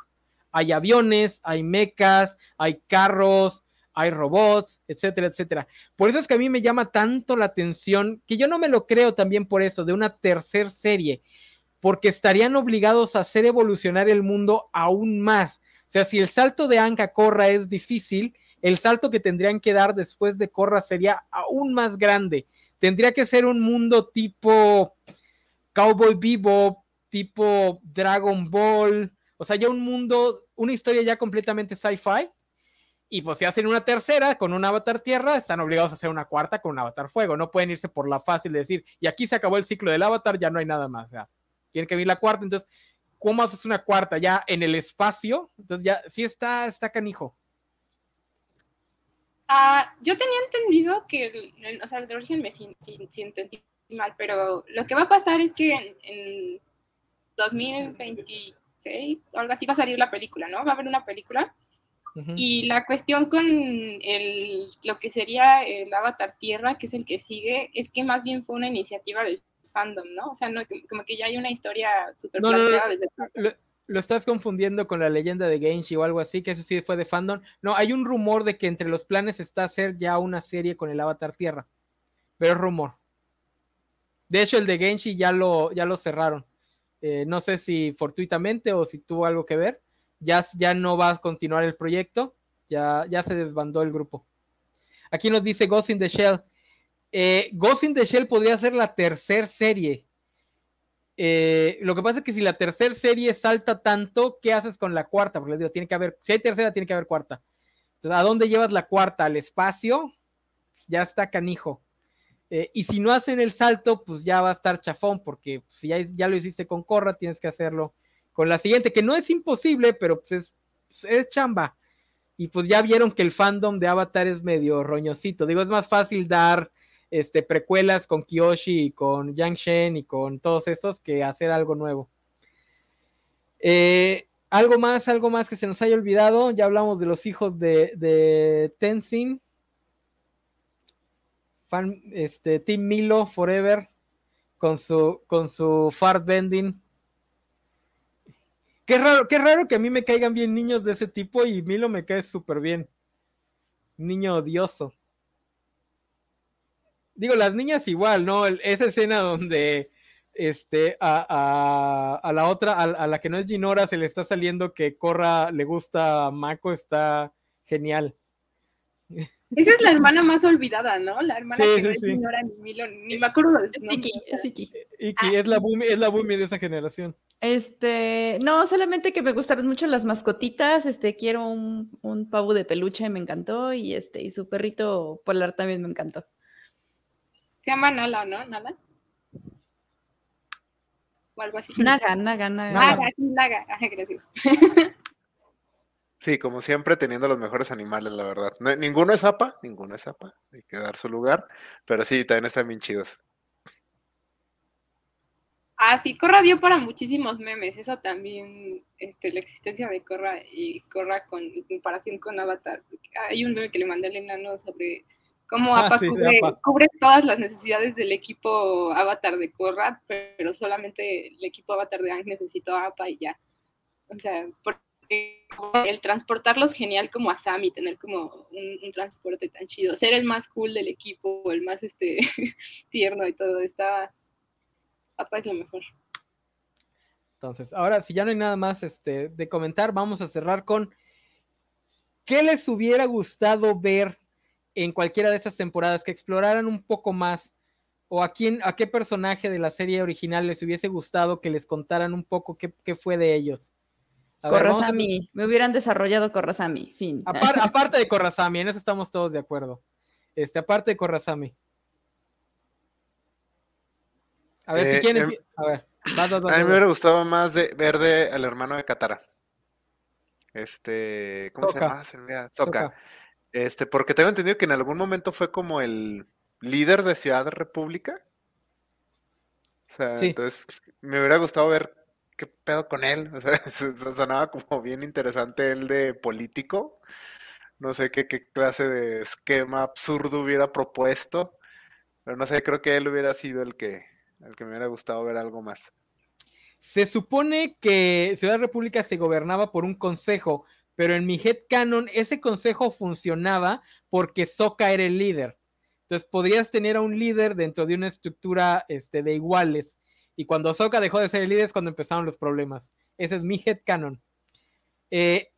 Hay aviones, hay mechas, hay carros, hay robots, etcétera, etcétera. Por eso es que a mí me llama tanto la atención, que yo no me lo creo también por eso, de una tercera serie, porque estarían obligados a hacer evolucionar el mundo aún más. O sea, si el salto de Anka Corra es difícil, el salto que tendrían que dar después de Corra sería aún más grande. Tendría que ser un mundo tipo Cowboy Bebop, tipo Dragon Ball, o sea, ya un mundo, una historia ya completamente sci-fi. Y pues si hacen una tercera con un avatar tierra, están obligados a hacer una cuarta con un avatar fuego. No pueden irse por la fácil de decir, y aquí se acabó el ciclo del avatar, ya no hay nada más. O sea, tienen que venir la cuarta. Entonces, ¿cómo haces una cuarta ya en el espacio? Entonces ya sí está, está canijo. Uh, yo tenía entendido que, o sea, de origen me siento mal, pero lo que va a pasar es que en, en 2020 2016, algo así va a salir la película, ¿no? Va a haber una película. Uh -huh. Y la cuestión con el, lo que sería el Avatar Tierra, que es el que sigue, es que más bien fue una iniciativa del fandom, ¿no? O sea, no, como que ya hay una historia súper no, planteada no, desde el lo, lo estás confundiendo con la leyenda de Genshi o algo así, que eso sí fue de fandom. No, hay un rumor de que entre los planes está hacer ya una serie con el Avatar Tierra, pero es rumor. De hecho, el de Genshi ya lo, ya lo cerraron. Eh, no sé si fortuitamente o si tuvo algo que ver. Ya, ya no va a continuar el proyecto. Ya, ya se desbandó el grupo. Aquí nos dice Ghost in the Shell. Eh, Ghost in the Shell podría ser la tercera serie eh, lo que pasa es que si la tercera serie salta tanto, ¿qué haces con la cuarta? Porque les digo, tiene que haber, si hay tercera, tiene que haber cuarta. Entonces, ¿a dónde llevas la cuarta? ¿Al espacio? ya está canijo. Eh, y si no hacen el salto, pues ya va a estar chafón, porque si ya, lo hiciste con Corra, tienes que hacerlo con la siguiente, que no es imposible, pero pues es, pues es chamba. Y pues ya vieron que el fandom de Avatar es medio roñosito. Digo, es más fácil dar este, precuelas con Kiyoshi y con Yang Shen y con todos esos que hacer algo nuevo. Eh, algo más, algo más que se nos haya olvidado. Ya hablamos de los hijos de, de Tenzin. Este, Team Milo Forever con su, con su fart bending. Qué raro, qué raro que a mí me caigan bien niños de ese tipo y Milo me cae súper bien. Niño odioso. Digo, las niñas igual, ¿no? esa escena donde este, a, la otra, a, la que no es Ginora, se le está saliendo que Corra le gusta a Mako, está genial. Esa es la hermana más olvidada, ¿no? La hermana que no es Ginora ni Milo, ni me acuerdo de Es Iki, es Iki. Iki, es la Bumi, es la Bumi de esa generación. Este, no, solamente que me gustaron mucho las mascotitas, este, quiero un, un pavo de peluche, me encantó, y este, y su perrito polar también me encantó. Se llama Nala, ¿no? Nala o algo así. Naga, naga, naga. Naga, sí, naga. gracias. Sí, como siempre, teniendo los mejores animales, la verdad. ninguno es apa, ninguno es apa, hay que dar su lugar, pero sí, también están bien chidos. Ah, sí, Corra dio para muchísimos memes, eso también, este, la existencia de Corra y Corra con en comparación con Avatar. Hay un meme que le mandé al enano sobre como ah, APA, cubre, todas las necesidades del equipo Avatar de Korra, pero solamente el equipo Avatar de Ang necesitó APA y ya. O sea, porque el transportarlos genial como a Sam y tener como un, transporte tan chido, ser el más cool del equipo, el más este tierno y todo, está APA es lo mejor. Entonces, ahora si ya no hay nada más este, de comentar, vamos a cerrar con ¿qué les hubiera gustado ver en cualquiera de esas temporadas, que exploraran un poco más, o a quién, a qué personaje de la serie original les hubiese gustado que les contaran un poco qué, fue de ellos. Corrasami, me hubieran desarrollado Corrasami, fin. aparte de Corrasami, en eso estamos todos de acuerdo. Este, aparte de Corrasami. A ver, si eh, quieren. Em, a ver, a mí me hubiera gustado más de ver de, al hermano de Katara. Este, ¿cómo se llama? Soka. Este, porque tengo entendido que en algún momento fue como el líder de Ciudad República. O sea, entonces me hubiera gustado ver qué pedo con él. O sea, sonaba como bien interesante él de político. No sé qué, clase de esquema absurdo hubiera propuesto. Pero no sé, creo que él hubiera sido el que, el que me hubiera gustado ver algo más. Se supone que Ciudad República se gobernaba por un consejo, pero en mi head canon ese consejo funcionaba porque Soka era el líder. Entonces podrías tener a un líder dentro de una estructura este, de iguales. Y cuando Soka dejó de ser el líder es cuando empezaron los problemas. Ese es mi head canon. Eh.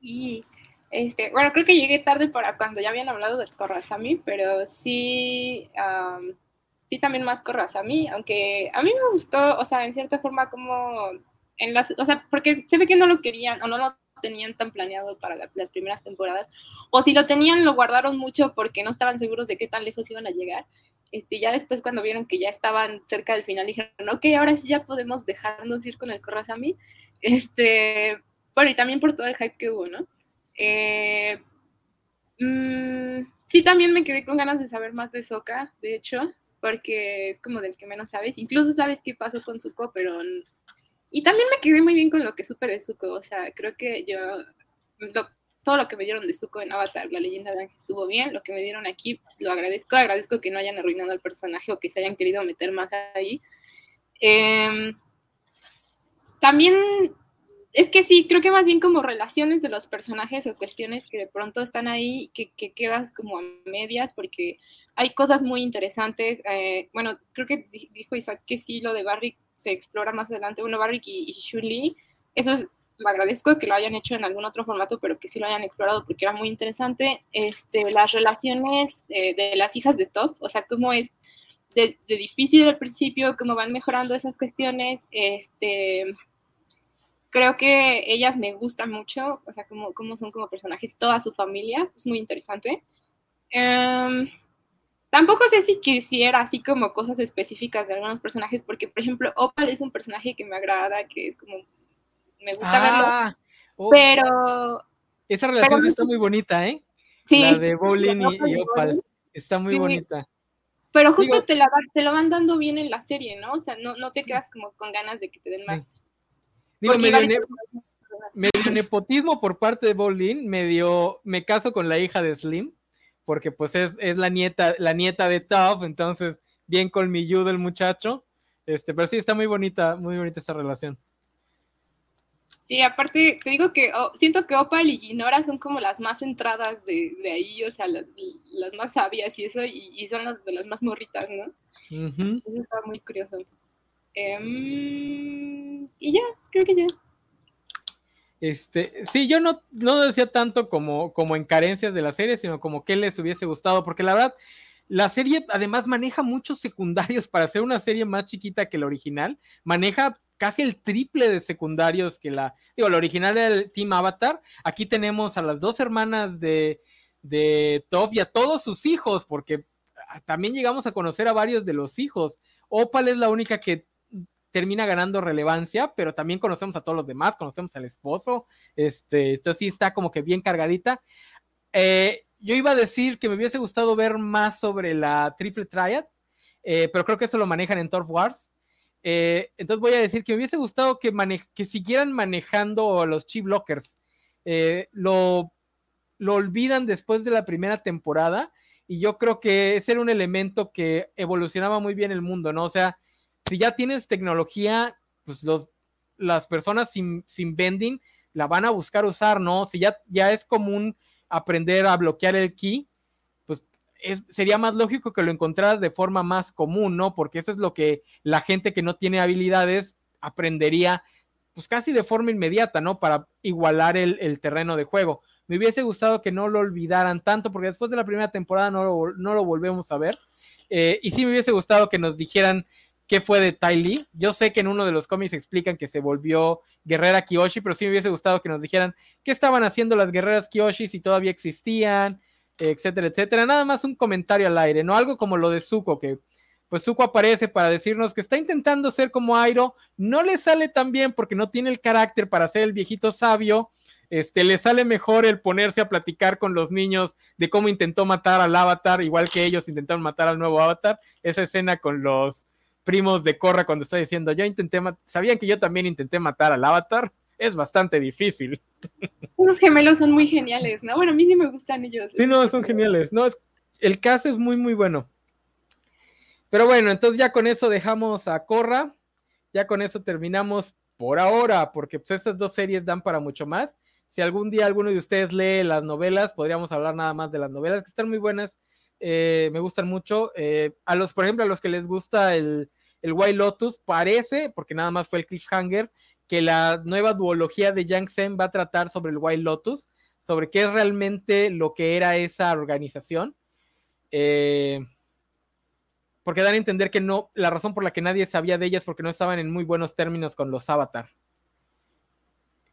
Y este, bueno, creo que llegué tarde para cuando ya habían hablado de Korrasami, pero sí, sí también más Korrasami, aunque a mí me gustó, o sea, en cierta forma como en las, o sea, porque se ve que no lo querían o no lo tenían tan planeado para las primeras temporadas, o si lo tenían lo guardaron mucho porque no estaban seguros de qué tan lejos iban a llegar. Este, ya después cuando vieron que ya estaban cerca del final dijeron, ok, ahora sí ya podemos dejarnos ir con el Corrazami. Este, bueno, y también por todo el hype que hubo, ¿no? Eh, mm, sí, también me quedé con ganas de saber más de Soka, de hecho, porque es como del que menos sabes. Incluso sabes qué pasó con Zuko, pero y también me quedé muy bien con lo que supe de Zuko, o sea, creo que yo, todo lo que me dieron de Zuko en Avatar, la leyenda de Ángel estuvo bien, lo que me dieron aquí lo agradezco, agradezco que no hayan arruinado el personaje o que se hayan querido meter más ahí. Em, también es que sí, creo que más bien como relaciones de los personajes o cuestiones que de pronto están ahí, que, que quedas como a medias, porque hay cosas muy interesantes. Eh, bueno, creo que dijo Isaac que sí, lo de Barry se explora más adelante. Bueno, Barrick y, y eso es, agradezco que lo hayan hecho en algún otro formato, pero que sí lo hayan explorado porque era muy interesante. Este, las relaciones de, las hijas de Toph, o sea, cómo es de, difícil al principio, cómo van mejorando esas cuestiones. Este, creo que ellas me gustan mucho, o sea, cómo, cómo son como personajes, toda su familia, es muy interesante. Em, Tampoco sé si quisiera así como cosas específicas de algunos personajes, porque por ejemplo, Opal es un personaje que me agrada, que es como, me gusta ah, verlo, oh. pero... Esa relación está muy bonita, ¿eh? Sí. La de Bowling y, Opal, está muy bonita. Pero justo te, la, te lo van dando bien en la serie, ¿no? O sea, no, no te quedas como con ganas de que te den más. Digo, medio, medio, nepotismo por parte de Bowling, medio me caso con la hija de Slim, porque pues es, es la nieta, la nieta de Toph, entonces bien colmilludo el muchacho. Este, pero sí está muy bonita, muy bonita esa relación. Sí, aparte, te digo que oh, siento que Opal y Ginora son como las más entradas de, de ahí, o sea, las, las, más sabias y eso, y, y, son las de las más morritas, ¿no? Uh -huh. Eso está muy curioso. Um, y ya, creo que ya. Este, sí, yo no, no decía tanto como, como en carencias de la serie, sino como que les hubiese gustado, porque la verdad, la serie además maneja muchos secundarios para ser una serie más chiquita que la original, maneja casi el triple de secundarios que la, digo, la original del Team Avatar, aquí tenemos a las dos hermanas de, de Toph y a todos sus hijos, porque también llegamos a conocer a varios de los hijos. Opal es la única que termina ganando relevancia, pero también conocemos a todos los demás, conocemos al esposo, este, entonces sí está como que bien cargadita. Eh, yo iba a decir que me hubiese gustado ver más sobre la Triple Triad, eh, pero creo que eso lo manejan en Turf Wars. Eh, entonces voy a decir que me hubiese gustado que, mane siguieran manejando los chip lockers. Eh, lo, lo olvidan después de la primera temporada y yo creo que ese era un elemento que evolucionaba muy bien el mundo, ¿no? O sea, si ya tienes tecnología, pues los, las personas sin, sin vending la van a buscar usar, ¿no? Si ya, ya es común aprender a bloquear el key, sería más lógico que lo encontraras de forma más común, ¿no? Porque eso es lo que la gente que no tiene habilidades aprendería, pues casi de forma inmediata, ¿no? Para igualar el, terreno de juego. Me hubiese gustado que no lo olvidaran tanto, porque después de la primera temporada no lo, no volvemos a ver. Eh, y sí me hubiese gustado que nos dijeran qué fue de Tai Lee. Yo sé que en uno de los cómics explican que se volvió guerrera Kyoshi, pero sí me hubiese gustado que nos dijeran qué estaban haciendo las guerreras Kyoshi, si todavía existían, etcétera, etcétera. Nada más un comentario al aire, no algo como lo de Zuko, que pues Zuko aparece para decirnos que está intentando ser como Airo, no le sale tan bien porque no tiene el carácter para ser el viejito sabio. Este, le sale mejor el ponerse a platicar con los niños de cómo intentó matar al avatar, igual que ellos intentaron matar al nuevo avatar. Esa escena con los primos de Corra cuando está diciendo, yo intenté, sabían que yo también intenté matar al avatar, es bastante difícil. Esos gemelos son muy geniales, ¿no? Bueno, a mí sí me gustan ellos. Sí, no, son geniales. No, es, el caso es muy, muy bueno. Pero bueno, entonces ya con eso dejamos a Corra, ya con eso terminamos por ahora, porque pues estas dos series dan para mucho más. Si algún día alguno de ustedes lee las novelas, podríamos hablar nada más de las novelas, que están muy buenas, eh, me gustan mucho. Eh, a los, por ejemplo, a los que les gusta el, el White Lotus, parece, porque nada más fue el cliffhanger, que la nueva duología de Yang Sen va a tratar sobre el White Lotus, sobre qué es realmente lo que era esa organización. Eh, porque dan a entender que no, la razón por la que nadie sabía de ellas porque no estaban en muy buenos términos con los Avatar.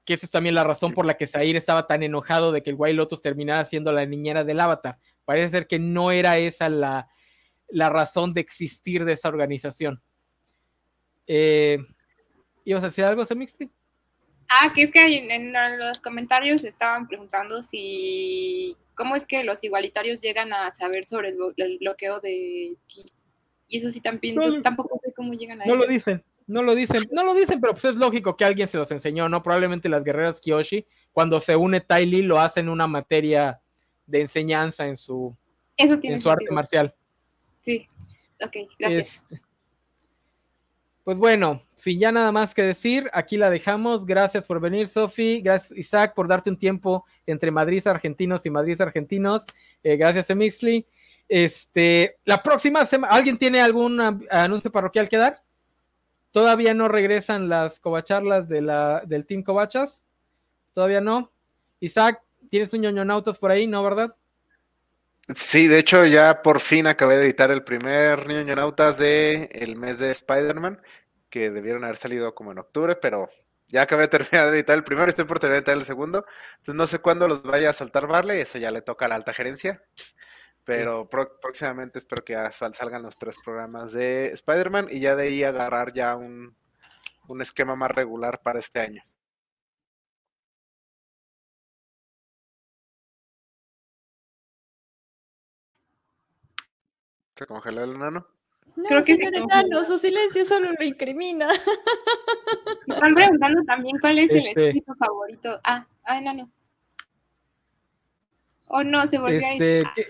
Que esa es también la razón por la que Zair estaba tan enojado de que el White Lotus terminara siendo la niñera del Avatar. Parece ser que no era esa la, la razón de existir de esa organización. Eh, ¿Ibas a decir algo, Semixti? Ah, que es que en, los comentarios estaban preguntando si cómo es que los igualitarios llegan a saber sobre el, el bloqueo de Ki. Y eso sí también, no, yo tampoco sé cómo llegan a No ello. lo dicen, no lo dicen, no lo dicen, pero pues es lógico que alguien se los enseñó, ¿no? Probablemente las guerreras Kyoshi, cuando se une Tai Lee, lo hacen una materia de enseñanza en su, eso tiene en su arte marcial. Sí, ok, gracias. Este, pues bueno, sin ya nada más que decir, aquí la dejamos. Gracias por venir, Sofi. Gracias, Isaac, por darte un tiempo entre Madrid argentinos y Madrid argentinos. Eh, gracias, Emixley. Este, la próxima semana, ¿alguien tiene algún anuncio parroquial que dar? Todavía no regresan las covacharlas de la, del Team Covachas. Todavía no. Isaac, ¿tienes un ñoñonautas por ahí? ¿No, verdad? Sí, de hecho ya por fin acabé de editar el primer ñoñonautas de el mes de Spider-Man, que debieron haber salido como en octubre, pero ya acabé de terminar de editar el primero, estoy por terminar de editar el segundo. Entonces no sé cuándo los vaya a saltar Barley, eso ya le toca a la alta gerencia. Pero sí. pro próximamente espero que ya sal salgan los tres programas de Spider-Man y ya de ahí agarrar ya un, un esquema más regular para este año. ¿Se congeló el enano? No, Creo que señor enano, su silencio solo lo incrimina. Me están preguntando también cuál es este... el escrito favorito. Ah, ah, enano. Oh no, se volvió este, ¿qué,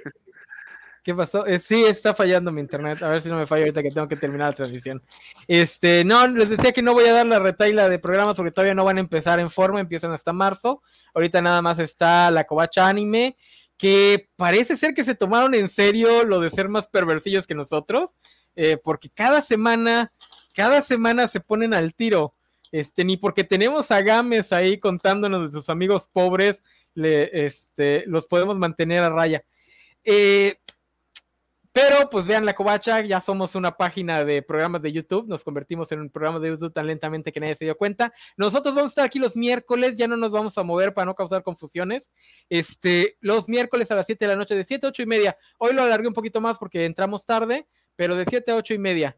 ¿Qué pasó? Eh, sí, está fallando mi internet. A ver si no me falla ahorita que tengo que terminar la transmisión. Este, no, les decía que no voy a dar la retaila de programas porque todavía no van a empezar en forma, empiezan hasta marzo. Ahorita nada más está la Covacha Anime, que parece ser que se tomaron en serio lo de ser más perversillos que nosotros, eh, porque cada semana, cada semana se ponen al tiro. Este, ni porque tenemos a Games ahí contándonos de sus amigos pobres, le, este, los podemos mantener a raya. Eh, pero pues vean la covacha, ya somos una página de programas de YouTube, nos convertimos en un programa de YouTube tan lentamente que nadie se dio cuenta. Nosotros vamos a estar aquí los miércoles, ya no nos vamos a mover para no causar confusiones. Este, los miércoles a las 7 de la noche, de 7 a 8 y media. Hoy lo alargué un poquito más porque entramos tarde, pero de 7 a 8 y media.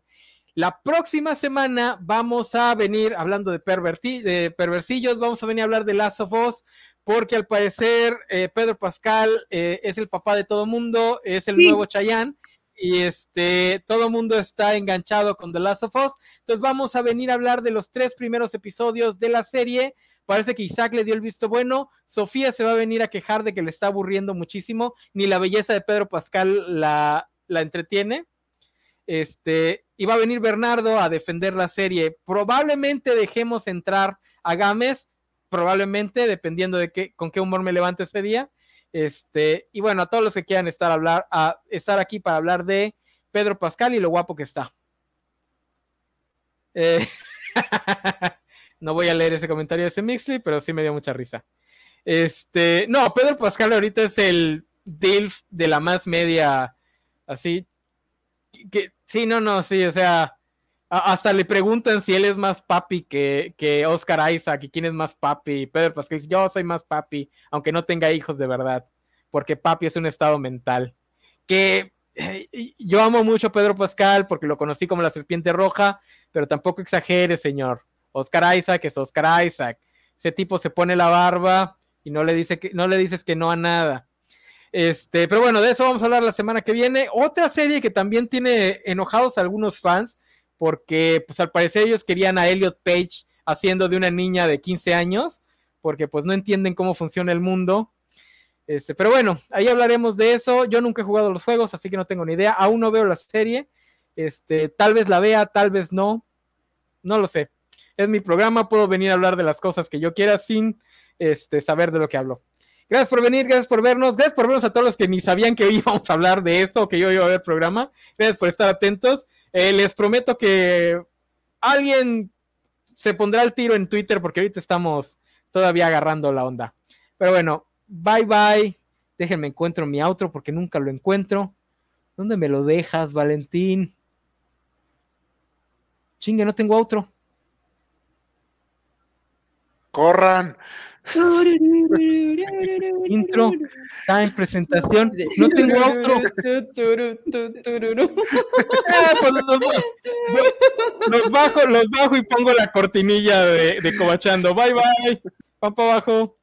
La próxima semana vamos a venir hablando de, de perversillos, vamos a venir a hablar de Last of Us, porque al parecer eh, Pedro Pascal eh, es el papá de todo mundo, es el nuevo Chayán y este, todo el mundo está enganchado con The Last of Us. Entonces vamos a venir a hablar de los tres primeros episodios de la serie. Parece que Isaac le dio el visto bueno. Sofía se va a venir a quejar de que le está aburriendo muchísimo. Ni la belleza de Pedro Pascal la, la entretiene. Este, y va a venir Bernardo a defender la serie. Probablemente dejemos entrar a Gámez, probablemente, dependiendo de qué, con qué humor me levante ese día. Este, y bueno, a todos los que quieran estar, hablar, a estar aquí para hablar de Pedro Pascal y lo guapo que está. Eh, no voy a leer ese comentario de ese Mixly, pero sí me dio mucha risa. Este, no, Pedro Pascal ahorita es el DILF de la más media, así. Que, sí, no, no, sí, o sea, hasta le preguntan si él es más papi que, que, Oscar Isaac y quién es más papi. Pedro Pascal dice, yo soy más papi, aunque no tenga hijos de verdad, porque papi es un estado mental. Que eh, yo amo mucho a Pedro Pascal porque lo conocí como la serpiente roja, pero tampoco exagere, señor. Oscar Isaac es Oscar Isaac. Ese tipo se pone la barba y no le, dice que, no le dices que no a nada. Este, pero bueno, de eso vamos a hablar la semana que viene. Otra serie que también tiene enojados a algunos fans porque pues al parecer ellos querían a Elliot Page haciendo de una niña de 15 años, porque pues no entienden cómo funciona el mundo. Este, pero bueno, ahí hablaremos de eso. Yo nunca he jugado los juegos, así que no tengo ni idea. Aún no veo la serie. Este, tal vez la vea, tal vez no. No lo sé. Es mi programa, puedo venir a hablar de las cosas que yo quiera sin este, saber de lo que hablo. Gracias por venir, gracias por vernos, gracias por vernos a todos los que ni sabían que íbamos a hablar de esto o que yo iba a ver programa. Gracias por estar atentos. Eh, les prometo que alguien se pondrá el tiro en Twitter porque ahorita estamos todavía agarrando la onda. Pero bueno, bye bye. Déjenme encuentro mi outro porque nunca lo encuentro. ¿Dónde me lo dejas, Valentín? Chingue, no tengo outro. Corran. Intro, está en presentación. No tengo otro. Ah, pues los, bajo, los bajo y pongo la cortinilla de, de Cobachando. Bye bye. Para abajo.